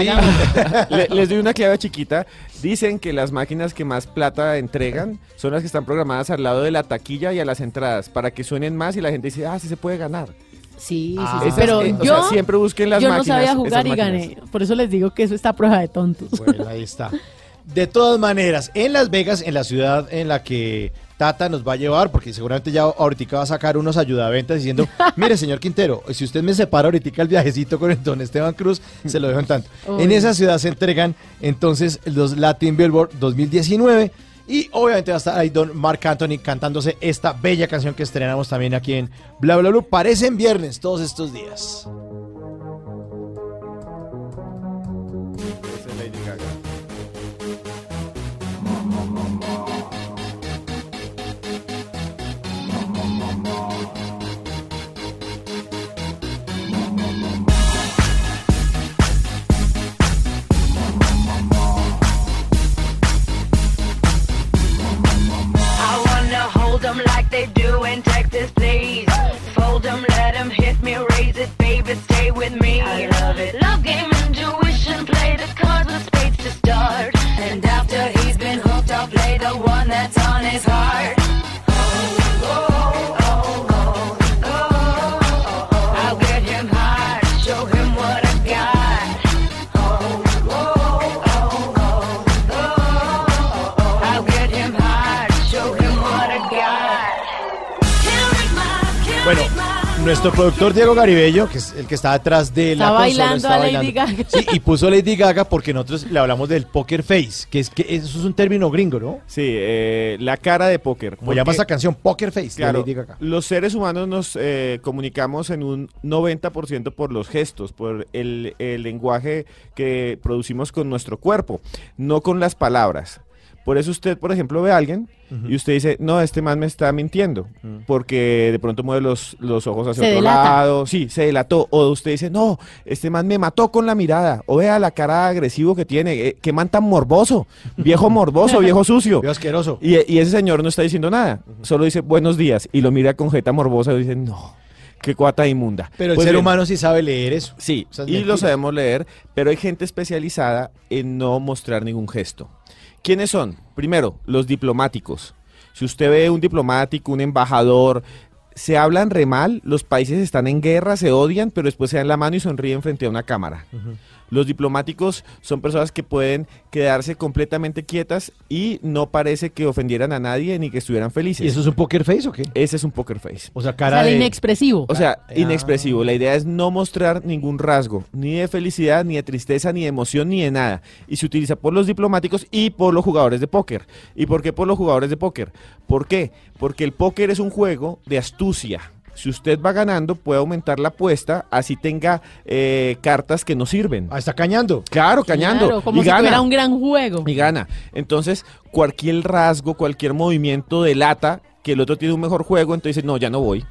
Le- les doy una clave chiquita. Dicen que las máquinas que más plata entregan son las que están programadas al lado de la taquilla y a las entradas para que suenen más y la gente dice, ah, sí se puede ganar. Sí, sí, Ah. sí. Pero eh, o yo, sea, siempre busquen las yo no máquinas, sabía jugar y máquinas. gané. Por eso les digo que eso está a prueba de tontos. Bueno, ahí está. De todas maneras, en Las Vegas, en la ciudad en la que Tata nos va a llevar, porque seguramente ya ahorita va a sacar unos ayudaventas diciendo, mire, señor Quintero, si usted me separa ahorita el viajecito con el don Esteban Cruz, se lo dejo en tanto. Uy. En esa ciudad se entregan entonces los Latin Billboard 2019 y obviamente va a estar ahí don Mark Anthony cantándose esta bella canción que estrenamos también aquí en Bla Bla Blue. Parecen viernes todos estos días. Baby, stay with me. Nuestro productor Diego Garibello, que es el que está detrás de la Está consola, bailando está a Lady bailando. Gaga. Sí, y puso Lady Gaga porque nosotros le hablamos del poker face, que es que eso es un término gringo, ¿no? Sí, eh, la cara de póker. Como llama esa canción, Poker Face, de Claro, Lady Gaga. los seres humanos nos eh, comunicamos en un 90% por los gestos, por el, el lenguaje que producimos con nuestro cuerpo, no con las palabras. Por eso usted, por ejemplo, ve a alguien y usted dice, no, este man me está mintiendo, porque de pronto mueve los, los ojos hacia Se otro delata. lado, sí, se delató, o usted dice, no, este man me mató con la mirada, o vea la cara agresivo que tiene, eh, qué man tan morboso, viejo morboso, viejo sucio. Viejo asqueroso. Y, y ese señor no está diciendo nada, solo dice buenos días y lo mira con jeta morbosa y dice, no, qué cuata inmunda. Pero el Pues ser bien, humano sí sabe leer eso. Sí, y lo sabemos leer, pero hay gente especializada en no mostrar ningún gesto. ¿Quiénes son? Primero, los diplomáticos. Si usted ve un diplomático, un embajador, se hablan re mal, los países están en guerra, se odian, pero después se dan la mano y sonríen frente a una cámara. Los diplomáticos son personas que pueden quedarse completamente quietas y no parece que ofendieran a nadie ni que estuvieran felices. ¿Y eso es un poker face o qué? Ese es un poker face. O sea, O cara sea, de de... inexpresivo. O sea, Ah, inexpresivo. La idea es no mostrar ningún rasgo, ni de felicidad, ni de tristeza, ni de emoción, ni de nada. Y se utiliza por los diplomáticos y por los jugadores de póker. ¿Y por qué por los jugadores de póker? ¿Por qué? Porque el póker es un juego de astucia. Si usted va ganando, puede aumentar la apuesta, así tenga eh, cartas que no sirven. Ah, está cañando. Claro, cañando. Claro, como y si gana. fuera un gran juego. Y gana. Entonces, cualquier rasgo, cualquier movimiento delata que el otro tiene un mejor juego, entonces dice, no, ya no voy.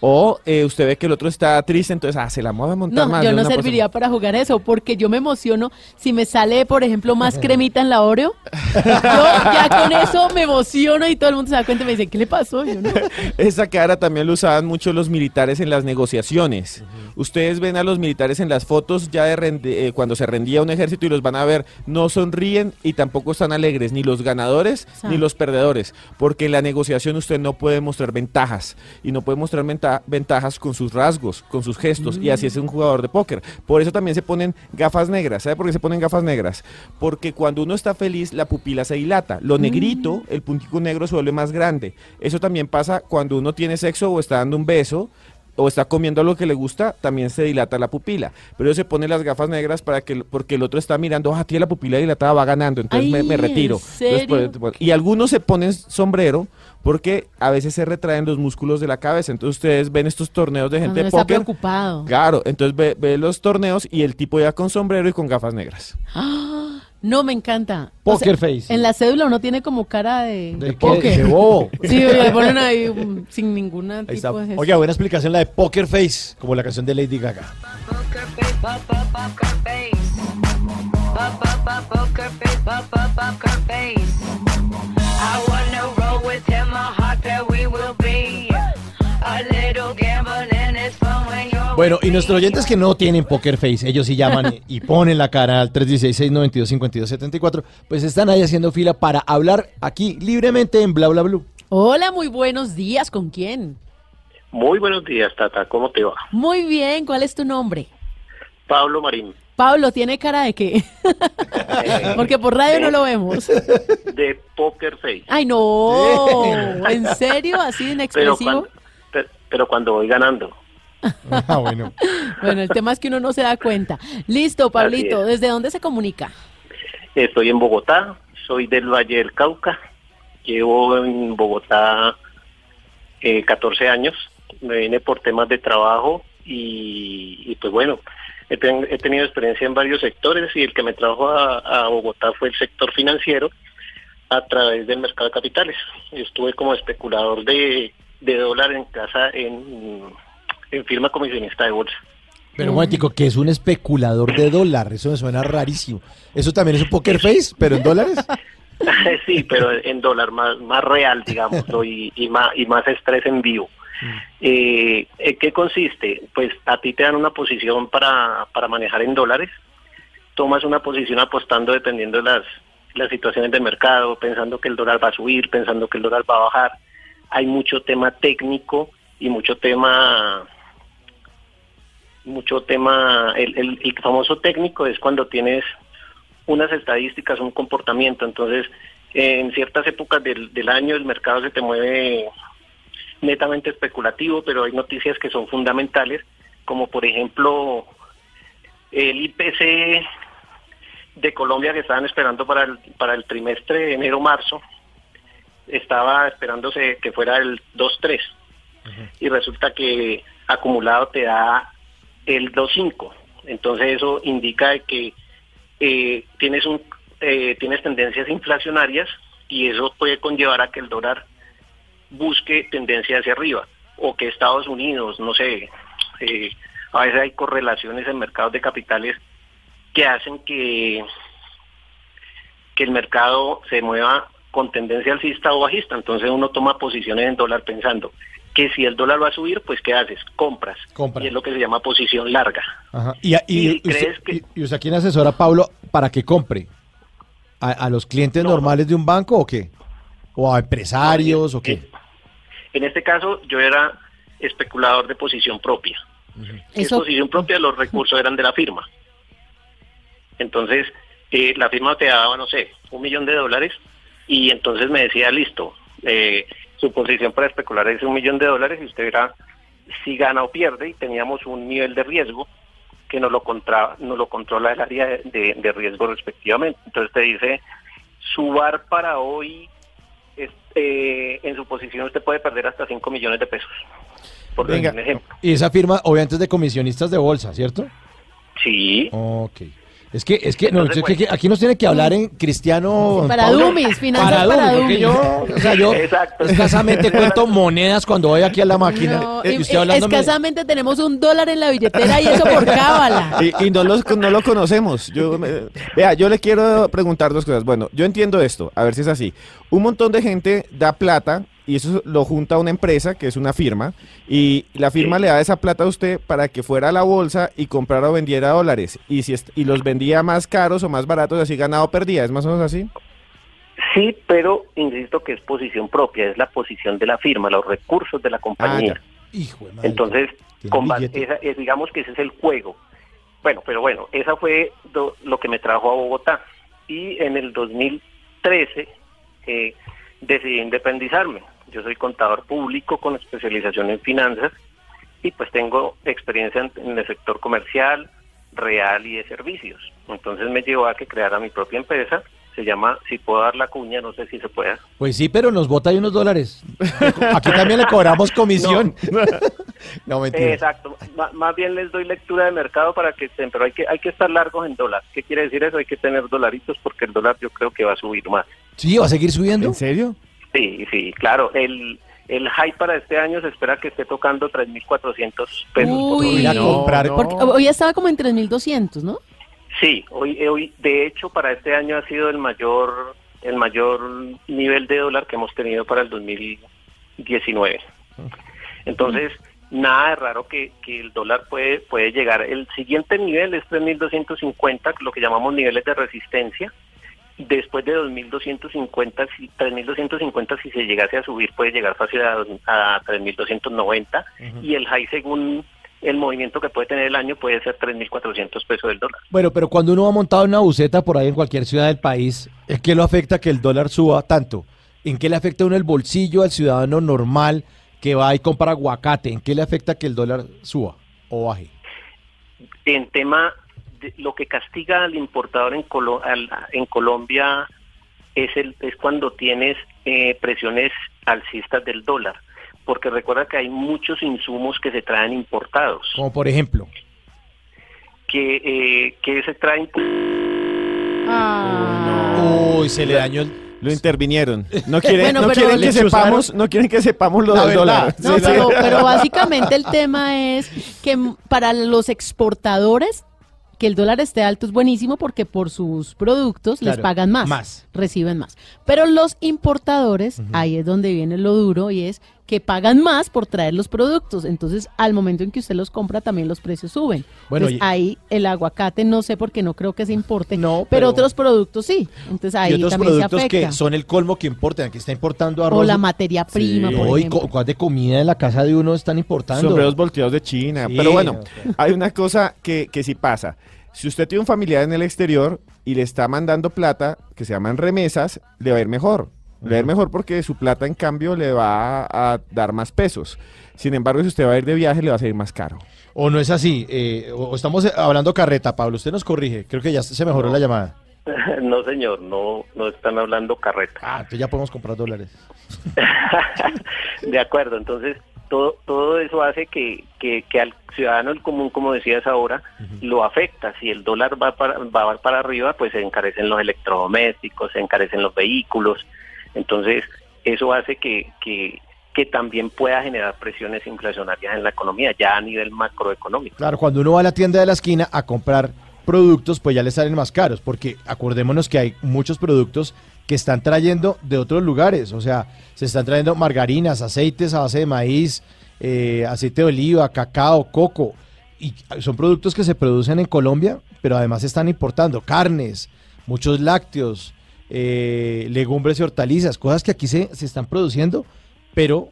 O eh, usted ve que el otro está triste, entonces, ah, se la mueve a montar No, más. yo no serviría para jugar eso, porque yo me emociono si me sale, por ejemplo, más cremita en la Oreo. Yo ya con eso me emociono y todo el mundo se da cuenta y me dice, ¿qué le pasó? Yo no. Esa cara también lo usaban mucho los militares en las negociaciones. Ustedes ven a los militares en las fotos ya de rende- eh, cuando se rendía un ejército y los van a ver, no sonríen y tampoco están alegres, ni los ganadores ni los perdedores, porque en la negociación usted no puede mostrar ventajas y no puede mostrar venta- ventajas con sus rasgos, con sus gestos, y así es un jugador de póker. Por eso también se ponen gafas negras. ¿Sabe por qué se ponen gafas negras? Porque cuando uno está feliz, la pupila se dilata. Lo negrito, el puntico negro se vuelve más grande. Eso también pasa cuando uno tiene sexo o está dando un beso o está comiendo lo que le gusta, también se dilata la pupila. Pero se pone las gafas negras para que porque el otro está mirando, ah, tiene la pupila dilatada, va ganando, entonces me, Ay, me ¿en retiro. Entonces, serio? pues, y algunos se ponen sombrero porque a veces se retraen los músculos de la cabeza. Entonces ustedes ven estos torneos de gente de está póker. preocupado. Claro, entonces ve, ve los torneos y el tipo ya con sombrero y con gafas negras. ¡Ah! No, me encanta. O Poker sea, face. En la cédula uno tiene como cara de, De bobo. Sí, le ponen ahí um, sin ninguna Ahí tipo está. de gesto. Oiga, buena explicación la de Poker Face, como la canción de Lady Gaga. Poker face, pop, pop, poker face. Pop, pop, pop, poker face, pop, pop, poker face. I wanna roll with him, a hot pair Bueno, y nuestros oyentes que no tienen Poker Face, ellos sí llaman y, ponen la cara al 316-692-5274, pues están ahí haciendo fila para hablar aquí libremente en Bla Bla Blue. Hola, muy buenos días. ¿Con quién? Muy buenos días, Tata. ¿Cómo te va? Muy bien. ¿Cuál es tu nombre? Pablo Marín, Pablo, ¿tiene cara de qué? Porque por radio no lo vemos. de Poker Face. Ay, no. ¿En serio? ¿Así de Pero inexpresivo? cuando, pe- pero cuando voy ganando. Ah, bueno. Bueno, el tema es que uno no se da cuenta. Listo, Pablito. es. ¿Desde dónde se comunica? Estoy en Bogotá, soy del Valle del Cauca. Llevo en Bogotá eh, 14 años. Me vine por temas de trabajo y, y pues bueno, he, ten- he tenido experiencia en varios sectores y el que me trajo a, a Bogotá fue el sector financiero a través del mercado de capitales. Estuve como especulador de, de dólar en casa en, en firma comisionista de bolsa. Pero un que es un especulador de dólar, eso me suena rarísimo. ¿Eso también es un Poker Face, pero en dólares? sí, pero en dólar más, más real, digamos, y, y más, y más estrés en vivo. Eh, ¿En qué consiste? Pues a ti te dan una posición para, para manejar en dólares, tomas una posición apostando dependiendo de las, las situaciones de mercado, pensando que el dólar va a subir, pensando que el dólar va a bajar. Hay mucho tema técnico y mucho tema mucho tema, el, el, el famoso técnico es cuando tienes unas estadísticas, un comportamiento. Entonces, en ciertas épocas del, del año el mercado se te mueve netamente especulativo, pero hay noticias que son fundamentales, como por ejemplo el IPC de Colombia que estaban esperando para el, para el trimestre de enero-marzo, estaba esperándose que fuera el 2.3 y resulta que acumulado te da el 2.5. Entonces eso indica que eh, tienes un eh, tienes tendencias inflacionarias y eso puede conllevar a que el dólar busque tendencia hacia arriba o que Estados Unidos, no sé, eh, a veces hay correlaciones en mercados de capitales que hacen que que el mercado se mueva con tendencia alcista o bajista, entonces uno toma posiciones en dólar pensando que si el dólar va a subir, pues ¿qué haces? Compras. Compra. Y es lo que se llama posición larga. Ajá. ¿Y, y, ¿Y usted, crees que- y- y usted a quién asesora, Pablo, para que compre? ¿A, a los clientes normales de un banco o qué? ¿O a empresarios o qué? En este caso, yo era especulador de posición propia. Eso- posición propia, los recursos eran de la firma. Entonces, eh, la firma te daba, no sé, un millón de dólares y entonces me decía, listo, eh, su posición para especular es un millón de dólares y usted verá si gana o pierde y teníamos un nivel de riesgo que nos lo, contra, nos lo controla el área de, de- de riesgo respectivamente. Entonces te dice, su bar para hoy, es- eh, en su posición usted puede perder hasta 5 millones de pesos. Por Venga, un ejemplo. y esa firma obviamente es de comisionistas de bolsa, ¿cierto? Sí. Ok. Es que, es que, no, Entonces, es que- que aquí nos tiene que hablar en cristiano. Para Pablo. dummies, finanzas para para dummies, porque yo, o sea, yo Exacto. escasamente cuento monedas cuando voy aquí a la máquina. No, y y- usted y- hablándome. escasamente tenemos un dólar en la billetera y eso por cábala. Y, y no, los, no lo conocemos. Yo, me- vea, yo le quiero preguntar dos cosas. Bueno, yo entiendo esto, a ver si es así. Un montón de gente da plata y eso lo junta a una empresa, que es una firma, y la firma le da esa plata a usted para que fuera a la bolsa y comprara o vendiera dólares. Y, si y los vendía más caros o más baratos, así ganaba o perdía. ¿Es más o menos así? Sí, pero insisto que es posición propia, es la posición de la firma, los recursos de la compañía. Hijo de madre. Entonces, con esa- es- digamos que ese es el juego. Bueno, pero bueno, esa fue do- lo que me trajo a Bogotá. Y en el 2013 eh, decidí independizarme. Yo soy contador público con especialización en finanzas y pues tengo experiencia en, en el sector comercial, real y de servicios. Entonces me llevó a que creara mi propia empresa. Se llama, si puedo dar la cuña, no sé si se pueda. Pues sí, pero nos bota ahí unos dólares. Aquí también le cobramos comisión. No, mentira. Exacto. Más bien les doy lectura de mercado para que estén, pero hay que hay que estar largos en dólar. ¿Qué quiere decir eso? Hay que tener dolaritos porque el dólar yo creo que va a subir más. Sí, va a seguir subiendo. ¿En serio? Sí, sí, claro. El el high para este año se espera que esté tocando 3.400 pesos. por Uy, a comprar. porque hoy estaba como en 3.200, ¿no? Sí, hoy, eh, hoy, de hecho, para este año ha sido el mayor, el mayor nivel de dólar que hemos tenido para el 2019. Entonces, nada de raro que, que el dólar puede, puede llegar. El siguiente nivel es 3.250, lo que llamamos niveles de resistencia. Después de 2.250, si, 3.250 si se llegase a subir puede llegar fácil a, a 3.290 y el high según el movimiento que puede tener el año puede ser 3.400 pesos del dólar. Bueno, pero cuando uno va montado en una buceta por ahí en cualquier ciudad del país, ¿en qué lo afecta que el dólar suba tanto? ¿En qué le afecta a uno el bolsillo al ciudadano normal que va y compra aguacate? ¿En qué le afecta que el dólar suba o baje? En tema de lo que castiga al importador en, Colo- al- en Colombia es el es cuando tienes eh, presiones alcistas del dólar, porque recuerda que hay muchos insumos que se traen importados, Como por ejemplo. que eh, que se traen Uy, se le dañó el... Lo intervinieron. No quieren, Bueno, no quieren que sepamos, no quieren que sepamos lo del dólar. No, Sí, pero, sí. pero básicamente el tema es que para los exportadores que el dólar esté alto es buenísimo porque por sus productos les pagan más, más. reciben más. Pero los importadores, ahí es donde viene lo duro y es que pagan más por traer los productos. Entonces, al momento en que usted los compra, también los precios suben. Bueno, Entonces, y- ahí el aguacate no sé por qué no creo que se importe, No, pero, pero- otros productos sí. Entonces, ahí y otros también se productos afecta. que son el colmo que importan, aquí está importando arroz. o la materia prima, por Hoy, ejemplo. ¿cuál de comida en la casa de uno están importando? Sombreros volteados de China. Sí, Pero bueno, hay una cosa que, que sí pasa. Si usted tiene un familiar en el exterior y le está mandando plata, que se llaman remesas, le va a ir mejor. Le va a ir mejor porque su plata, en cambio, le va a dar más pesos. Sin embargo, si usted va a ir de viaje, le va a salir más caro. O no es así, eh, o estamos eh, hablando carreta, Pablo, usted nos corrige, creo que ya se mejoró la llamada. no señor, no no están hablando carreta. Ah, entonces ya podemos comprar dólares. De acuerdo, entonces todo todo eso hace que, que, que al ciudadano del común, como decías ahora, lo afecta. Si el dólar va para, va para arriba, pues se encarecen los electrodomésticos, se encarecen los vehículos. Entonces eso hace que, que, que también pueda generar presiones inflacionarias en la economía, ya a nivel macroeconómico. Claro, cuando uno va a la tienda de la esquina a comprar productos, pues ya le salen más caros, porque acordémonos que hay muchos productos que están trayendo de otros lugares, o sea, se están trayendo margarinas, aceites a base de maíz, eh, aceite de oliva, cacao, coco, y son productos que se producen en Colombia, pero además están importando carnes, muchos lácteos, eh, legumbres y hortalizas, cosas que aquí se, se están produciendo, pero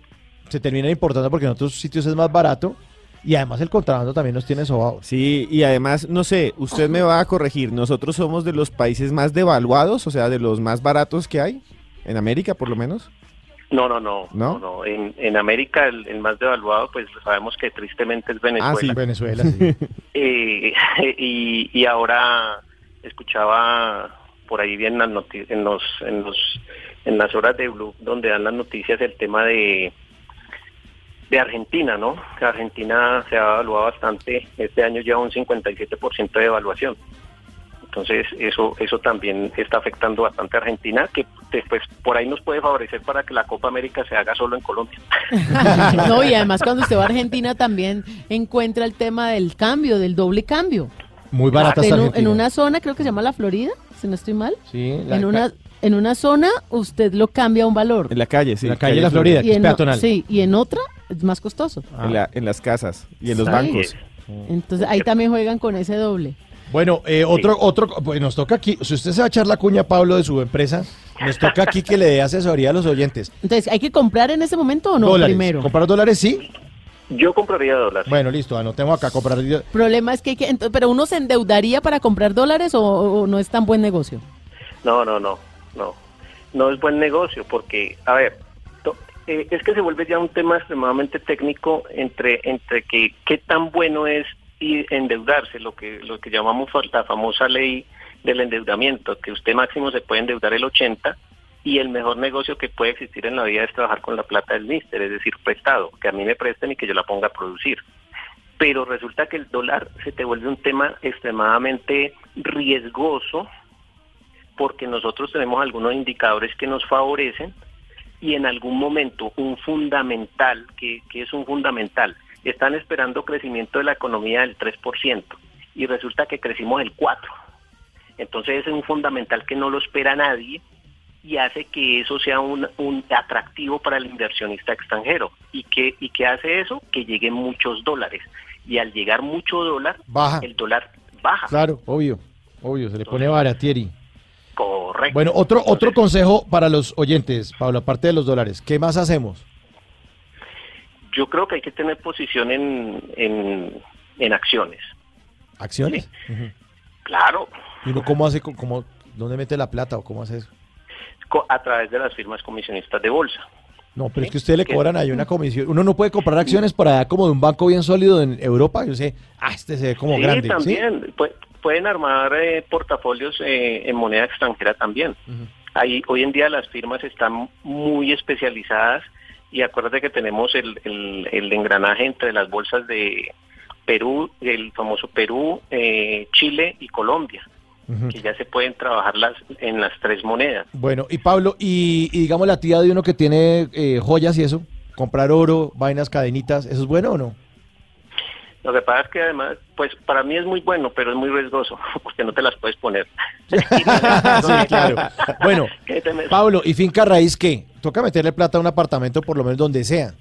se terminan importando porque en otros sitios es más barato y además el contrabando también nos tiene sobados. Sí, y además, no sé, usted me va a corregir. Nosotros somos de los países más devaluados, o sea, de los más baratos que hay, en América por lo menos. No, no, no, ¿No? no, no. En, en América el, el más devaluado, pues sabemos que tristemente es Venezuela. Ah, sí. Venezuela, sí. Eh, y, y ahora escuchaba por ahí bien las en los en los en las horas de Blue donde dan las noticias el tema de de Argentina, ¿no? Que Argentina se ha evaluado bastante, este año lleva un 57% de evaluación. Entonces, eso eso también está afectando bastante a Argentina, que después por ahí nos puede favorecer para que la Copa América se haga solo en Colombia. No, y además cuando usted va a Argentina también encuentra el tema del cambio, del doble cambio. Muy barata en, en una zona, creo que se llama la Florida, si no estoy mal. Sí, la en una en una zona usted lo cambia a un valor. En la calle, sí. En la calle de la Florida, que y es en, peatonal. sí, y en otra es más costoso. En, la- en las casas y en los Sí. bancos. Entonces ahí también juegan con ese doble. Bueno, eh, otro, otro, pues nos toca aquí, si usted se va a echar la cuña, Pablo, de su empresa, nos toca aquí que le dé asesoría a los oyentes. Entonces, ¿hay que comprar en ese momento o no dólares. primero? ¿Comprar dólares? Sí. Yo compraría dólares. Bueno, listo, anotemos acá, comprar. El problema es que hay que, ent- pero uno se endeudaría para comprar dólares o, o no es tan buen negocio. No, no, no, no. No es buen negocio porque, a ver, to- eh, es que se vuelve ya un tema extremadamente técnico entre entre que qué tan bueno es y endeudarse, lo que lo que llamamos la famosa ley del endeudamiento, que usted máximo se puede endeudar el 80 y el mejor negocio que puede existir en la vida es trabajar con la plata del mister, es decir, prestado, que a mí me presten y que yo la ponga a producir pero resulta que el dólar se te vuelve un tema extremadamente riesgoso porque nosotros tenemos algunos indicadores que nos favorecen y en algún momento un fundamental, que, que es un fundamental, están esperando crecimiento de la economía del 3% y resulta que crecimos el 4%. Entonces es un fundamental que no lo espera nadie y hace que eso sea un, un atractivo para el inversionista extranjero. ¿Y qué, ¿Y qué hace eso? Que lleguen muchos dólares. Y al llegar mucho dólar, Baja. el dólar baja. Claro, obvio, obvio, se le pone baratieri. Correcto. Bueno, otro, otro consejo para los oyentes, Pablo, aparte de los dólares, ¿qué más hacemos? Yo creo que hay que tener posición en, en, en acciones. ¿Acciones? Claro, ¿Y uno cómo hace, cómo, dónde mete la plata o cómo hace eso? A través de las firmas comisionistas de bolsa. No, pero es que usted le cobran ahí una comisión. Uno no puede comprar acciones por allá como de un banco bien sólido en Europa. Yo sé, ah, este se ve como sí, grande. ¿sí? también. Pu- pueden armar eh, portafolios eh, en moneda extranjera también. Ahí, hoy en día las firmas están muy especializadas y acuérdate que tenemos el, el, el engranaje entre las bolsas de Perú, el famoso Perú, eh, Chile y Colombia, Que ya se pueden trabajar las, en las tres monedas. Bueno, y Pablo, y, y digamos la tía de uno que tiene eh, joyas y eso, comprar oro, vainas, cadenitas, ¿eso es bueno o no? Lo que pasa es que además, pues para mí es muy bueno, pero es muy riesgoso, porque no te las puedes poner. sí, claro. Bueno, ¿Qué te me- Pablo, ¿y finca raíz qué? Toca meterle plata a un apartamento por lo menos donde sea.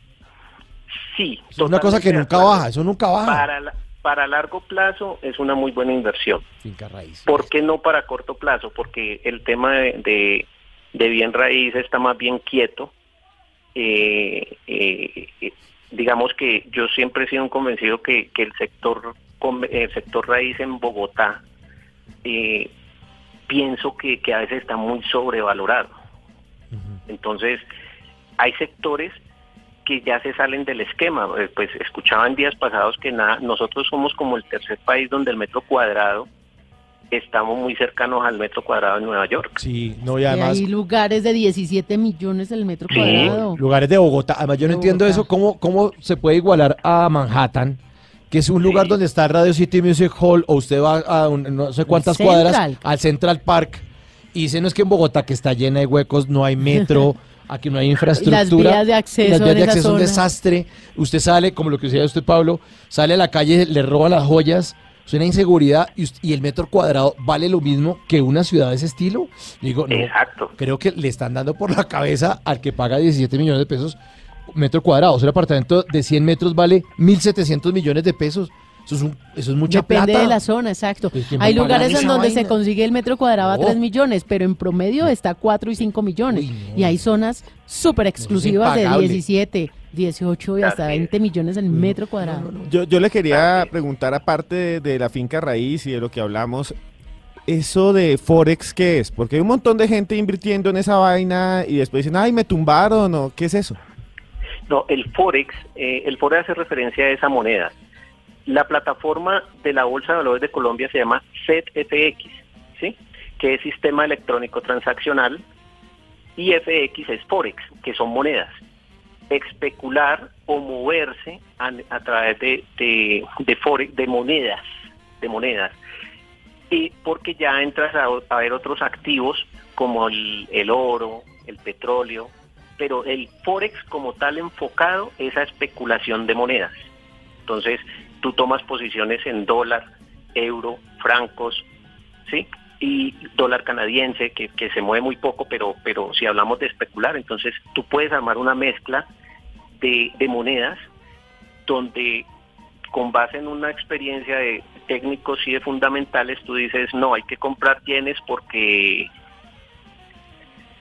Sí, Es una cosa que nunca baja, eso nunca baja. Para, la- para largo plazo es una muy buena inversión. Finca raíz. ¿Por qué no para corto plazo? Porque el tema de, de, de bien raíz está más bien quieto. Eh, eh, eh, digamos que yo siempre he sido un convencido que, que el sector el sector raíz en Bogotá eh, pienso que, que a veces está muy sobrevalorado. Entonces, hay sectores que ya se salen del esquema. Eh, Pues escuchaba en días pasados que nada, nosotros somos como el tercer país donde el metro cuadrado estamos muy cercanos al metro cuadrado en Nueva York. Sí, no, y Y además... hay lugares de 17 millones el metro Sí. cuadrado. lugares de Bogotá. Además, yo no De entiendo Bogotá. eso, cómo, cómo se puede igualar a Manhattan, que es un lugar donde está Radio City Music Hall, o usted va a un- no sé cuántas Central. cuadras al Central Park, y dice, no es que en Bogotá, que está llena de huecos, no hay metro, aquí no hay infraestructura. Las vías de acceso Las vías en de esa acceso es un desastre. Usted sale, como lo que decía usted, Pablo, sale a la calle, le roban las joyas, es una inseguridad, y, el metro cuadrado vale lo mismo que una ciudad de ese estilo. Digo, no, Exacto. creo que le están dando por la cabeza al que paga 17 millones de pesos metro cuadrado. O sea, un apartamento de 100 metros vale 1.700 millones de pesos. Eso es, un- eso es mucha Depende plata. de la zona, exacto. Pues, ¿quién va Hay lugares en donde se consigue el metro cuadrado a No. 3 millones, pero en promedio está 4 y 5 millones. Y hay zonas súper exclusivas de impagable. 17, 18 y hasta 20 millones el metro cuadrado. Yo, yo le quería preguntar, aparte de, de la finca raíz y de lo que hablamos, ¿eso de Forex qué es? Porque hay un montón de gente invirtiendo en esa vaina y después dicen, ay, me tumbaron, o ¿qué es eso? No, el Forex, eh, el Forex hace referencia a esa moneda. La plataforma de la Bolsa de Valores de Colombia se llama CETFX, ¿sí? que es Sistema Electrónico Transaccional, y FX es Forex, que son monedas. Especular o moverse a, través de, de, de Forex, de monedas, de monedas. Y porque ya entras a, a ver otros activos como el, el oro, el petróleo, pero el Forex como tal enfocado es a especulación de monedas. Entonces, tú tomas posiciones en dólar, euro, francos, ¿sí? Y dólar canadiense, que, que se mueve muy poco, pero, pero si hablamos de especular, entonces tú puedes armar una mezcla de, de monedas donde con base en una experiencia de técnicos y de fundamentales, tú dices, no, hay que comprar yenes porque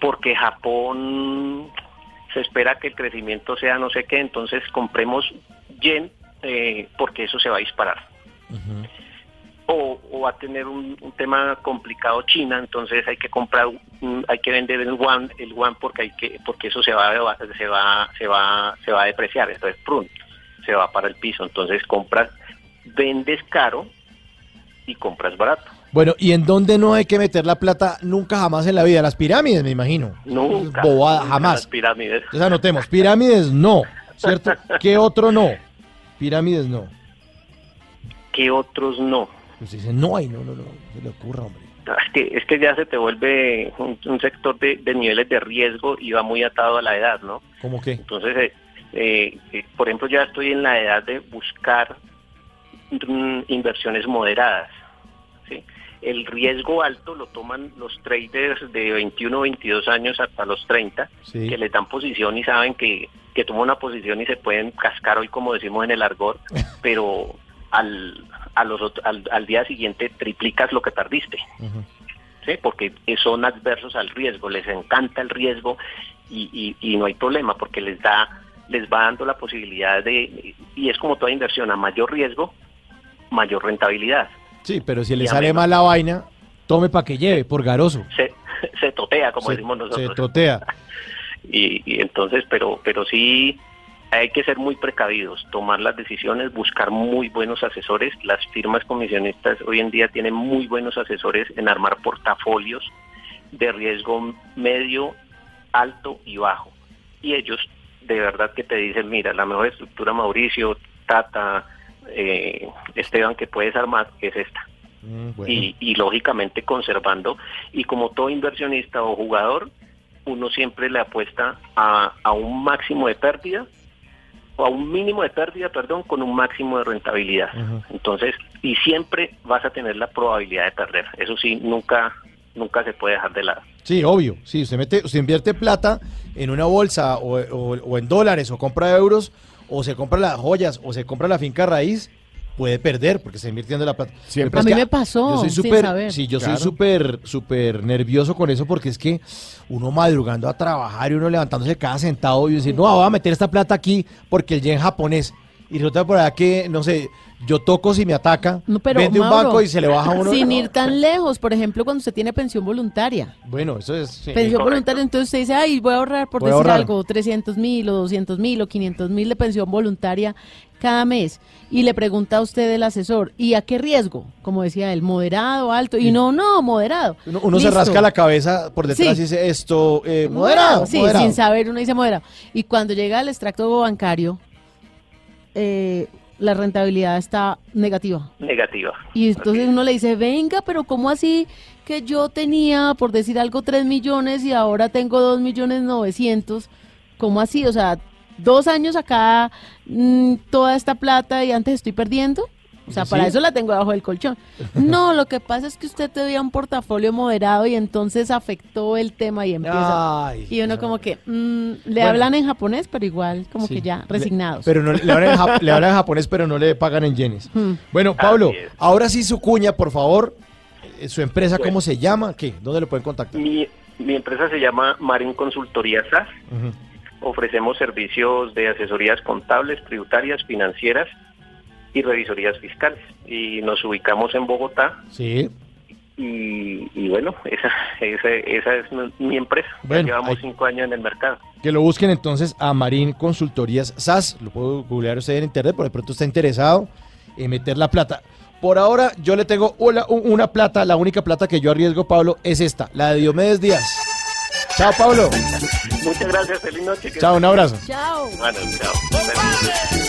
porque Japón se espera que el crecimiento sea no sé qué, entonces compremos yen eh, porque eso se va a disparar. O, o va a tener un, un tema complicado China, entonces hay que comprar, hay que vender el yuan, el yuan porque hay que, porque eso se va, a- se va, se va, se va a depreciar, entonces prun, se va para el piso, entonces compras, vendes caro y compras barato. Bueno, ¿y en dónde no hay que meter la plata nunca jamás en la vida? Las pirámides, me imagino. Nunca. Bobada, nunca jamás. Las pirámides. Entonces anotemos, pirámides no, ¿cierto? ¿Qué otro no? Pirámides no. ¿Qué otros no? Pues dicen, no hay, no, no, no, se le ocurra, hombre. Es que, es que ya se te vuelve un, un sector de, de niveles de riesgo y va muy atado a la edad, ¿no? ¿Cómo qué? Entonces, eh, eh, eh, por ejemplo, ya estoy en la edad de buscar mm, inversiones moderadas. El riesgo alto lo toman los traders de 21 22 años hasta los 30, Sí. que les dan posición y saben que, que toman una posición y se pueden cascar hoy, como decimos en el argot, pero al, a los, al, al día siguiente triplicas lo que perdiste. ¿sí? porque son adversos al riesgo, les encanta el riesgo y, y- y no hay problema porque les da les va dando la posibilidad de y es como toda inversión a mayor riesgo mayor rentabilidad Sí, pero si le sale mal la vaina, tome para que lleve, por garoso. se, se totea como Se- decimos Se nosotros totea. y, y entonces pero pero sí hay que ser muy precavidos, tomar las decisiones, buscar muy buenos asesores. Las firmas comisionistas hoy en día tienen muy buenos asesores en armar portafolios de riesgo medio, alto y bajo. Y ellos de verdad que te dicen, mira, la mejor estructura Mauricio, Tata, eh, Esteban que puedes armar es esta. y, y lógicamente conservando. Y como todo inversionista o jugador, uno siempre le apuesta a, a un máximo de pérdida o a un mínimo de pérdida, perdón, con un máximo de rentabilidad. Entonces, y siempre vas a tener la probabilidad de perder. Eso sí, nunca nunca se puede dejar de lado. Sí, obvio. Sí, usted, mete, usted invierte plata en una bolsa o, o- o en dólares o compra euros o se compra las joyas o se compra la finca raíz, puede perder porque está invirtiendo la plata. A mí me pasó, Yo soy súper, sí, yo Claro. soy súper, súper nervioso con eso porque es que uno madrugando a trabajar y uno levantándose cada centavo y decir, no, voy a meter esta plata aquí porque el yen japonés. Y resulta por allá que, no sé, yo toco si me ataca, No, pero, vende un banco y se le baja uno. Sin ir tan lejos, por ejemplo, cuando usted tiene pensión voluntaria. Bueno, eso es... sí. pensión voluntaria, entonces usted dice, ay, voy a ahorrar, por Voy decir ahorrar. algo, 300 mil o 200 mil o 500 mil de pensión voluntaria cada mes. Y le pregunta a usted el asesor, ¿y a qué riesgo? Como decía él, moderado, alto. Y no, no, moderado. Uno, uno se rasca la cabeza por detrás Sí. y dice esto, eh, moderado, Sí, moderado. sin saber uno dice moderado. Y cuando llega al extracto bancario, eh, la rentabilidad está negativa. Negativa. Y entonces uno le dice, venga, pero ¿cómo así que yo tenía, por decir algo, 3 millones y ahora tengo 2 millones 900? ¿Cómo así? O sea, dos años acá, mm, toda esta plata y antes estoy perdiendo. O sea, Sí. para eso la tengo debajo del colchón. No, lo que pasa es que usted tenía un portafolio moderado y entonces afectó el tema y empieza. Ay, y uno como que, mm, le Bueno. hablan en japonés, pero igual como Sí. que ya, resignados. Pero no, le, hablan en ja- le hablan en japonés, pero no le pagan en yenes. Hmm. Bueno, Pablo, ahora sí su cuña, por favor. Eh, ¿Su empresa cómo se llama? ¿Qué? ¿Dónde le pueden contactar? Mi, mi empresa se llama Marín Consultoría SAS. Ofrecemos servicios de asesorías contables, tributarias, financieras y revisorías fiscales. Y nos ubicamos en Bogotá. Sí. Y, y bueno, esa, esa, esa es mi- empresa. Ya Bueno, llevamos cinco años en el mercado. Que lo busquen entonces a Marín Consultorías SAS. Lo puedo googlear usted en internet, por de pronto está interesado en meter la plata. Por ahora, yo le tengo una, una plata, la única plata que yo arriesgo, Pablo, es esta, la de Diomedes Díaz. Chao, Pablo. Muchas gracias, feliz noche. Chao, un abrazo. Chao. Bueno, chao.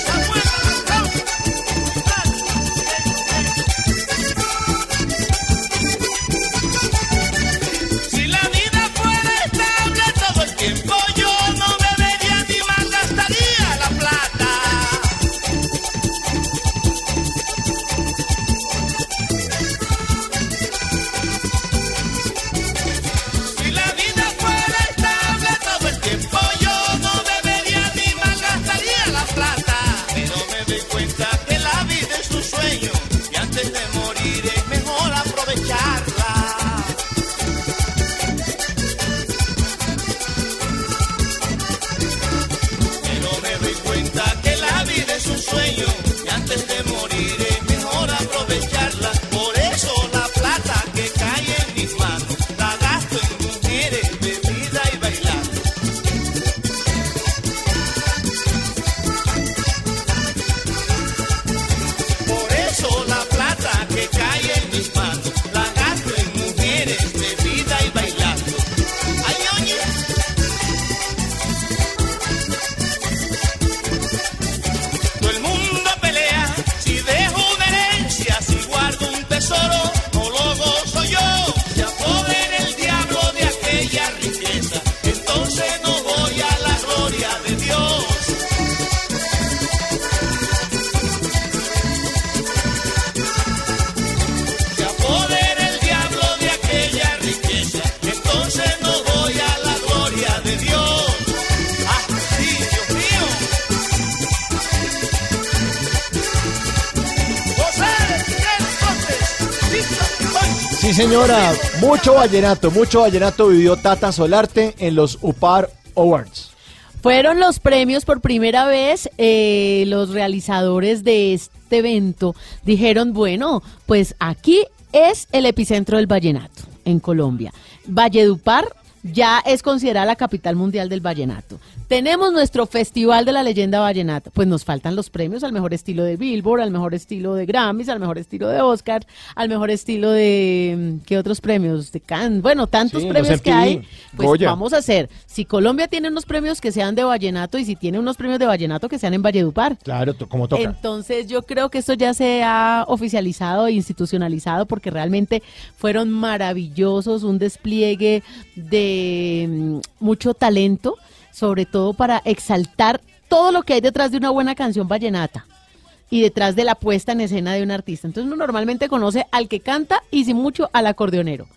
Sí, señora, mucho vallenato, mucho vallenato vivió Tata Solarte en los UPAR Awards. Fueron los premios por primera vez, eh, los realizadores de este evento dijeron, bueno, pues aquí es el epicentro del vallenato en Colombia. Valledupar ya es considerada la capital mundial del vallenato. Tenemos nuestro Festival de la Leyenda Vallenata. Pues nos faltan los premios al mejor estilo de Billboard, al mejor estilo de Grammys, al mejor estilo de Oscar, al mejor estilo de... mm, ¿Qué otros premios? De Cannes. Bueno, tantos Sí, premios que hay. Pues Goya. vamos a hacer. Si Colombia tiene unos premios que sean de vallenato y si tiene unos premios de vallenato que sean en Valledupar. Claro, como toca. Entonces yo creo que esto ya se ha oficializado e institucionalizado porque realmente fueron maravillosos, un despliegue de mm, mucho talento, sobre todo para exaltar todo lo que hay detrás de una buena canción vallenata y detrás de la puesta en escena de un artista. Entonces uno normalmente conoce al que canta y sin mucho al acordeonero.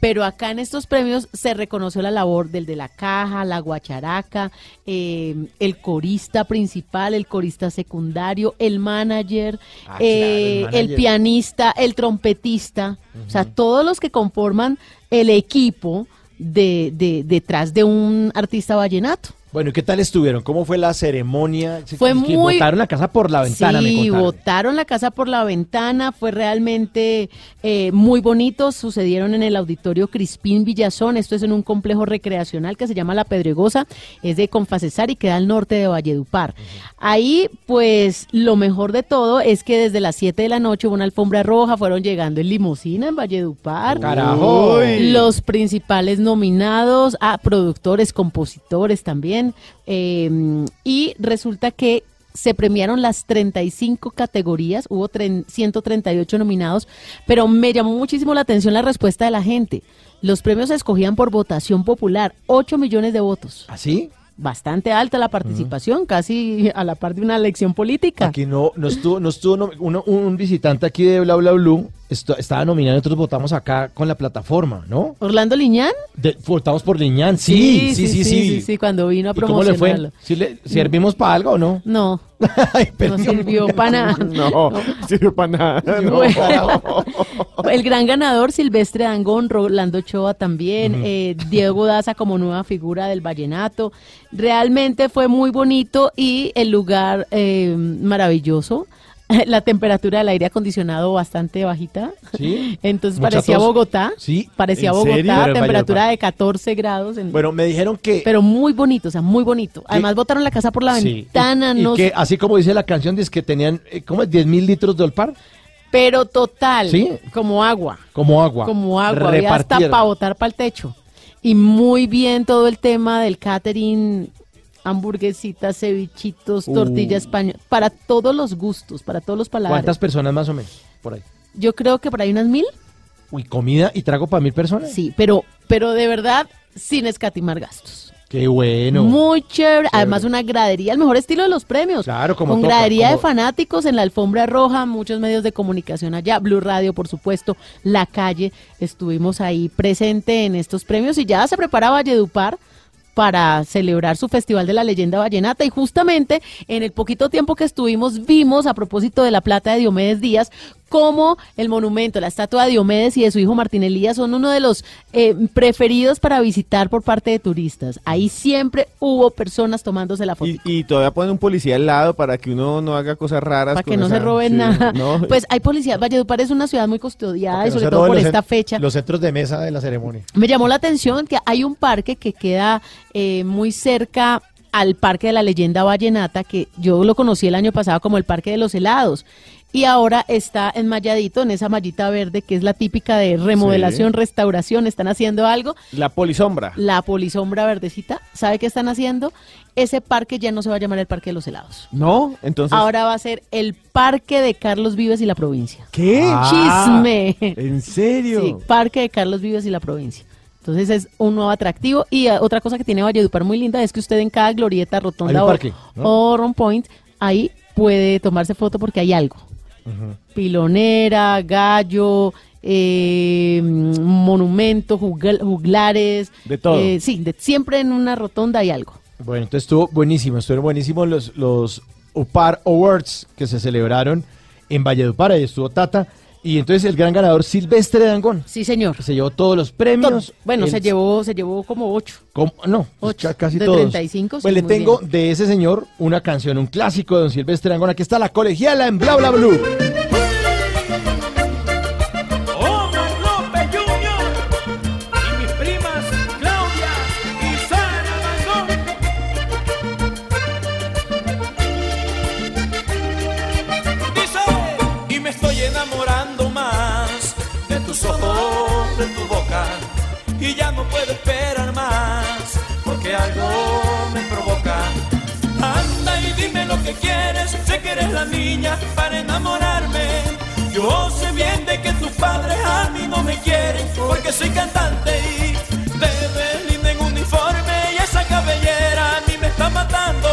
Pero acá en estos premios se reconoció la labor del de la caja, la guacharaca, eh, el corista principal, el corista secundario, el manager, Ah, eh, claro, el el manager. pianista, el trompetista, o sea, todos los que conforman el equipo de, de- detrás de un artista vallenato. Bueno, ¿y qué tal estuvieron? ¿Cómo fue la ceremonia? Fue Que muy- botaron la casa por la ventana, me Sí, contaron. botaron la casa por la ventana, fue realmente eh, muy bonito, sucedieron en el auditorio Crispín Villazón, esto es en un complejo recreacional que se llama La Pedregosa, es de Confacesar y queda al norte de Valledupar. Ahí, pues, lo mejor de todo es que desde las 7 de la noche hubo una alfombra roja, fueron llegando en limusina en Valledupar. ¡Carajo! Los principales nominados, a productores, compositores también, eh, y resulta que se premiaron las 35 categorías, hubo tren- 138 nominados, pero me llamó muchísimo la atención la respuesta de la gente. Los premios se escogían por votación popular, 8 millones de votos. ¿Así? Bastante alta la participación, casi a la par de una elección política. Aquí no, no estuvo, no estuvo uno- un visitante aquí de Bla Bla Blue esto- estaba nominado, nosotros votamos acá con la plataforma, ¿no? Orlando Liñán. De- votamos por Liñán, sí, sí, sí, sí. sí, cuando vino a ¿Y cómo le promocionarlo. fue? ¿Sí le servimos para algo o no? No, no sirvió para nada. No, sirvió para nada. no. Bueno. El gran ganador, Silvestre Dangón, Rolando Ochoa también, eh, Diego Daza como nueva figura del vallenato. Realmente fue muy bonito y el lugar eh, maravilloso. La temperatura del aire acondicionado bastante bajita. Sí. Entonces Mucha parecía tos. Bogotá. Sí. Parecía ¿En Bogotá, temperatura de 14 grados. en- Bueno, me dijeron que... pero muy bonito, o sea, muy bonito. Además botaron la casa por la Sí. ventana, y, y no que así como dice la canción, dice que tenían, eh, ¿cómo es? 10 mil litros de olpar, pero total, Sí. como agua. como agua. Como agua, había hasta para botar para el techo. Y muy bien todo el tema del catering, hamburguesitas, cevichitos, Uh. tortilla española, para todos los gustos, para todos los paladares. ¿Cuántas personas más o menos por ahí? Yo creo que por ahí unas mil. Uy, comida y trago para mil personas. Sí, pero, pero de verdad, sin escatimar gastos. Qué bueno. Muy chévere. Además, una gradería, el mejor estilo de los premios. Claro, como Con toca, gradería de fanáticos en la alfombra roja, muchos medios de comunicación allá, Blue Radio, por supuesto, La Calle, estuvimos ahí presente en estos premios y ya se prepara Valledupar para celebrar su Festival de la Leyenda Vallenata. Y justamente en el poquito tiempo que estuvimos vimos a propósito de la plata de Diomedes Díaz cómo el monumento, la estatua de Diomedes y de su hijo Martín Elías son uno de los eh, preferidos para visitar por parte de turistas. Ahí siempre hubo personas tomándose la foto. Y, y todavía ponen un policía al lado para que uno no haga cosas raras. Para que no se roben sí, nada. no. Pues hay policía. Valledupar es una ciudad muy custodiada y sobre todo por esta fecha. Los centros de mesa de la ceremonia. Me llamó la atención que hay un parque que queda eh, muy cerca al Parque de la Leyenda Vallenata, que yo lo conocí el año pasado como el Parque de los Helados. Y ahora está enmayadito en esa mallita verde que es la típica de remodelación, restauración. Están haciendo algo. La polisombra. La polisombra verdecita. ¿Sabe qué están haciendo? Ese parque ya no se va a llamar el Parque de los Helados. ¿No? Entonces. Ahora va a ser el Parque de Carlos Vives y la provincia. ¿Qué? Chisme. ¿En serio? Sí, Parque de Carlos Vives y la provincia. Entonces es un nuevo atractivo. Y eh, otra cosa que tiene Valledupar muy linda es que usted en cada glorieta, rotonda o- ¿no? o Point, ahí puede tomarse foto porque hay algo. Pilonera, gallo, eh, monumento, jugl- juglares. De todo. eh, sí, de- siempre en una rotonda hay algo. Bueno, entonces estuvo buenísimo, estuvieron buenísimos los, los UPAR Awards que se celebraron en Valledupar, ahí estuvo Tata. Y entonces el gran ganador Silvestre Dangón. Sí, señor. Se llevó todos los premios. Bueno, se llevó, se llevó como ocho. ¿Cómo? No, ca- casi de todos. 35, sí, Pues le tengo bien. de ese señor una canción, un clásico de don Silvestre Dangón. Aquí está la colegiala en Bla Bla Blue. Puedo esperar más, porque algo me provoca. Anda y dime lo que quieres, sé que eres la niña para enamorarme. Yo sé bien de que tus padres a mí no me quieren, porque soy cantante y ves linda en uniforme y esa cabellera a mí me está matando.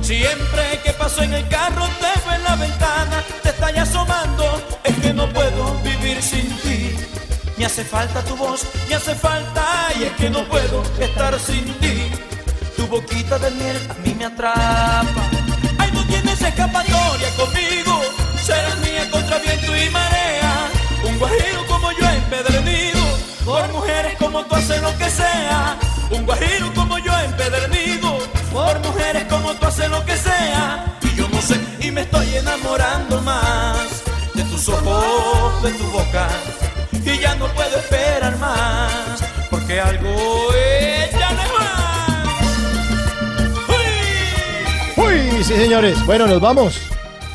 Siempre que paso en el carro te veo en la ventana, te está asomando, es que no puedo vivir sin ti. Hace falta tu voz, me hace falta y es que no puedo estar sin ti. Tu boquita de miel a mí me atrapa. Ay, no tienes escapatoria conmigo. Serás mía contra viento y marea. Un guajiro como yo empedernido. Por mujeres como tú haces lo que sea. Un guajiro como yo empedernido. Por mujeres como tú haces lo que sea. Y yo no sé, y me estoy enamorando más de tus ojos, de tu boca. Y ya no puedo esperar más. Porque algo ella no es Uy, sí, señores. Bueno, nos vamos.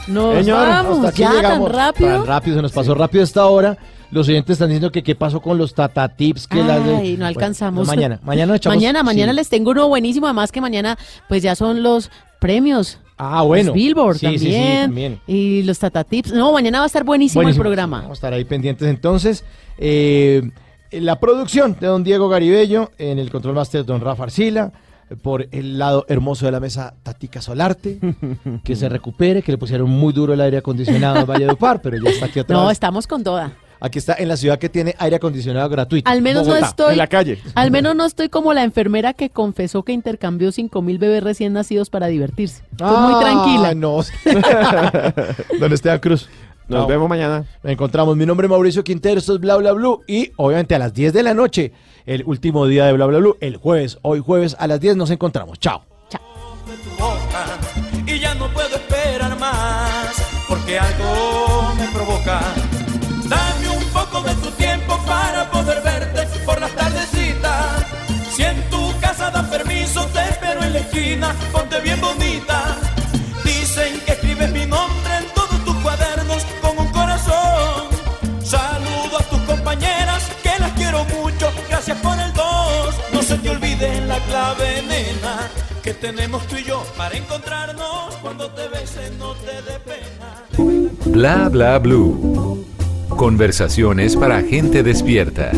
Nos Señor, vamos, hasta aquí ya, tan llegamos. rápido. Tan rápido, se nos pasó rápido esta hora. Los oyentes están diciendo que qué pasó con los Tata Tips. Que las de- Ay, no Bueno, alcanzamos. mañana, mañana echamos- Mañana, mañana sí. les tengo uno buenísimo. Además que mañana, pues ya son los premios. Ah, bueno. Los Billboard Sí, sí, sí, también, también. Y los Tata Tips. No, mañana va a estar buenísimo, Buenísimo. el programa. Vamos a estar ahí pendientes entonces. Eh, la producción de don Diego Garibello, en el control master don Rafa Arcila, por el lado hermoso de la mesa Tatica Solarte, que se recupere, que le pusieron muy duro el aire acondicionado en Valledupar, pero ya está aquí otra No, vez. estamos con toda. Aquí está en la ciudad que tiene aire acondicionado gratuito. Al menos Bogotá, no estoy. En la calle. Al menos no estoy como la enfermera que confesó que intercambió 5 mil bebés recién nacidos para divertirse. Estoy muy Ah, tranquila. No. Don Esteban Cruz. Nos Chao. vemos mañana. Nos encontramos. Mi nombre es Mauricio Quintero, esto es Bla Bla Blue. Y obviamente a las 10 de la noche, el último día de Bla Bla Blue, el jueves, hoy jueves a las 10 nos encontramos. Chao. boca y ya no puedo esperar más porque algo me provoca. Esquina, ponte bien bonita. Dicen que escribes mi nombre en todos tus cuadernos con un corazón. Saludo a tus compañeras que las quiero mucho, gracias por el dos. No se te olvide la clave, nena, que tenemos tú y yo para encontrarnos. Cuando te besen no te dé pena. Bla bla blue. Conversaciones para gente despierta.